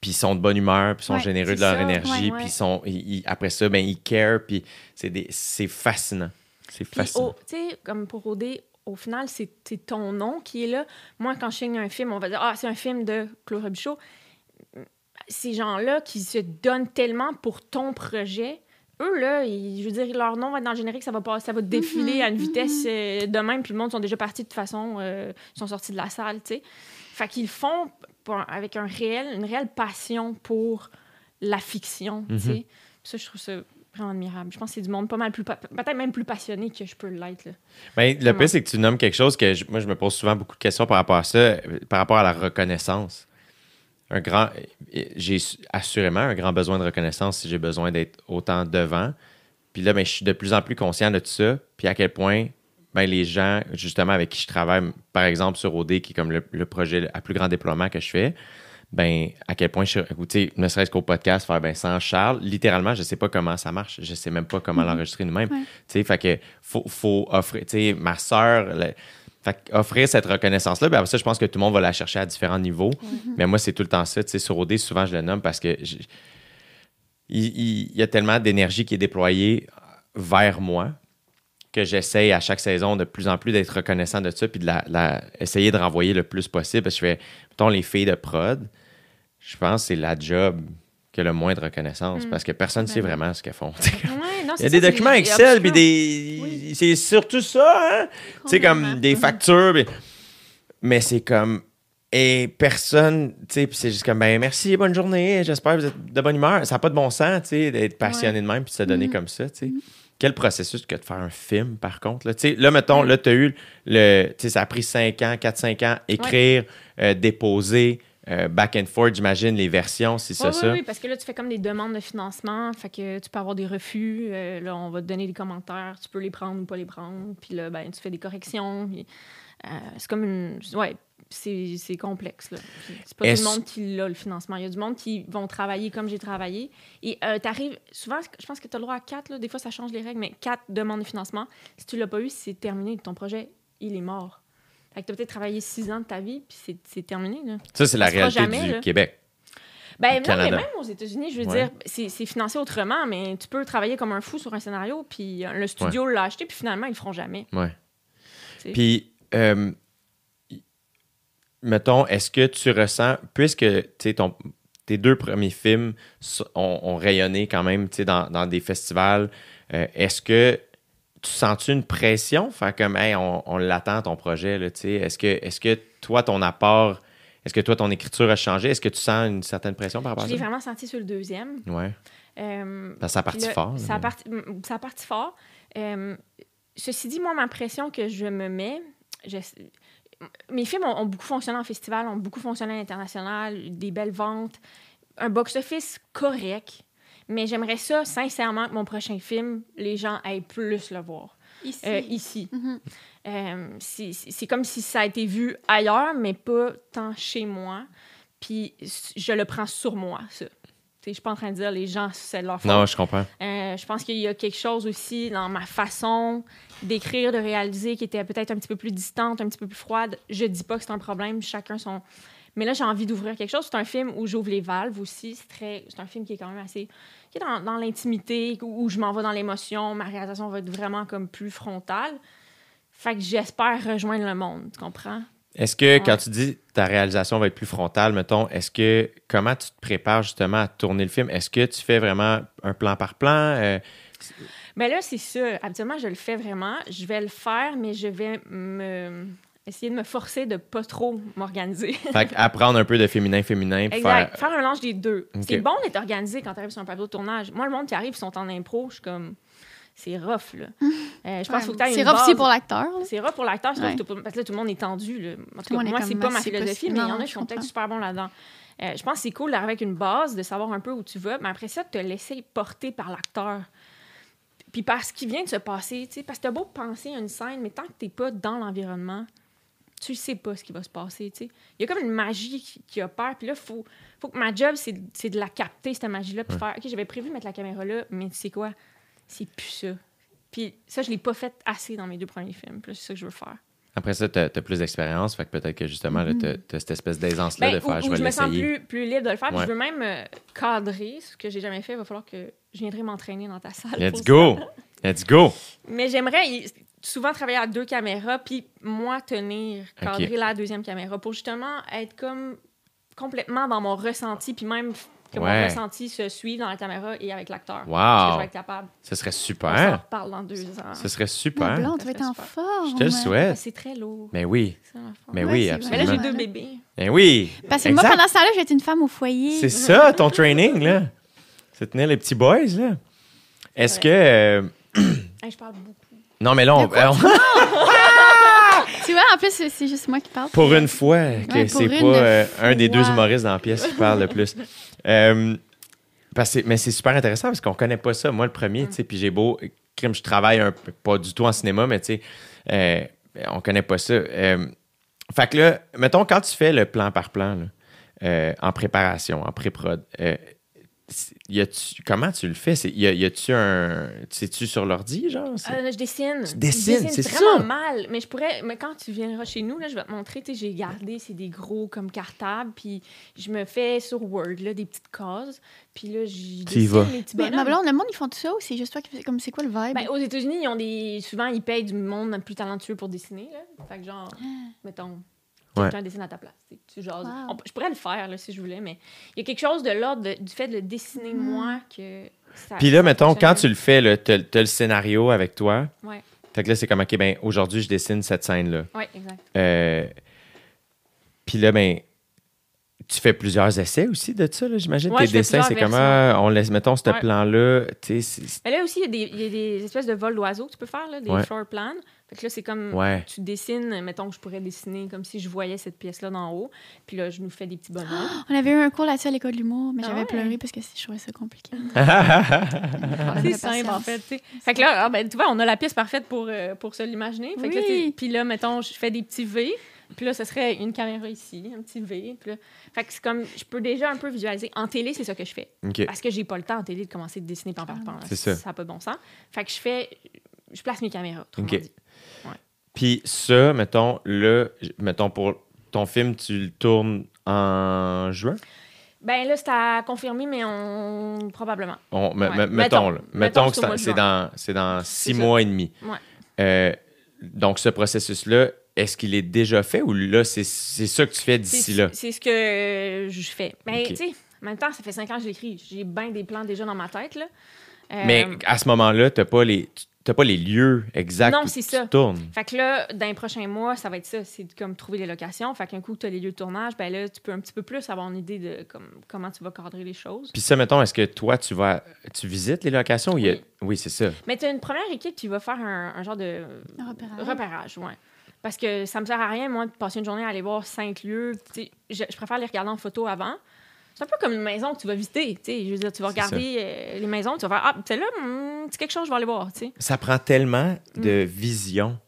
Puis ils sont de bonne humeur, puis ils sont Ouais, généreux de leur ça, énergie, puis ils sont, ils- ils- après ça, ben, ils care, puis c'est fascinant. C'est Puis, fascinant. tu sais, comme pour OD, au final, c'est ton nom qui est là. Moi, quand je signe un film, on va dire Ah, c'est un film de Claude Robichaud. Ces gens-là qui se donnent tellement pour ton projet, eux, là, ils- je veux dire, leur nom va être dans le générique, ça va, pas, ça va défiler à une vitesse euh, de même, puis le monde sont déjà partis de toute façon, euh, ils sont sortis de la salle, tu sais. Fait qu'ils font pour- avec un réel, une réelle passion pour la fiction, tu sais. Mhm. Puis Ça, je trouve ça vraiment admirable. Je pense que c'est du monde pas mal plus, peut-être même plus passionné que je peux l'être, là. Ben, le pire, c'est que tu nommes quelque chose que je- moi, je me pose souvent beaucoup de questions par rapport à ça, par rapport à la reconnaissance. Un grand, j'ai su- assurément un grand besoin de reconnaissance si j'ai besoin d'être autant devant. Puis là, ben, je suis de plus en plus conscient de tout ça. Puis à quel point ben, les gens, justement, avec qui je travaille, par exemple sur OD, qui est comme le, le projet à plus grand déploiement que je fais, ben, à quel point je sais, ne serait-ce qu'au podcast, faire ben, sans Charles, littéralement, je sais pas comment ça marche. Je sais même pas comment l'enregistrer nous-mêmes. Ouais. Tu sais, fait que faut, faut offrir, tu sais, ma soeur, fait offrir cette reconnaissance-là, ben ça, je pense que tout le monde va la chercher à différents niveaux. Mais moi, c'est tout le temps ça. Tu sais, sur OD, souvent, je le nomme parce que il, il- il y a tellement d'énergie qui est déployée vers moi que j'essaye à chaque saison de plus en plus d'être reconnaissant de ça puis de la, la- essayer de renvoyer le plus possible. Parce que je fais, mettons, les filles de prod, je pense que c'est la job qui a le moins de reconnaissance Mm. parce que personne ne Ben sait oui. vraiment ce qu'elles font. Ouais, non, Il y c'est a des ça, documents Excel, puis des. Oui. C'est surtout ça, hein? Tu sais, comme des Mhm. factures, mais, mais c'est comme. Et personne, tu sais, puis c'est juste comme, ben merci, bonne journée, j'espère que vous êtes de bonne humeur. Ça n'a pas de bon sens, tu sais, d'être passionné de même puis de se donner Mhm. comme ça, tu sais. Quel processus que de faire un film, par contre. Là, Tu sais, là mettons, là, tu as eu le. Tu sais, ça a pris 5 ans, 4-5 ans, écrire, euh, déposer, euh, back and forth, j'imagine, les versions, si ça, Oui, ça. oui, oui, parce que là, tu fais comme des demandes de financement. Fait que tu peux avoir des refus. euh, là, on va te donner des commentaires. Tu peux les prendre ou pas les prendre. Puis là, ben, tu fais des corrections. puis, euh, c'est comme une. Ouais, c'est c'est complexe. là. C'est pas tout le monde qui l'a, le financement. Il y a du monde qui vont travailler comme j'ai travaillé. Et euh, tu arrives. Souvent, je pense que tu as le droit à quatre. Là. Des fois, ça change les règles, mais quatre demandes de financement. Si tu l'as pas eu, c'est terminé. Ton projet, il est mort. Fait que tu as peut-être travaillé six ans de ta vie, puis c'est- c'est terminé. Là. Ça, c'est la réalité jamais, du là. Québec. Ben, non, mais même aux États-Unis, je veux Ouais. dire, c'est c'est financé autrement, mais tu peux travailler comme un fou sur un scénario, puis le studio l'a acheté, puis finalement, ils le feront jamais. Ouais. Puis, euh, mettons, est-ce que tu ressens, puisque ton- tes deux premiers films ont, ont rayonné quand même dans, dans des festivals, euh, est-ce que tu sens-tu une pression? Faire comme, hey, on, on l'attend ton projet, là, tu sais. Est-ce que, est-ce que toi, ton apport, est-ce que toi, ton écriture a changé? Est-ce que tu sens une certaine pression par rapport Je à l'ai ça? vraiment senti sur le deuxième. Ouais. Euh, ça a parti là, fort. Ça a parti, ça a parti fort. Euh, ceci dit, moi, ma pression que je me mets, je- mes films ont, ont beaucoup fonctionné en festival, ont beaucoup fonctionné à l'international, des belles ventes, un box-office correct. Mais j'aimerais ça, sincèrement, que mon prochain film, les gens aillent plus le voir Ici. euh, ici. Mhm. Euh, c'est comme si ça a été vu ailleurs, mais pas tant chez moi. Puis je le prends sur moi, ça. Tu sais, Je suis pas en train de dire les gens, c'est leur faute. Non, je comprends. Euh, je pense qu'il y a quelque chose aussi dans ma façon d'écrire, de réaliser qui était peut-être un petit peu plus distante, un petit peu plus froide. Je dis pas que c'est un problème, chacun son. Mais là, j'ai envie d'ouvrir quelque chose. C'est un film où j'ouvre les valves aussi. C'est très... c'est un film qui est quand même assez. qui est dans, dans l'intimité, où, je m'en vais dans l'émotion. Ma réalisation va être vraiment comme plus frontale. Fait que j'espère rejoindre le monde, tu comprends? Est-ce que quand tu dis ta réalisation va être plus frontale, mettons, est-ce que comment tu te prépares justement à tourner le film? Est-ce que tu fais vraiment un plan par plan? Euh, Mais là, c'est ça. Habituellement, je le fais vraiment. Je vais le faire, mais je vais me essayer de me forcer de pas trop m'organiser. fait apprendre un peu de féminin-féminin. puis exact. Faire... Faire un mélange des deux. C'est bon d'être organisé quand tu arrives sur un plateau de tournage. Moi, le monde qui arrive, ils sont en impro, je suis comme. C'est rough, là. Euh, je pense qu'il faut que tu C'est une rough aussi base. pour l'acteur. C'est rough pour l'acteur, Ouais. pour- parce que là, tout le monde est tendu. Là. En tout cas, moi, c'est pas ma philosophie, possible. mais il y en a qui sont peut-être super bons là-dedans. Euh, je pense que c'est cool d'arriver avec une base, de savoir un peu où tu vas, mais après ça, de te laisser porter par l'acteur. Puis par ce qui vient de se passer, tu sais, parce que t'as beau penser à une scène, mais tant que t'es pas dans l'environnement, tu sais pas ce qui va se passer, tu sais. Il y a comme une magie qui, qui opère, puis là, faut, faut que ma job, c'est de la capter, cette magie-là, puis faire, OK, j'avais prévu mettre la caméra là, mais tu sais quoi, c'est plus ça. Puis ça, je l'ai pas fait assez dans mes deux premiers films, puis là, c'est ça que je veux faire. Après ça, tu as, plus d'expérience, fait que peut-être que justement, tu as, cette espèce d'aisance-là Ben, de faire où- je vais je me sens l'essayer. plus, plus libre de le faire. puis je veux même euh, cadrer, ce que j'ai jamais fait. Il va falloir que je viendrai m'entraîner dans ta salle. Let's ça. go! Let's go! Mais j'aimerais souvent travailler à deux caméras, puis moi tenir, cadrer la deuxième caméra pour justement être comme complètement dans mon ressenti, puis même que Ouais. mon ressenti se suive dans la caméra et avec l'acteur. Wow! Parce que je vais être capable. Ce serait On s'en super! reparle dans deux ans. Ce serait super! blonde, tu vas être en super. forme. Je te le souhaite! C'est très lourd. Mais oui, mais oui, absolument. Mais là, j'ai deux bébés. Mais oui! Parce que moi, pendant ce temps-là, j'étais une femme au foyer. C'est ça, ton training, là. C'est tenir les petits boys, là. Est-ce Ouais. que. euh, Hey, je parle beaucoup. Non, mais là, on- Tu vois, en plus, c'est juste moi qui parle. pour une fois que Ouais, c'est pas euh, un des deux humoristes dans la pièce qui parle le plus. Euh, parce que- mais c'est super intéressant parce qu'on connaît pas ça. Moi, le premier, tu sais, puis j'ai beau. Crime, je travaille un pas du tout en cinéma, mais tu sais, euh, on connaît pas ça. Fait que là, mettons, quand tu fais le plan par plan, là, euh, en préparation, en pré-prod, y a-tu- comment tu le fais? C'est- Y, a, y a-tu un. C'est-tu sur l'ordi, genre? Euh, je dessine. Tu dessines, c'est vraiment ça. mal. Mais je pourrais. Mais quand tu viendras chez nous, là, je vais te montrer. Tu sais, j'ai gardé, c'est des gros comme cartables. Puis je me fais sur Word, là, des petites cases. Puis là, j'y Tu y dessine vas. mes petits Mais bonhommes. ma blonde, le monde, ils font tout ça ou c'est juste toi qui fais comme c'est quoi le vibe? Ben, aux États-Unis, ils ont des. Souvent, ils payent du monde plus talentueux pour dessiner. Là. Fait que, genre, mettons, Ouais. quelqu'un dessine à ta place. Tu, sais, tu jases. Wow. On- je pourrais le faire là, si je voulais, mais il y a quelque chose de l'ordre du fait de le dessiner moi que. Ça, Puis là, ça mettons, quand tu le fais, t'as, t'as le scénario avec toi. Ouais. Fait que là, c'est comme, OK, ben, aujourd'hui, je dessine cette scène-là. Ouais, exact. Euh, puis là, ben, tu fais plusieurs essais aussi de ça, là, j'imagine. Ouais, Tes dessins, c'est comment on laisse, mettons, ce Ouais. plan-là. Tu sais, c'est- Mais là aussi, il y, a des- il y a des espèces de vols d'oiseaux que tu peux faire, là, des Ouais. floor plans. Fait que là, c'est comme. Ouais. Tu dessines, mettons que je pourrais dessiner comme si je voyais cette pièce-là d'en haut. Puis là, je nous fais des petits bonhommes. On avait eu un cours là-dessus à l'école de l'humour, mais Ah j'avais ouais? pleuré parce que je trouvais ça compliqué. C'est simple, en fait. tu sais. Fait que là, ah, ben, tu vois, on a la pièce parfaite pour, euh, pour se l'imaginer. Oui. puis là, mettons, je fais des petits V. Puis là, ce serait une caméra ici, un petit V. Puis là, fait que c'est comme, je peux déjà un peu visualiser. En télé, c'est ça que je fais. Parce que j'ai pas le temps en télé de commencer de dessiner pan par pan. C'est ça. Ça n'a pas de bon sens. Fait que je fais, je place mes caméras. Puis ça, mettons, là, j- mettons, pour ton film, tu le tournes en juin? Ben là, c'est à confirmer, mais on. Probablement. On- Ouais. Mettons. mettons, là. Mettons que c'est dans, dans six mois et demi. Ouais. Euh, donc, ce processus-là, est-ce qu'il est déjà fait ou là, c'est c'est ça que tu fais d'ici là? c'est ce que je fais. Mais Ok. tu sais, en même temps, ça fait cinq ans que je l'écris. J'ai bien des plans déjà dans ma tête. Là. Euh, Mais à ce moment-là, tu n'as pas, les- t'as pas les lieux exacts Non, où c'est tu ça. tournes. Fait que là, dans les prochains mois, ça va être ça. C'est comme trouver les locations. Fait qu'un coup, tu as les lieux de tournage, ben là, tu peux un petit peu plus avoir une idée de comme, comment tu vas cadrer les choses. Puis ça, mettons, est-ce que toi, tu vas tu visites les locations? a- Oui. Oui, c'est ça. Mais tu as une première équipe qui va faire un, un genre de Repérage. repérage. Ouais. Parce que ça me sert à rien, moi, de passer une journée à aller voir cinq lieux. Je, je préfère les regarder en photo avant. C'est un peu comme une maison que tu vas visiter. Je veux dire, tu vas C'est regarder euh, les maisons, tu vas faire Ah, celle-là, hmm, c'est quelque chose, je vais aller voir. Ça prend tellement de Mm. vision.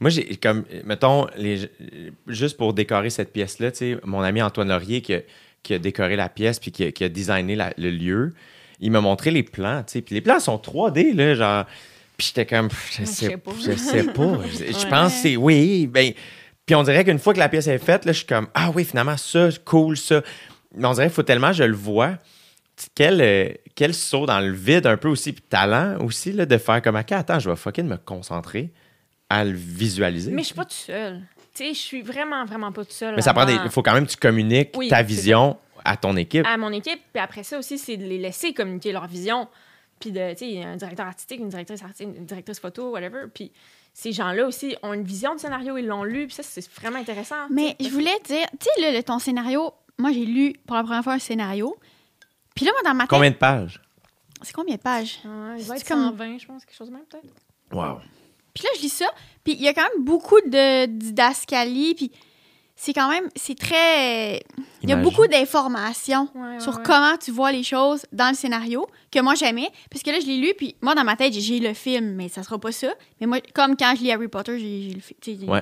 Moi, j'ai comme, mettons, les, juste pour décorer cette pièce-là, mon ami Antoine Laurier qui a, qui a décoré la pièce puis qui a, qui a designé la- le lieu, il m'a montré les plans. Puis les plans sont 3D, là, genre. Puis j'étais comme, je sais, pas. je sais pas. Je, Ouais. pense que c'est, oui, ben. Puis on dirait qu'une fois que la pièce est faite, là, je suis comme, ah oui, finalement, ça, cool, ça. Mais on dirait qu'il faut tellement, je le vois. Quel, euh, quel saut dans le vide, un peu aussi, puis talent aussi, là, de faire comme, OK, attends, je vais fucking me concentrer à le visualiser. Mais je suis pas toute seule. Tu sais, je suis vraiment, vraiment pas toute seule. Mais ça prend des. Il faut quand même que tu communiques Oui, ta vision à ton équipe. à mon équipe. Puis après ça aussi, c'est de les laisser communiquer leur vision. Puis de, tu sais, il y a un directeur artistique, une directrice artistique, une directrice photo, whatever. Puis ces gens-là aussi ont une vision du scénario, ils l'ont lu. Puis ça, c'est vraiment intéressant. Mais je voulais dire, tu sais, là, le- ton scénario, moi, j'ai lu pour la première fois un scénario. Puis là, moi, dans ma tête, Combien de pages? c'est combien de pages? Il être comme- 120, je pense, quelque chose de même, peut-être. Wow. Puis là, je lis ça, puis il y a quand même beaucoup de didascalie, puis c'est quand même, c'est très... Il y a beaucoup d'informations Ouais, ouais, sur ouais. comment tu vois les choses dans le scénario que moi j'aimais. Parce que là, je l'ai lu, puis moi, dans ma tête, j'ai- le film, mais ça sera pas ça. Mais moi, comme quand je lis Harry Potter, j'ai le film.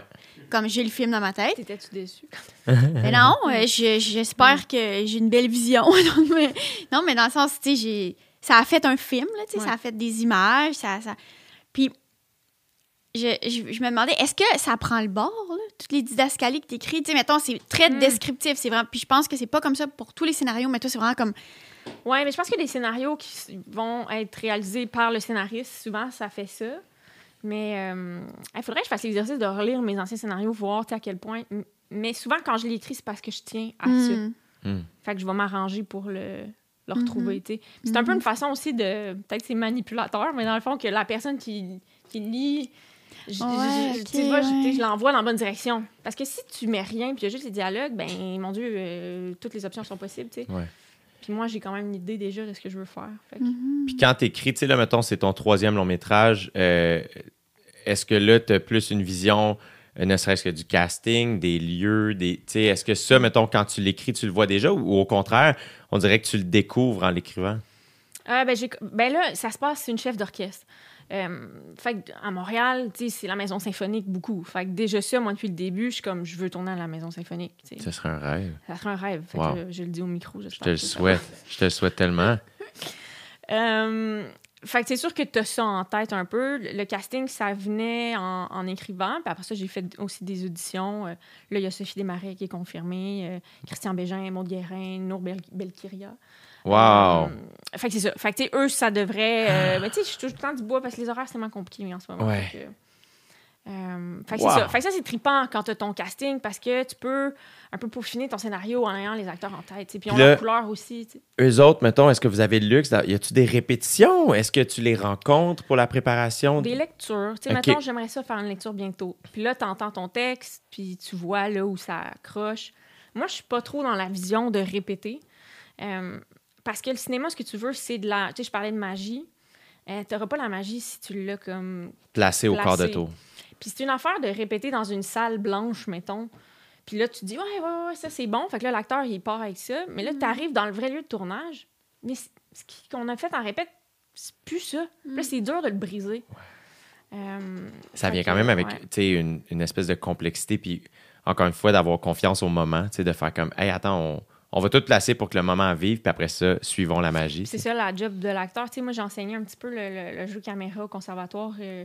Comme j'ai le film dans ma tête. T'étais-tu déçu? Mais non, euh, je- j'espère que j'ai une belle vision. Mais- non, mais dans le sens, tu sais, j'ai- ça a fait un film, là, tu sais, Ouais. ça a fait des images, ça... ça... Puis, je, je- je me demandais, est-ce que ça prend le bord, là, toutes les didascalies que t'écris? Tu sais, mettons, c'est très Mm. descriptif, c'est vraiment... Puis je pense que c'est pas comme ça pour tous les scénarios, mais toi, c'est vraiment comme... Ouais, mais je pense que les scénarios qui vont être réalisés par le scénariste, souvent, ça fait ça. Mais il faudrait que je fasse l'exercice de relire mes anciens scénarios, voir tu à quel point. Mais souvent, quand je l'écris, c'est parce que je tiens à ça. Hmm. Hmm. Fait que je vais m'arranger pour le, le Mhm. retrouver. tu sais. C'est un peu une façon aussi de. Peut-être que c'est manipulateur, mais dans le fond, que la personne qui, qui lit. Je, Ouais, je- tu vois, ouais. l'envoie dans la bonne direction. Parce que si tu mets rien puis il y a juste les dialogues, ben mon Dieu, euh, toutes les options sont possibles. tu sais. Ouais. Puis moi, j'ai quand même une idée déjà de ce que je veux faire. Fait que- Mhm. Puis quand t'écris, tu sais, là, mettons, c'est ton troisième long métrage, euh, est-ce que là, t'as plus une vision, euh, ne serait-ce que du casting, des lieux, des. Tu sais, est-ce que ça, mettons, quand tu l'écris, tu le vois déjà ou, ou au contraire, on dirait que tu le découvres en l'écrivant? Ah, ben, j'ai- ben là, ça se passe, c'est une chef d'orchestre. Euh, fait à Montréal, c'est la maison symphonique beaucoup. Fait que déjà ça, moi, depuis le début, je suis comme, je veux tourner à la maison symphonique. Ce serait un rêve. Ça serait un rêve. Fait Wow. que, je le dis au micro, Je te le ça- souhaite. Je te le souhaite tellement. Euh, fait que c'est sûr que tu as ça en tête un peu. Le le casting, ça venait en, en écrivant. Puis après ça, j'ai fait aussi des auditions. Euh, là, il y a Sophie Desmarais qui est confirmée, euh, Christian Bégin, Maud Guérin, Nour Bel- Belkiria. Wow! Euh, fait que c'est ça. Fait que, tu sais, eux, ça devrait. euh, mais tu sais, je suis tout le temps du bois parce que les horaires, c'est tellement compliqué en ce moment. Ouais. Fait que, euh, fait que Wow. c'est ça. Fait que ça, c'est trippant quand tu as ton casting parce que tu peux un peu peaufiner ton scénario en ayant les acteurs en tête. Puis Puis là- leur couleur aussi. tu sais. Eux autres, mettons, est-ce que vous avez le luxe? Y a-tu des répétitions? Est-ce que tu les rencontres pour la préparation? Des lectures. Tu sais, Ok. mettons, j'aimerais ça faire une lecture bientôt. Puis là, tu entends ton texte, puis tu vois là où ça accroche. Moi, je suis pas trop dans la vision de répéter. Euh, parce que le cinéma, ce que tu veux, c'est de la. Tu sais, je parlais de magie. Euh, T'auras pas la magie si tu l'as comme. Placé au quart de tour. Puis c'est une affaire de répéter dans une salle blanche, mettons. Puis là, tu dis, ouais, ouais, ouais, ça c'est bon. Fait que là, l'acteur, il part avec ça. Mais là, tu arrives dans le vrai lieu de tournage. Mais ce qu'on a fait en répète, c'est plus ça. Là, c'est dur de le briser. Euh, Ça vient que, quand même avec ouais. tu sais, une, une espèce de complexité, puis encore une fois, d'avoir confiance au moment, tu sais, de faire comme, hey, attends, on, on va tout placer pour que le moment vive, puis après ça, suivons la magie. C'est ça la job de l'acteur. Tu sais, moi, j'ai enseigné un petit peu le, le- le jeu caméra au conservatoire euh,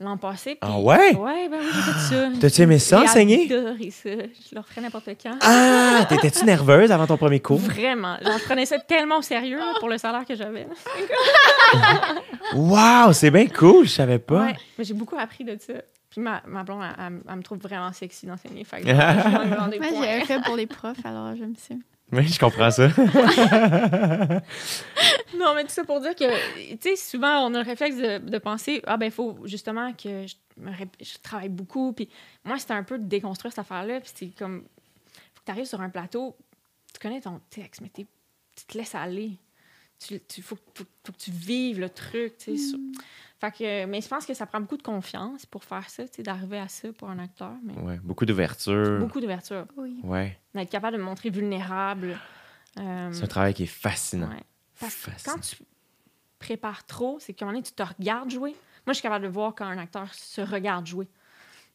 l'an passé. Ah ouais? Ouais, ben oui, j'ai fait ça. T'as-tu aimé ça, J'ai enseigner? adoré ça. Je le referais n'importe quand. Ah, t'étais-tu nerveuse avant ton premier cours? Vraiment. Genre, je prenais ça tellement au sérieux là, pour le salaire que j'avais. Wow, c'est bien cool, je savais pas. Ouais, mais j'ai beaucoup appris de ça. Puis ma, ma blonde, elle, elle- elle me trouve vraiment sexy d'enseigner. Fait que je vais me rendre des Moi, j'ai fait pour les profs, alors j'aime ça. Oui, je comprends ça. Non, mais tout ça pour dire que, tu sais, souvent, on a le réflexe de, de penser, ah, ben, il faut justement que je, me je travaille beaucoup. Puis moi, c'était un peu de déconstruire cette affaire-là. Puis c'est comme, faut que tu arrives sur un plateau, tu connais ton texte, mais t'es- tu te laisses aller. Tu, tu, faut, faut- faut que tu vives le truc, tu sais. sur- Fait que, mais je pense que ça prend beaucoup de confiance pour faire ça, d'arriver à ça pour un acteur. Mais Ouais, beaucoup d'ouverture. beaucoup d'ouverture. Oui. Ouais, D'être capable de me montrer vulnérable. Euh, c'est un travail qui est fascinant. ouais. Parce que Fascinant. quand tu prépares trop, c'est qu'à un moment donné, tu te regardes jouer. Moi, je suis capable de voir quand un acteur se regarde jouer.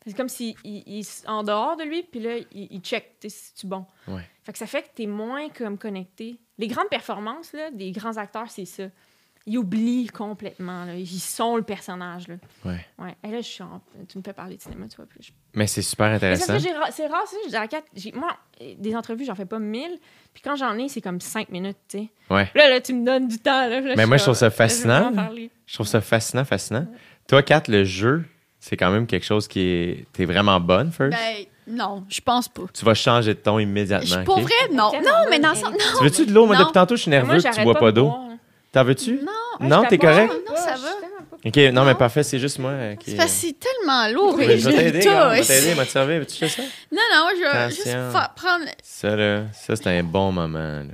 C'est comme s'il il, en dehors de lui, puis là, il, il check si tu es bon. Ouais. Fait que ça fait que tu es moins comme connecté. Les grandes performances là, des grands acteurs, c'est ça. Ils oublient complètement. Là. Ils sont le personnage. Là. Ouais. Ouais. Et là, je suis en- tu me fais parler de cinéma, tu vois. Je Mais c'est super c'est intéressant. c'est rare, je dis à j'ai- moi, des entrevues, j'en fais pas mille. Puis quand j'en ai, c'est comme cinq minutes, tu sais. Ouais. Là, là, tu me donnes du temps. Là, Là, Mais suis moi, je trouve ça là, je veux fascinant. Je trouve ça fascinant, fascinant. Toi, Kat, le jeu, c'est quand même quelque chose qui est. T'es vraiment bonne, first? Ben, non, je pense pas. tu vas changer de ton immédiatement. Je, pour vrai, non. Non, mais dans le sens. Non. Tu veux-tu de l'eau? Moi, depuis tantôt, je suis Moi, nerveux que tu bois pas de d'eau. T'en veux-tu? Non. Non, t'es correct? Non, ça je va. Ok, non, mais Non. parfait, c'est juste moi euh, qui. C'est parce que c'est tellement lourd. Et je vais t'aider, je vais t'aider, servir. Veux-tu faire ça? Non, non, je vais juste prendre. Ça, là, ça, c'est un bon moment, là.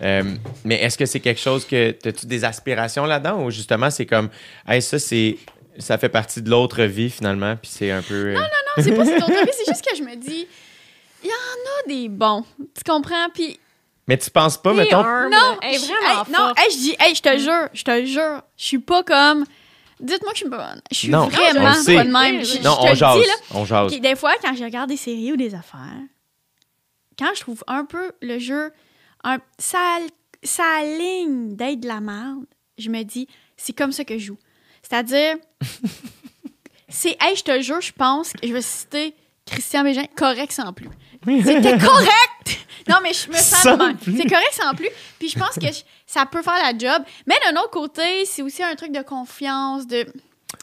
Euh, mais est-ce que c'est quelque chose que. As-tu des aspirations là-dedans ou justement, c'est comme. Hey, ça, c'est. Ça fait partie de l'autre vie, finalement, puis c'est un peu. euh, Non, c'est pas cette autre vie, c'est juste que je me dis, il y en a des bons. Tu comprends? Puis. Mais tu penses pas, mettons? Non, je- vraiment hey, non, hey, je dis, hey, je te jure, je te jure, je suis pas comme. Dites-moi que je suis pas bonne. Je suis Non, vraiment pas de même. Je, je Non, te on le jase. dis, là. On jase. Des fois, quand je regarde des séries ou des affaires, quand je trouve un peu le jeu, un, ça, ça aligne d'être de la merde, je me dis, c'est comme ça que je joue. C'est-à-dire, c'est, hey, je te jure, je pense que je vais citer Christian Bégin, correct sans plus. C'était correct! Non, mais je me sens Sans de même. C'est correct sans plus. Puis je pense que je- ça peut faire la job. Mais d'un autre côté, c'est aussi un truc de confiance, de.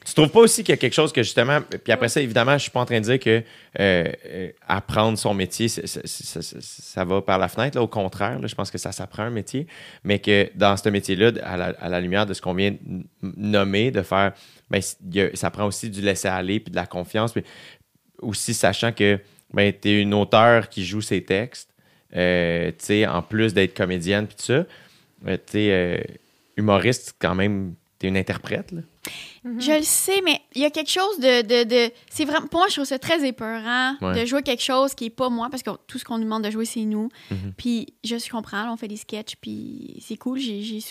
Tu trouves pas aussi qu'il y a quelque chose que justement, puis après ça, évidemment, je suis pas en train de dire que euh, euh, apprendre son métier, c'est- c'est- c'est- c'est- ça va par la fenêtre. Là, au contraire, là, je pense que ça s'apprend un métier, mais que dans ce métier-là, à la, à la lumière de ce qu'on vient de nommer, de faire, ben, y a- ça prend aussi du laisser aller puis de la confiance, puis aussi sachant que ben, tu es une auteure qui joue ses textes, euh, tu sais, en plus d'être comédienne puis tout ça, euh, tu sais, euh, humoriste quand même, tu es une interprète là. Je le sais, mais il y a quelque chose de. de, de- c'est vraiment, pour moi, je trouve ça très épeurant Ouais. de jouer quelque chose qui est pas moi, parce que tout ce qu'on nous demande de jouer, c'est nous. Mhm. Puis je comprends, là, on fait des sketchs, puis c'est cool. J'ai,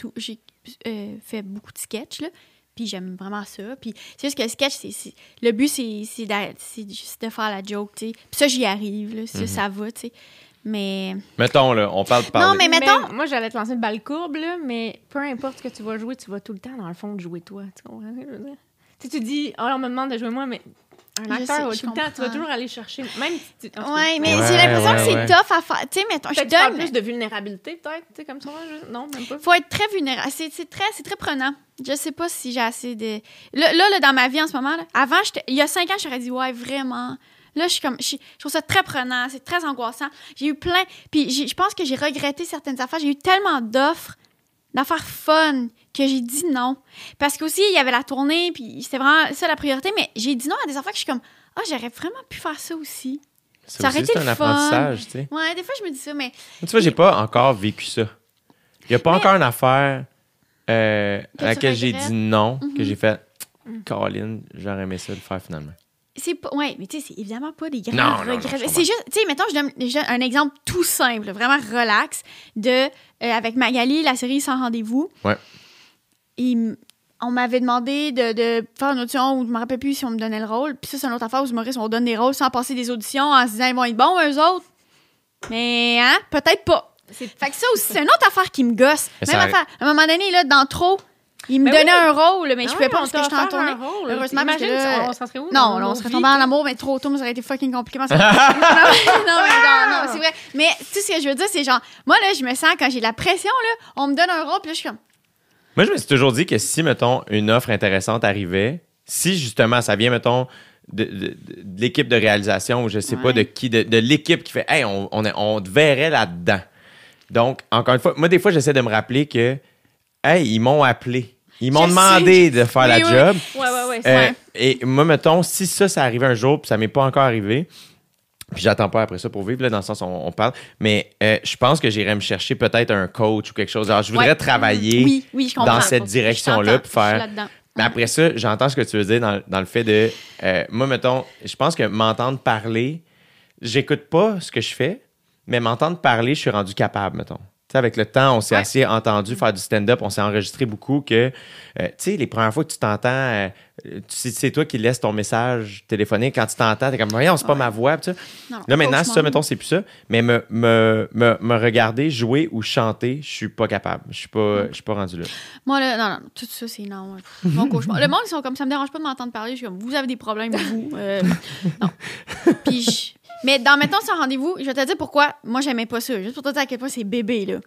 euh, fait beaucoup de sketchs, là. Puis j'aime vraiment ça. Puis c'est juste que le sketch, c'est, c'est- le but, c'est, juste de faire la joke, tu sais. Puis ça, j'y arrive, là. Ça, Mhm. ça va, tu sais. Mais. Mettons, là, on parle de parler. Non, mais mettons. moi, j'allais te lancer une balle courbe, là, mais peu importe ce que tu vas jouer, tu vas tout le temps, dans le fond, de jouer toi. Tu comprends ce que je veux dire? Tu sais, tu dis, oh, on me demande de jouer moi, mais un acteur tout le temps, tu vas toujours aller chercher. Même si tu. Ouais, mais Ouais, j'ai l'impression ouais, que c'est ouais. tough à faire. Tu sais, mettons, je Peut-être tu parles donne. plus de vulnérabilité, peut-être, tu sais, comme ça. je- Non, même pas. faut être très vulnérable. C'est, c'est très, c'est très prenant. Je sais pas si j'ai assez de. Là, là, là, dans ma vie en ce moment, là, avant, j'étais- il y a cinq ans, j'aurais dit, ouais, vraiment. Là, je suis comme. Je, je trouve ça très prenant, c'est très angoissant. J'ai eu plein. Puis je pense que j'ai regretté certaines affaires. J'ai eu tellement d'offres, d'affaires fun, que j'ai dit non. Parce qu'aussi, il y avait la tournée, puis c'était vraiment ça la priorité, mais j'ai dit non à des affaires que je suis comme, ah, j'aurais vraiment pu faire ça aussi. Ça Ça aurait été un fun. apprentissage, tu sais. Ouais, des fois, je me dis ça, mais. Tu vois, j'ai pas encore vécu ça. Il n'y a pas Mais- encore une affaire euh, à laquelle j'ai dit non, que Mhm. j'ai fait Caroline, j'aurais aimé ça le faire finalement. C'est pas. Ouais, mais tu sais, c'est évidemment pas des grands Non, non, non, regrets. c'est juste, tu sais, mettons, je donne déjà un exemple tout simple, vraiment relax, de. euh, avec Magali, la série Sans rendez-vous. Ouais. Et on m'avait demandé de, de faire une audition où je me rappelle plus si on me donnait le rôle. Puis ça, c'est une autre affaire où Maurice, on donne des rôles sans passer des auditions en se disant ils vont être bons, eux autres. Mais, hein, peut-être pas. C'est- Fait que ça aussi, c'est une autre affaire qui me gosse. Mais Même ça- affaire. À un moment donné, là, dans trop, Il me Ben donnait oui. un rôle, mais Ah je pouvais pas parce que t'a j'étais en tournée. rôle. Heureusement, parce que Imagine, là- on s'en serait où? Non, là, on serait tombé en amour, mais trop tôt, mais ça aurait été fucking compliqué. non, mais- non, non, non, c'est vrai. Mais tout ce que je veux dire, c'est genre, moi, là, je me sens, quand j'ai de la pression, là, on me donne un rôle, puis là, je suis comme, Moi, je me suis toujours dit que si, mettons, une offre intéressante arrivait, si justement ça vient, mettons, de, de- de- de l'équipe de réalisation ou je sais pas de qui, de, de l'équipe qui fait, hey, on, on, on te verrait là-dedans. Donc, encore une fois, moi, des fois, j'essaie de me rappeler que, hey, ils m'ont appelé. Ils m'ont demandé de faire la Oui, oui. job. Ouais, ouais, ouais. Euh. Et moi, mettons, si ça, ça arrivait un jour, puis ça m'est pas encore arrivé, puis j'attends pas après ça pour vivre, là, dans le sens où on, on parle, mais euh, je pense que j'irais me chercher peut-être un coach ou quelque chose. Alors, je voudrais Ouais. travailler oui, oui, je dans cette direction-là, suis faire. là-dedans. Mais après ça, j'entends ce que tu veux dire dans, dans le fait de. euh, moi, mettons, je pense que m'entendre parler, j'écoute pas ce que je fais, mais m'entendre parler, je suis rendu capable, mettons. Avec le temps, on s'est Ouais. assez entendu faire du stand-up, on s'est enregistré beaucoup que, euh, tu sais, les premières fois que tu t'entends, euh, sais, c'est toi qui laisses ton message téléphonique. Quand tu t'entends, t'es comme, voyons, c'est pas Ouais. ma voix. Non, Là, maintenant, coach, ça, mettons, c'est plus ça. Mais me, me, me, me regarder jouer ou chanter, je suis pas capable. Je suis pas, je suis pas rendu là. Moi, là, non, non, tout ça, c'est non. Pff, Mon cauchemar. Le monde, ils sont comme ça, me dérange pas de m'entendre parler. Je suis comme, vous avez des problèmes, vous. Euh, non. Puis, je- mais dans Mettons sur rendez-vous, je vais te dire pourquoi moi, j'aimais pas ça. Juste pour te dire à quel point c'est bébé, là.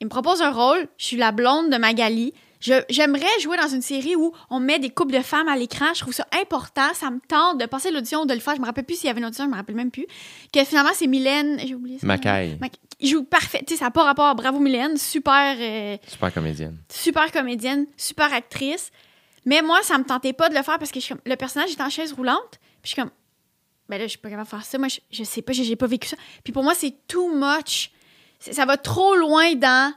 Il me propose un rôle, je suis la blonde de Magali. J'aimerais jouer dans une série où on met des couples de femmes à l'écran. Je trouve ça important. Ça me tente de passer l'audition, de le faire. Je me rappelle plus s'il y avait une audition, je me rappelle même plus. Que finalement, c'est Mylène. J'ai oublié ça. Macaille, Mac- Il joue parfait. Tu sais, ça n'a pas rapport. Bravo, Mylène. Super. euh, super comédienne. super comédienne, super actrice. Mais moi, ça me tentait pas de le faire parce que je suis comme- le personnage est en chaise roulante. Puis je suis comme, ben là, je suis pas capable de faire ça. Moi, je, je sais pas, j'ai j'ai pas vécu ça. Puis pour moi, c'est too much. Ça va trop loin dans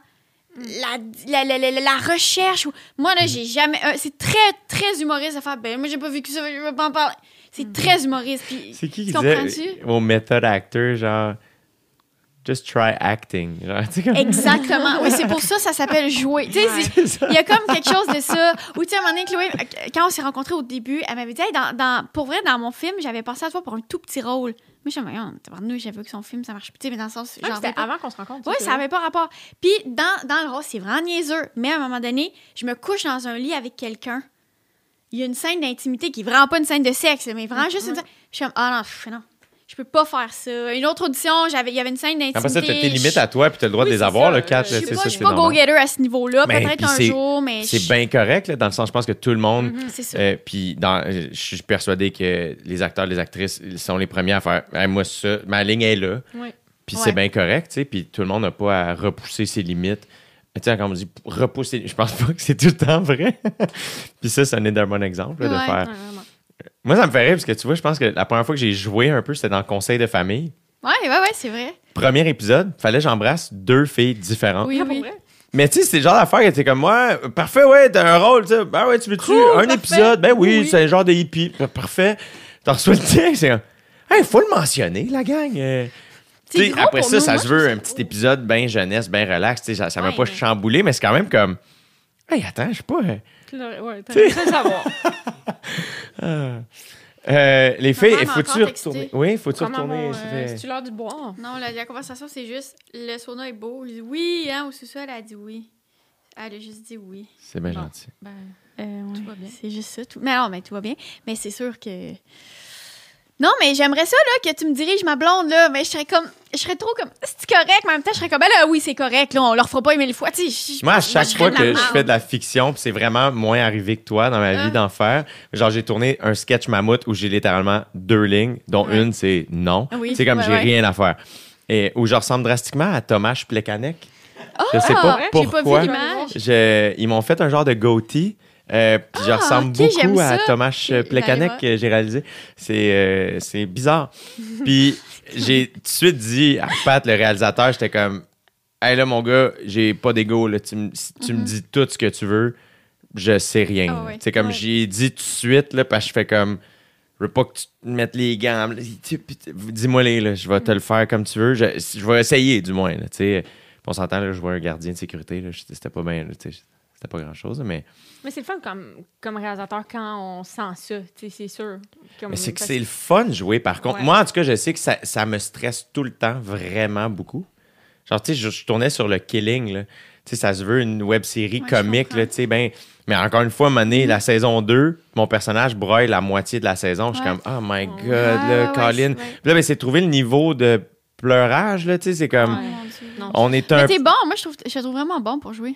la, la, la, la- la recherche. Moi, là, j'ai jamais. euh, c'est très, très humoriste de faire, ben moi, j'ai pas vécu ça, je veux pas en parler. C'est très humoriste. Puis, C'est qui qui disait au method actor, genre, just try acting. Genre, comme- Exactement. Oui, c'est pour ça ça s'appelle jouer. Tu sais, il y a comme quelque chose de ça. Ou tu sais, à un moment donné, Chloé, quand on s'est rencontrés au début, elle m'avait dit, Hey, dans, dans- pour vrai, dans mon film, j'avais pensé à toi pour un tout petit rôle. Moi, je me disais, nous, j'avais vu que son film, ça marche. Tu sais, mais dans le sens, Ah, C'était avant qu'on se rencontre. Oui, ça vrai. avait pas rapport. Puis, dans, dans le rôle, c'est vraiment niaiseux. Mais à un moment donné, je me couche dans un lit avec quelqu'un. Il y a une scène d'intimité qui est vraiment pas une scène de sexe, mais vraiment juste une scène. Je suis comme, ah non, pff, non, je peux pas faire ça. Une autre audition, j'avais, il y avait une scène d'intimité. Après ça, t'as tes limites à toi, puis t'as le droit Oui, de les avoir, ça. le 4. Je suis pas, ça, go-getter à ce niveau-là. Peut-être un jour, mais. C'est bien correct, là, dans le sens, je pense que tout le monde. C'est ça. euh, puis dans, je suis persuadé que les acteurs, les actrices ils sont les premiers à faire Hey, moi ça, ma ligne est là. Oui. Puis Ouais. c'est bien correct, tu sais. Puis tout le monde n'a pas à repousser ses limites. Tu sais, quand on dit repousser, je pense pas que c'est tout le temps vrai. puis ça, c'en est un bon exemple là, de faire. Ouais. Moi, ça me fait rire parce que tu vois, je pense que la première fois que j'ai joué un peu, c'était dans le conseil de famille. Ouais, ouais, ouais, c'est vrai. Premier épisode, fallait que j'embrasse deux filles différentes. Oui, Ah, oui. vrai? Mais tu sais, c'est le genre d'affaire que t'es comme moi, parfait, ouais, t'as un rôle, tu sais. Ben ouais, tu veux-tu Cool, un parfait. épisode? Ben oui, Oui. c'est un genre de hippie. Ben, Parfait. T'en reçois le texte, c'est comme, hey, faut le mentionner, la gang. euh. Après ça, nous. ça Moi, se veut un petit épisode bien jeunesse, bien relax, tu sais, ça ça m'a Ouais, pas mais- chamboulé, mais c'est quand même comme, hey, attends, je sais pas. Euh, Tu l'aurais- Ouais, t'as raison de savoir. euh, les filles, Maman il m'a faut-tu encore retourner? Oui, faut-tu Comment retourner? mon, ça euh, fait- C'est-tu l'heure du boire? Non, la, la conversation, c'est juste le sauna est beau. Je dis oui, hein, ou c'est ça, elle a dit oui. Elle a juste dit oui. C'est bien Bon. gentil. Ben, Euh, ouais, Tout va bien. C'est juste ça. Tout... Mais non, mais tout va bien. Mais c'est sûr que. Non, mais j'aimerais ça, là, que tu me diriges ma blonde, là. Mais je serais comme. Je serais trop comme. C'est correct, mais en même temps, je serais comme. Ben là, oui, c'est correct, là. On leur fera pas aimer le fois. Tu sais, je- Moi, à je- chaque je fois que je fais de la fiction, puis c'est vraiment moins arrivé que toi dans ma vie Ah. d'en faire. Genre, j'ai tourné un sketch mammouth où j'ai littéralement deux lignes, dont Ouais. une, c'est non. Ah oui, C'est comme ouais, j'ai ouais. rien à faire. Et où je ressemble drastiquement à Thomas Plekanec. je sais Ah, pas? J'ai pas pourquoi. vu l'image. Je- ils m'ont fait un genre de goatee. Euh, puis je Ah, ressemble beaucoup à. Thomas Ok, Plekanec que j'ai réalisé. C'est euh, bizarre. Puis j'ai tout de suite dit à Pat, le réalisateur, j'étais comme Hey là, mon gars, j'ai pas d'ego. Tu, me- si me dis tout ce que tu veux, je sais rien. C'est comme Ouais. j'ai dit tout de suite, là, parce que je fais comme Je veux pas que tu te mettes les gants. Dis-moi les, là, je vais te le faire comme tu veux. Je, je vais essayer, du moins. Là, on s'entend, je vois un gardien de sécurité. C'était pas bien. là, C'était pas grand-chose, mais. Mais c'est le fun comme, comme réalisateur quand on sent ça, tu sais, c'est sûr. Comme- Mais c'est que c'est le fun de jouer, par contre. Ouais. Moi, en tout cas, je sais que ça, ça me stresse tout le temps, vraiment beaucoup. Genre, tu sais, je, je tournais sur le Killing, là. Tu sais, ça se veut une web série Ouais, je comique, là, tu sais, ben... Mais encore une fois, à un moment donné, la saison 2, mon personnage broye la moitié de la saison. Je suis comme, oh my God, là, Colin. Puis là, ben, c'est trouver le niveau de pleurage, là, tu sais, c'est comme. Non. on est un Mais t'es bon, moi je trouve, je trouve vraiment bon pour jouer.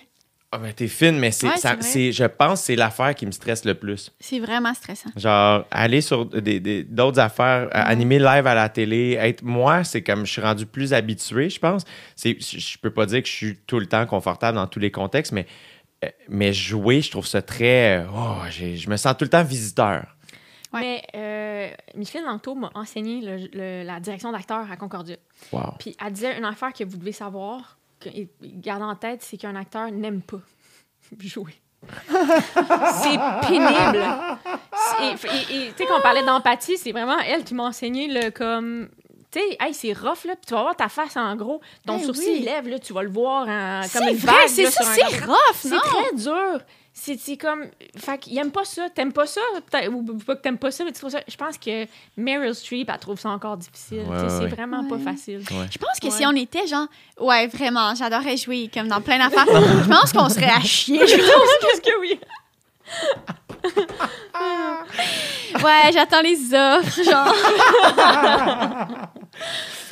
Ah, ben, t'es fine, mais c'est, Ouais, ça- c'est je pense que c'est l'affaire qui me stresse le plus. C'est vraiment stressant. Genre, aller sur des, des- d'autres affaires, animer live à la télé, être moi, c'est comme je suis rendu plus habitué, je pense. C'est, je peux pas dire que je suis tout le temps confortable dans tous les contextes, mais, euh, mais jouer, je trouve ça très. Oh, j'ai- je me sens tout le temps visiteur. Ouais. Mais euh, Micheline Lanto m'a enseigné le- le- la direction d'acteur à Concordia. Wow. Puis elle disait une affaire que vous devez savoir, garder en tête, c'est qu'un acteur n'aime pas jouer. c'est pénible. C'est- Et tu sais, quand on parlait d'empathie, c'est vraiment elle qui m'a enseigné le comme. Tu sais, hey, c'est rough, là, puis tu vas voir ta face en gros. Ton Eh sourcil, oui. il lève, là, tu vas le voir en- comme C'est une vague, c'est ça, c'est rough, C'est non? très dur. C'est c'est comme. Fait qu'il aime pas ça. T'aimes pas ça? Peut-être- Ou pas que t'aimes pas ça, mais tu trouves ça. Je pense que Meryl Streep, elle trouve ça encore difficile. Ouais, ouais. C'est vraiment pas Ouais. facile. Je pense que si on était genre, ouais, vraiment, j'adorerais jouer comme dans plein d'affaires. je pense qu'on serait à chier. Je Qu'est-ce que oui? Ouais, j'attends les offres, genre.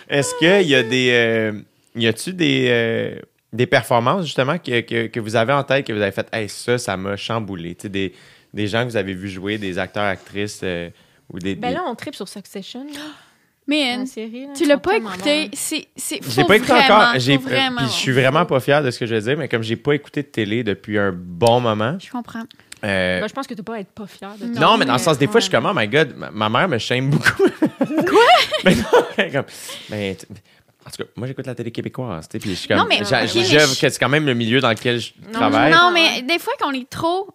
Est-ce qu'il y a des. euh, y a-tu des. euh, des performances, justement, que, que, que vous avez en tête, que vous avez fait, hey, ça, ça m'a chamboulé. Tu sais, des, des gens que vous avez vu jouer, des acteurs, actrices, euh, ou des. Ben des- là, on tripe sur Succession, Mais la série. là. tu l'as pas écouté. C'est. c'est J'ai pas écouté vraiment, encore. J'ai, faut vraiment. puis je suis vraiment pas fier de ce que je vais dire, mais comme j'ai pas écouté de télé depuis un bon moment. Je comprends. euh, Ben, je pense que tu peux pas être pas fier de Non, ça. non, mais dans le mais- sens, des fois, je suis comme, oh my god, ma, ma mère me shame beaucoup. Quoi? mais non, mais comme, ben, t- en tout cas, moi, j'écoute la télé québécoise, tu sais, puis je suis comme, Non, mais- que c'est quand même le milieu dans lequel je Non, travaille. Non, mais des fois qu'on est trop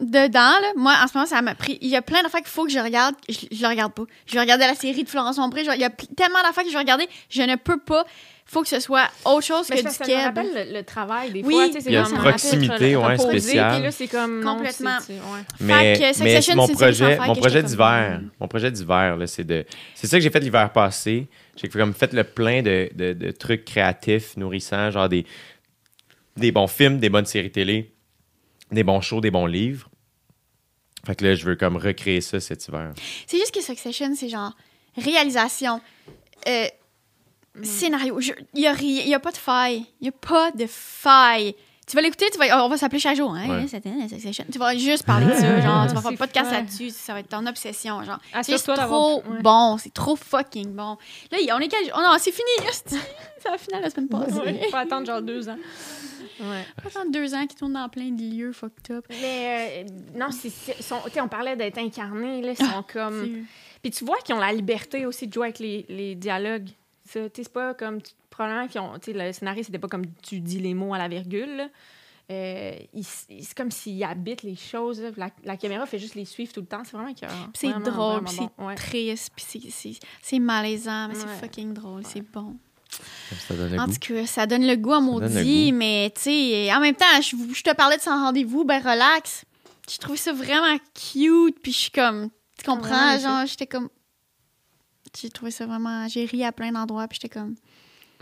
dedans, là, moi, en ce moment, ça m'a pris. Il y a plein d'affaires qu'il faut que je regarde. Je, je le regarde pas. Je vais regarder la série de Florence Ombré. Il y a pl- tellement d'affaires que je vais regarder. Je ne peux pas. Faut que ce soit autre chose Mais que du ça me rappelle le, le travail des Oui. fois. Il y a comme une proximité, ouais, spéciale. Puis là, c'est comme. non, Complètement. ouais. Mais, Fait que mais Succession, mon projet, mon projet d'hiver, comme- mon projet d'hiver, là, c'est de, c'est ça que j'ai fait l'hiver passé. J'ai comme fait le plein de, de- de trucs créatifs, nourrissants, genre des, des bons films, des bonnes séries télé, des bons shows, des bons livres. Fait que là, je veux comme recréer ça cet hiver. C'est juste que Succession, c'est genre réalisation, euh, Mm. scénario. Il n'y a, rien- il y a pas de faille. Il n'y a pas de faille. Tu vas l'écouter, tu vas, on va s'appeler chaque jour. Hein, Ouais. la. Tu vas juste parler de ça. Genre, tu vas faire C'est un podcast là-dessus. Ça va être ton obsession. Genre. C'est juste Assure-toi trop ouais. bon. C'est trop fucking bon. Là, on est quel? Oh non, c'est fini. Ça va finir la semaine passée. Ouais, faut attendre genre deux ans. Ouais. Ça fait deux ans qu'ils tournent dans plein de lieux fucked up. Mais euh, non, c'est, c'est- sont- tu sais, on parlait d'être incarnés, là, ils sont comme. C'est- Puis tu vois qu'ils ont la liberté aussi de jouer avec les, les dialogues. Ça, c'est pas comme. tu- probablement qu'ils ont. Le scénario, c'était pas comme tu dis les mots à la virgule. Euh, c'est comme s'ils habitent les choses. La, la caméra fait juste les suivre tout le temps. C'est vraiment écœurant. C'est drôle, c'est bon. Ouais. triste, puis c'est- malaisant, mais Ouais. c'est fucking drôle, c'est bon. Ça donne le En goût. tout cas, ça donne le goût à maudit, mais tu sais, en même temps, je, je te parlais de sans rendez-vous, ben relax. J'ai trouvé ça vraiment cute, puis je suis comme, tu comprends, genre, j'étais comme, j'ai trouvé ça vraiment, j'ai ri à plein d'endroits, puis j'étais comme,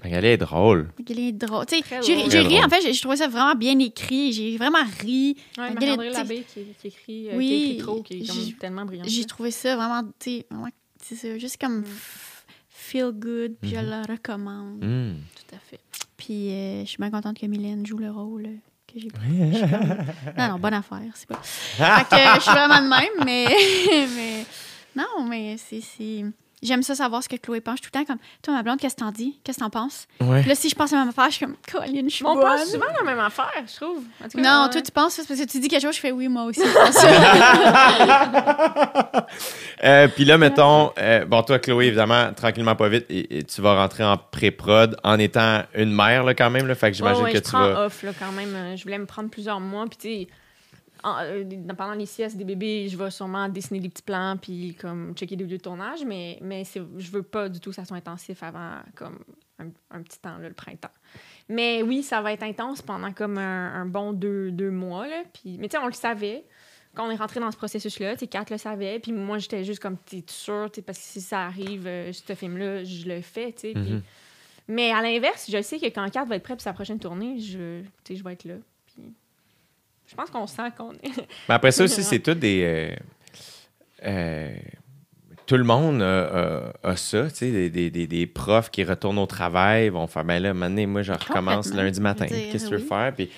Elle est drôle. il est drôle. Tu sais, j'ai ri, en fait, j'ai trouvé ça vraiment bien écrit, j'ai vraiment ri. Ouais, petits- Labbé qui, qui écrit, euh, Oui, qui écrit trop, qui est comme tellement brillant. J'ai trouvé ça vraiment, tu sais, vraiment, ça, juste comme Mm. feel good, puis je Mhm. le recommande. Mm. Tout à fait. Puis euh, je suis bien contente que Mylène joue le rôle euh, que j'ai pris. Comme- non, non, bonne affaire, c'est pas. Fait que je suis vraiment de même, mais. mais non, mais c'est. J'aime ça savoir ce que Chloé pense. Je suis tout le temps comme, toi, ma blonde, qu'est-ce que t'en dis? Qu'est-ce que t'en penses? Ouais. Puis là, si je pense à ma affaire, je suis comme, Colline, je suis On bonne. pense souvent la même affaire, je trouve. En tout cas, Non, ouais. toi, tu penses parce que tu dis quelque chose, je fais oui, moi aussi. Euh, Puis là, mettons, euh, bon, toi, Chloé, évidemment, tranquillement, pas vite, et, et tu vas rentrer en pré-prod en étant une mère, là, quand même. Là, fait que j'imagine Ouais, ouais, que je tu prends vas. off là, quand même. Euh, Je voulais me prendre plusieurs mois. Puis, tu sais, en- euh, pendant les siestes des bébés, je vais sûrement dessiner des petits plans puis comme checker des lieux de tournage. Mais, mais je veux pas du tout que ça soit intensif avant comme un, un petit temps, là, le printemps. Mais oui, ça va être intense pendant comme un, un bon deux, deux mois. Là, puis, mais tu sais, on le savait. Quand on est rentré dans ce processus-là, Kat le savait. Puis moi, j'étais juste comme, t'es sûr, parce que si ça arrive, euh, ce film-là, je le fais, tu sais. Mhm. mais à l'inverse, je sais que quand Kat va être prêt pour sa prochaine tournée, je, je vais être là. Je pense qu'on sent qu'on est. Mais après ça aussi, c'est tout des. euh, euh, tout le monde a, a- a ça, tu sais, des, des- des- des profs qui retournent au travail, vont faire, ben là, donné, moi, je recommence lundi matin. Je Qu'est-ce que tu veux oui. faire? Puis,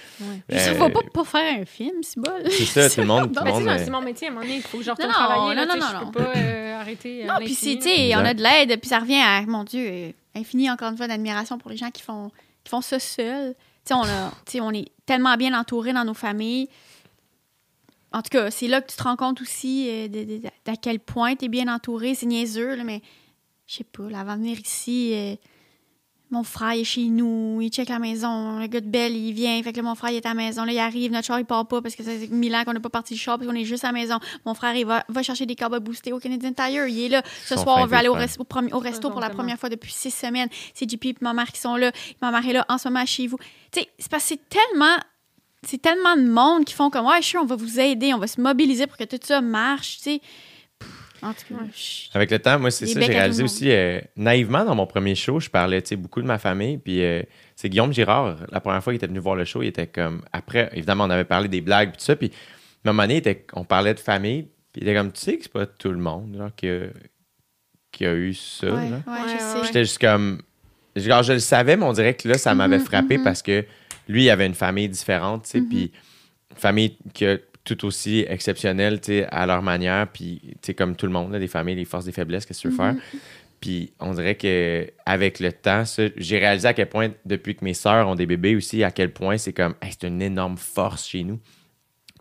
Je ne euh, va pas pour faire un film, c'est bol. C'est ça, tout le monde- Ben, monde, non, euh, c'est mon métier, à un moment donné, il faut que je retourne Non, non, travailler. là, non, tu sais, non, je non. peux pas euh, arrêter. Non, puis c'est, tu là. sais, on a de l'aide, puis ça revient à, mon Dieu, euh, infini, encore une fois, d'admiration pour les gens qui font, qui font ça seuls. On, a- on est tellement bien entourés dans nos familles. En tout cas, c'est là que tu te rends compte aussi euh, de, de- d'à quel point tu es bien entouré. C'est niaiseux, là, mais je sais pas, là, avant de venir ici, euh, mon frère est chez nous, il check la maison, le gars de Belle, il vient, fait que là, mon frère il est à la maison, là, il arrive, notre char il part pas parce que ça fait mille ans qu'on n'a pas parti du char parce qu'on est juste à la maison. Mon frère il va, va chercher des cowboys boostés au Canadian Tire, il est là. Ce Son soir, on veut aller au, resto, au premier- au resto pour la première fois depuis six semaines. C'est JP et ma mère qui sont là. Ma mère est là en ce moment chez vous. Tu sais, c'est parce que c'est tellement c'est tellement de monde qui font comme ouais, je suis, on va vous aider, on va se mobiliser pour que tout ça marche, tu sais. En tout cas, je- Avec le temps, moi, c'est ça, j'ai réalisé aussi, euh, naïvement, dans mon premier show, je parlais, tu sais, beaucoup de ma famille, puis euh, c'est Guillaume Girard, la première fois qu'il était venu voir le show, il était comme, après, évidemment, on avait parlé des blagues, puis tout ça, puis à un moment donné, était- on parlait de famille, puis il était comme, tu sais que c'est pas tout le monde, genre, qui a, qui a eu ça, ouais, là. ouais, Ouais, je sais. J'étais juste comme. Genre, je le savais, mais on dirait que là, ça m'avait Mhm, frappé mhm. parce que lui, il avait une famille différente, tu sais, Mhm. puis une famille qui est tout aussi sais, à leur manière, puis, comme tout le monde, là, des familles, les forces, des faiblesses, qu'est-ce que tu veux Mhm. faire? Puis on dirait que avec le temps, j'ai réalisé à quel point, depuis que mes sœurs ont des bébés aussi, à quel point c'est comme, Hey, c'est une énorme force chez nous.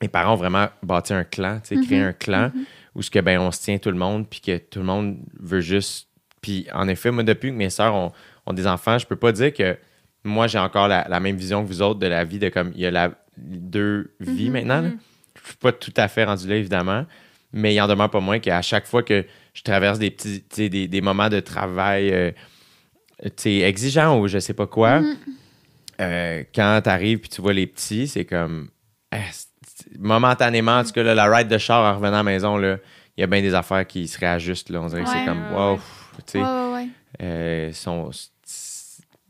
Mes parents ont vraiment bâti un clan, tu sais, créé Mhm. un clan où ce que, ben, on se tient tout le monde, puis que tout le monde veut juste. Puis en effet, moi, depuis que mes sœurs ont, ont des enfants, je peux pas dire que moi, j'ai encore la, la même vision que vous autres de la vie, de comme, il y a la, deux vies Mhm, maintenant. là. Je suis pas tout à fait rendu là, évidemment, mais il en demeure pas moins qu'à chaque fois que je traverse des petits, des, des moments de travail euh, exigeants ou je sais pas quoi, Mhm. euh, quand tu arrives puis tu vois les petits, c'est comme c'est- momentanément, en tout cas, là, la ride de char en revenant à la maison, il y a bien des affaires qui se réajustent. Là. On dirait que c'est comme ouais, wow, ouais. euh, sont-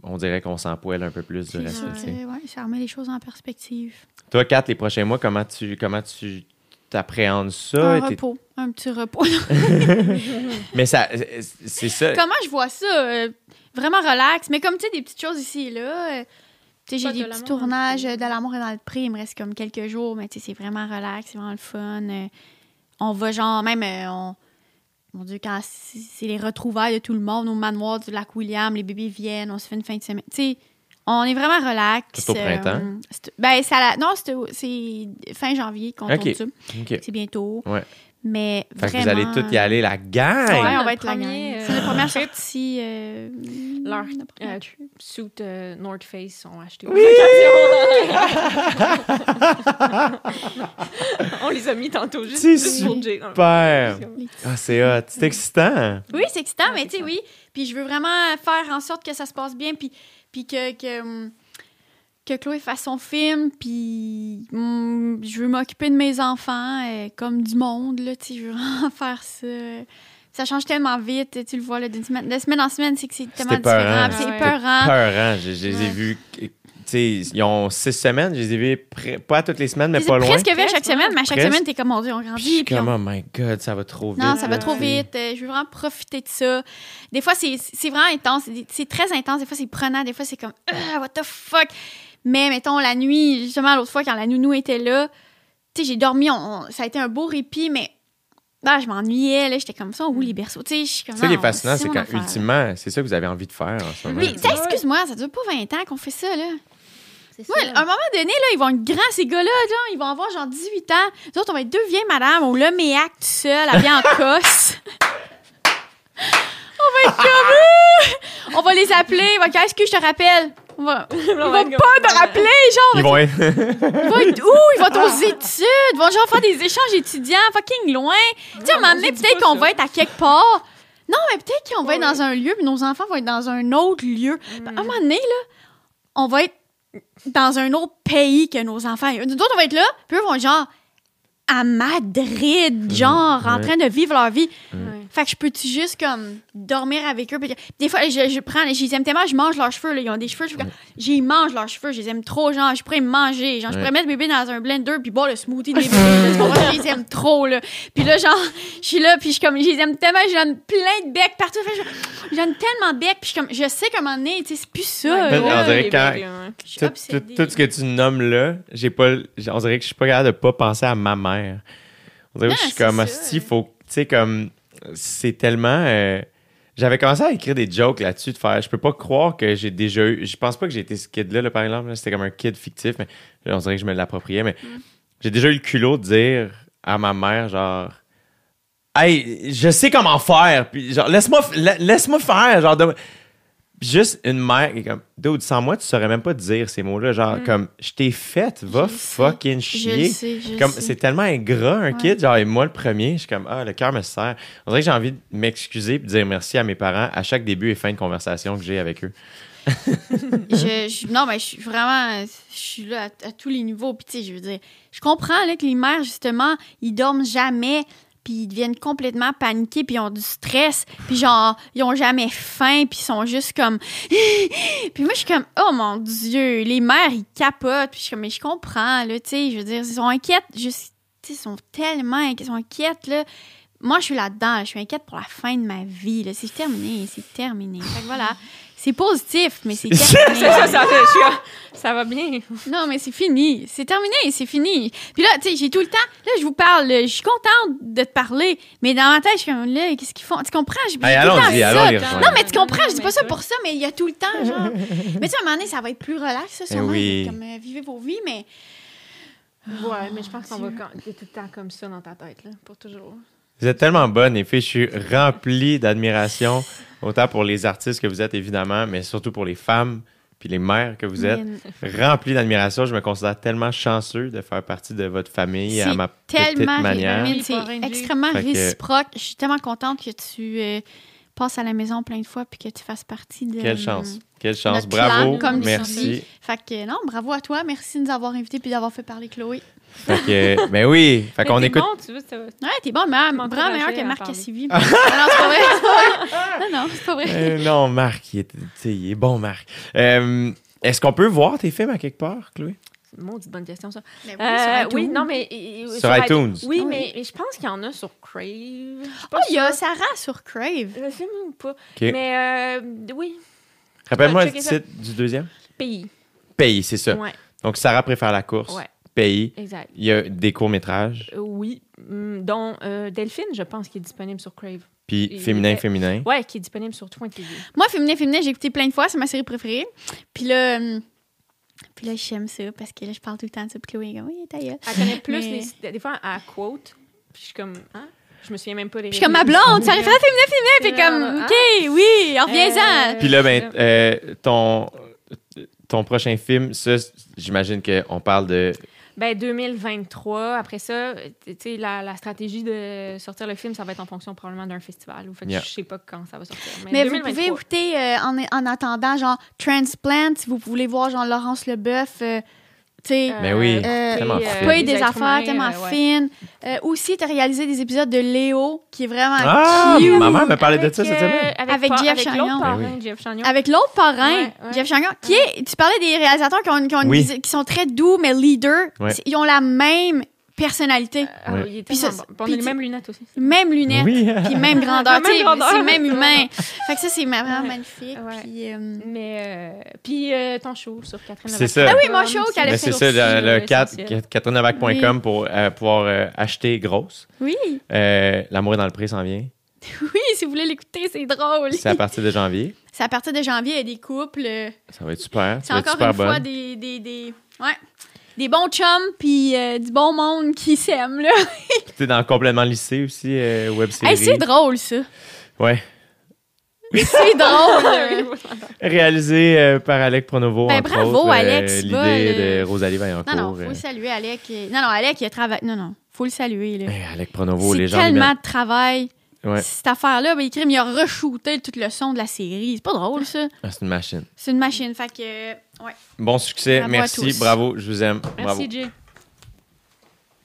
on dirait qu'on s'empoile un peu plus du reste. euh, ouais, ça remet les choses en perspective. Toi, Kat, les prochains mois, comment tu comment tu t'appréhendes ça? un repos, un petit repos. Mais ça, c'est ça. Comment je vois ça? euh, vraiment relax. Mais comme, tu sais, des petites choses ici et là. euh, tu sais, Pas j'ai de des petits dans le tournages euh, de l'amour et dans le prix. Il me reste comme quelques jours, mais tu sais, c'est vraiment relax, c'est vraiment le fun. on va genre, même, on... Mon Dieu, quand c'est les retrouvailles de tout le monde au manoir du lac William, les bébés viennent, on se fait une fin de semaine. Tu sais, on est vraiment relax. C'est au printemps? euh, c'est- ben, ça, la- non, c'est fin janvier qu'on Ok. tourne ça. OK. C'est bientôt. Ouais. Mais Fait que vous allez tous y aller, la gang! Ouais, on va être la gang. euh, C'est notre première sortie. Euh, Leur euh, suit euh, North Face sont achetés. Oui! On les a mis tantôt juste, juste pour Jay. Super! Ah, c'est hot. C'est excitant! Oui, c'est excitant, Ouais, mais tu sais, oui. Puis je veux vraiment faire en sorte que ça se passe bien, puis, puis que, que, hum, que Chloé fasse son film, puis hum, je veux m'occuper de mes enfants euh, comme du monde, là, tu sais, je veux vraiment faire ça. Ça change tellement vite, tu le vois, là, d'une semaine, de semaine en semaine, c'est que c'est tellement épeurant. différent, c'est Ouais. épeurant. Peurant. Je, je les ai Ouais. vus. Tu sais, ils ont six semaines. Je les ai vus pas toutes les semaines, mais pas loin. presque vu à chaque semaine, mais à chaque Presque. semaine, t'es comme, mon Dieu, on grandit, suis puis comme, on, oh my god, ça va trop vite. Non, ça va trop vite. Euh, Je veux vraiment profiter de ça. Des fois, c'est c'est vraiment intense. C'est- C'est très intense. Des fois, c'est prenant. Des fois, c'est comme, ah, what the fuck? Mais, mettons, la nuit, justement, l'autre fois, quand la nounou était là, tu sais, j'ai dormi. on- on- ça a été un beau répit, mais bah, je m'ennuyais. là. J'étais comme ça, où les berceaux? Tu sais, je suis comme, C'est ça qui est fascinant, c'est quand, ultimement, c'est ça que vous avez envie de faire en ce moment. Excuse-moi, ça dure pas 20 ans qu'on fait ça, là. C'est Ouais, à un moment donné, là, ils vont être grands, ces gars-là, genre, ils vont avoir genre 18 ans. Nous autres, on va être deux vieilles madames au Loméac tout seul, habillées en cosse. on va être comme eux! On va les appeler, on va dire, est-ce que je te rappelle? On va... Ils vont pas te rappeler, genre, Ils vont être. ils vont être où? Ils vont être aux études, ils vont genre faire des échanges étudiants fucking loin. Tu sais, à un moment donné, peut-être qu'on va être à quelque part. Non, mais peut-être qu'on va être dans un lieu, puis nos enfants vont être dans un autre lieu. À un moment donné, là, on va être dans un autre pays que nos enfants. Nous autres, on va être là, puis eux vont être genre à Madrid, genre, en train de vivre leur vie. Fait que je peux-tu juste comme dormir avec eux? Puis des fois, je, je prends, je les aime tellement, je mange leurs cheveux. Là. Ils ont des cheveux, je, fais comme- j'y mange leurs cheveux. Je les aime trop. Genre, je pourrais me manger. Genre, je pourrais Ouais. mettre bébé dans un blender puis boire le smoothie de comprends? je les aime trop. Là. Puis là, genre, je suis là, puis je suis comme, je les aime tellement, je donne plein de becs partout. Fait que je, je donne tellement de becs, puis je comme, je sais comment on est, tu sais, c'est plus ça. Ben, là. on dirait quand- bébés, ouais. Tout, tout- tout ce que tu nommes là, j'ai pas, on dirait que je suis pas capable de pas penser à ma mère. On dirait que je suis comme, hostie, faut, tu sais, comme, c'est tellement. euh, j'avais commencé à écrire des jokes là-dessus, de faire. Je peux pas croire que j'ai déjà eu. Je pense pas que j'ai été ce kid-là, là, par exemple. C'était comme un kid fictif, mais là, on dirait que je me l'appropriais. Mais Mm. j'ai déjà eu le culot de dire à ma mère, genre. Hey, je sais comment faire. Puis, genre, laisse-moi la- laisse-moi faire. Genre, de- juste une mère qui est comme, dude, sans moi, tu saurais même pas dire ces mots-là. Genre, comme, je t'ai faite, va Mm. Je le sais. fucking Je chier. sais, je le Comme, c'est tellement ingrat, un Ouais. kid. Genre, et moi, le premier, je suis comme, ah, le cœur me serre. On dirait que j'ai envie de m'excuser et de dire merci à mes parents à chaque début et fin de conversation que j'ai avec eux. je, je- non, mais je suis vraiment. Je suis là à, à tous les niveaux. Puis, tu sais, je veux dire, je comprends là, que les mères, justement, ils dorment jamais. Puis, ils deviennent complètement paniqués. Puis, ils ont du stress. Puis, genre, ils ont jamais faim. Puis, ils sont juste comme. puis, moi, je suis comme, oh mon Dieu, les mères, ils capotent. Puis, je suis comme, mais je comprends, là, tu sais, je veux dire, ils sont inquiètes. Sais, ils sont tellement inquiets, ils sont inquiètes, là. Moi, je suis là-dedans. Je suis inquiète pour la fin de ma vie. là. C'est terminé. C'est terminé. Fait que voilà. C'est positif, mais c'est terminé. Ça, ça, ça, je suis là, ça va bien. Non, mais c'est fini. C'est terminé, c'est fini. Puis là, tu sais, j'ai tout le temps. Là, je vous parle. Je suis contente de te parler. Mais dans ma tête, je suis comme là, qu'est-ce qu'ils font? Tu comprends? J'ai j'ai Hey, tout le temps allons-y, ça. allons. Non, mais tu comprends, je dis pas ça pour ça, mais il y a tout le temps, genre. mais tu sais, à un moment donné, ça va être plus relax, ça, Eh sûrement. oui. Comme euh, vivez vos vies, mais. Ouais, mais je pense qu'on va quand- t'es tout le temps comme ça dans ta tête, là, pour toujours. Vous êtes tellement bonne, les filles. Je suis rempli d'admiration, autant pour les artistes que vous êtes, évidemment, mais surtout pour les femmes puis les mères que vous êtes. Rempli d'admiration. Je me considère tellement chanceux de faire partie de votre famille à ma petite Tellement manière. C'est extrêmement réciproque. Je suis tellement contente que tu euh, passes à la maison plein de fois puis que tu fasses partie de. Quelle chance. Quelle chance. notre Bravo. clan, comme tu Merci. dis. Fait que non, bravo à toi. Merci de nous avoir invités puis d'avoir fait parler Chloé. Fait que, ben oui. Fait qu'on écoute. Bon, tu vois, ça va. Ouais, t'es bon, mais vraiment meilleur que Marc. Cassivi. non, c'est pas vrai. Non, non, c'est pas vrai. Euh, non, Marc, est, il est bon, Marc. Euh, Est-ce qu'on peut voir tes films à quelque part, Chloé? C'est une maudite bonne question, ça. Mais Euh, sur oui, iTunes. non, mais. euh, Sur iTunes. Oui, Oui. mais, mais je pense qu'il y en a sur Crave. Oh, il y a. Sarah sur Crave. Le film ou pas. OK. Mais euh, oui, Rappelle-moi le titre du deuxième. pays. Pays, c'est ça. Ouais, Donc, Sarah préfère la course. ouais, Pays. exact. Il y a des courts-métrages. Euh, oui, hum, dont euh, Delphine, je pense, qui est disponible sur Crave. Puis féminin, féminin. Ouais, qui est disponible sur Twin TV. Moi, Féminin, Féminin, j'ai écouté plein de fois. C'est ma série préférée. Puis là, hum, puis là j'aime ça parce que là, je parle tout le temps de ça. Puis Chloé est comme, oui, ta gueule. Elle connaît plus Mais- les. Des fois, elle quote. Puis je suis comme. Hein? Je me souviens même pas des. Je suis comme ma blonde, ça arrive à Féminin, Féminin. Puis comme, Ah. OK, oui, reviens-en. Euh, Puis là, ben, euh, ton, ton prochain film, ça, j'imagine qu'on parle de. Ben, 2023. Après ça, tu sais, la, la stratégie de sortir le film, ça va être en fonction probablement d'un festival. Ou fait Yeah. je sais pas quand ça va sortir. Mais, Mais vous 2023. pouvez écouter euh, en, en attendant, genre, Transplant, si vous voulez voir, genre, Laurence Leboeuf, euh, sais, Euh, Ben oui, euh, tellement fin. couper des affaires tellement euh, ouais. fines. Euh, aussi, tu as réalisé des épisodes de Léo, qui est vraiment Ah, cute. ma mère me parlait de Avec, ça cette euh, semaine. Avec Pa- Jeff avec Chagnon. l'autre parrain, Ben oui. Jeff Chagnon. Avec l'autre parrain, Ouais, ouais. Jeff Chagnon, qui est, tu parlais des réalisateurs qui, ont, qui, ont une Oui. visi- qui sont très doux, mais leaders. Ils ont la même personnalité, Ouais. il est Puis ça- bon. Puis on a les mêmes lunettes aussi. même lunettes, Oui. puis même grandeur. Tu sais. C'est même humain. fait que ça, c'est vraiment Ouais. magnifique. Ouais. Puis, euh, Mais. euh, puis euh, ton show sur Catherine C'est ça. Ah oui, mon show qu'elle a Ben, fait c'est ça, aussi, le, le euh, 4, essentiel. catherineavac.com pour euh, pouvoir euh, acheter grosse. oui, Euh, L'amour est dans le prix s'en vient. oui, si vous voulez l'écouter, c'est drôle. C'est à partir de janvier. C'est à partir de janvier, il y a des couples. euh, Ça va être super. C'est Ça encore super une fois des, des, des, ouais, des bons chums puis euh, du bon monde qui s'aime. là. Tu es dans complètement lycée aussi, euh, web série. Hey, c'est drôle, ça. Ouais. C'est drôle. Réalisé euh, par Alec Pronovo. Ben, entre bravo, autres, Alex, L'idée euh. de Rosalie Vaillancourt. Non, non, faut le saluer, Alec. Non, non, Alec, il a travaillé. Non, non, faut le saluer. là. Hey, Alec Pronovo, les gens. tellement de travail. Ouais. Cette affaire-là, ben, il crime, il a re-shooté tout le son de la série. C'est pas drôle, ça. Ah, c'est une machine. C'est une machine. Fait que, euh, ouais. Bon succès. Bravo Merci. Bravo. Je vous aime. Bravo. Merci, Jay.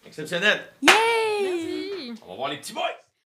Exceptionnel. Yay! Merci. On va voir les petits boys.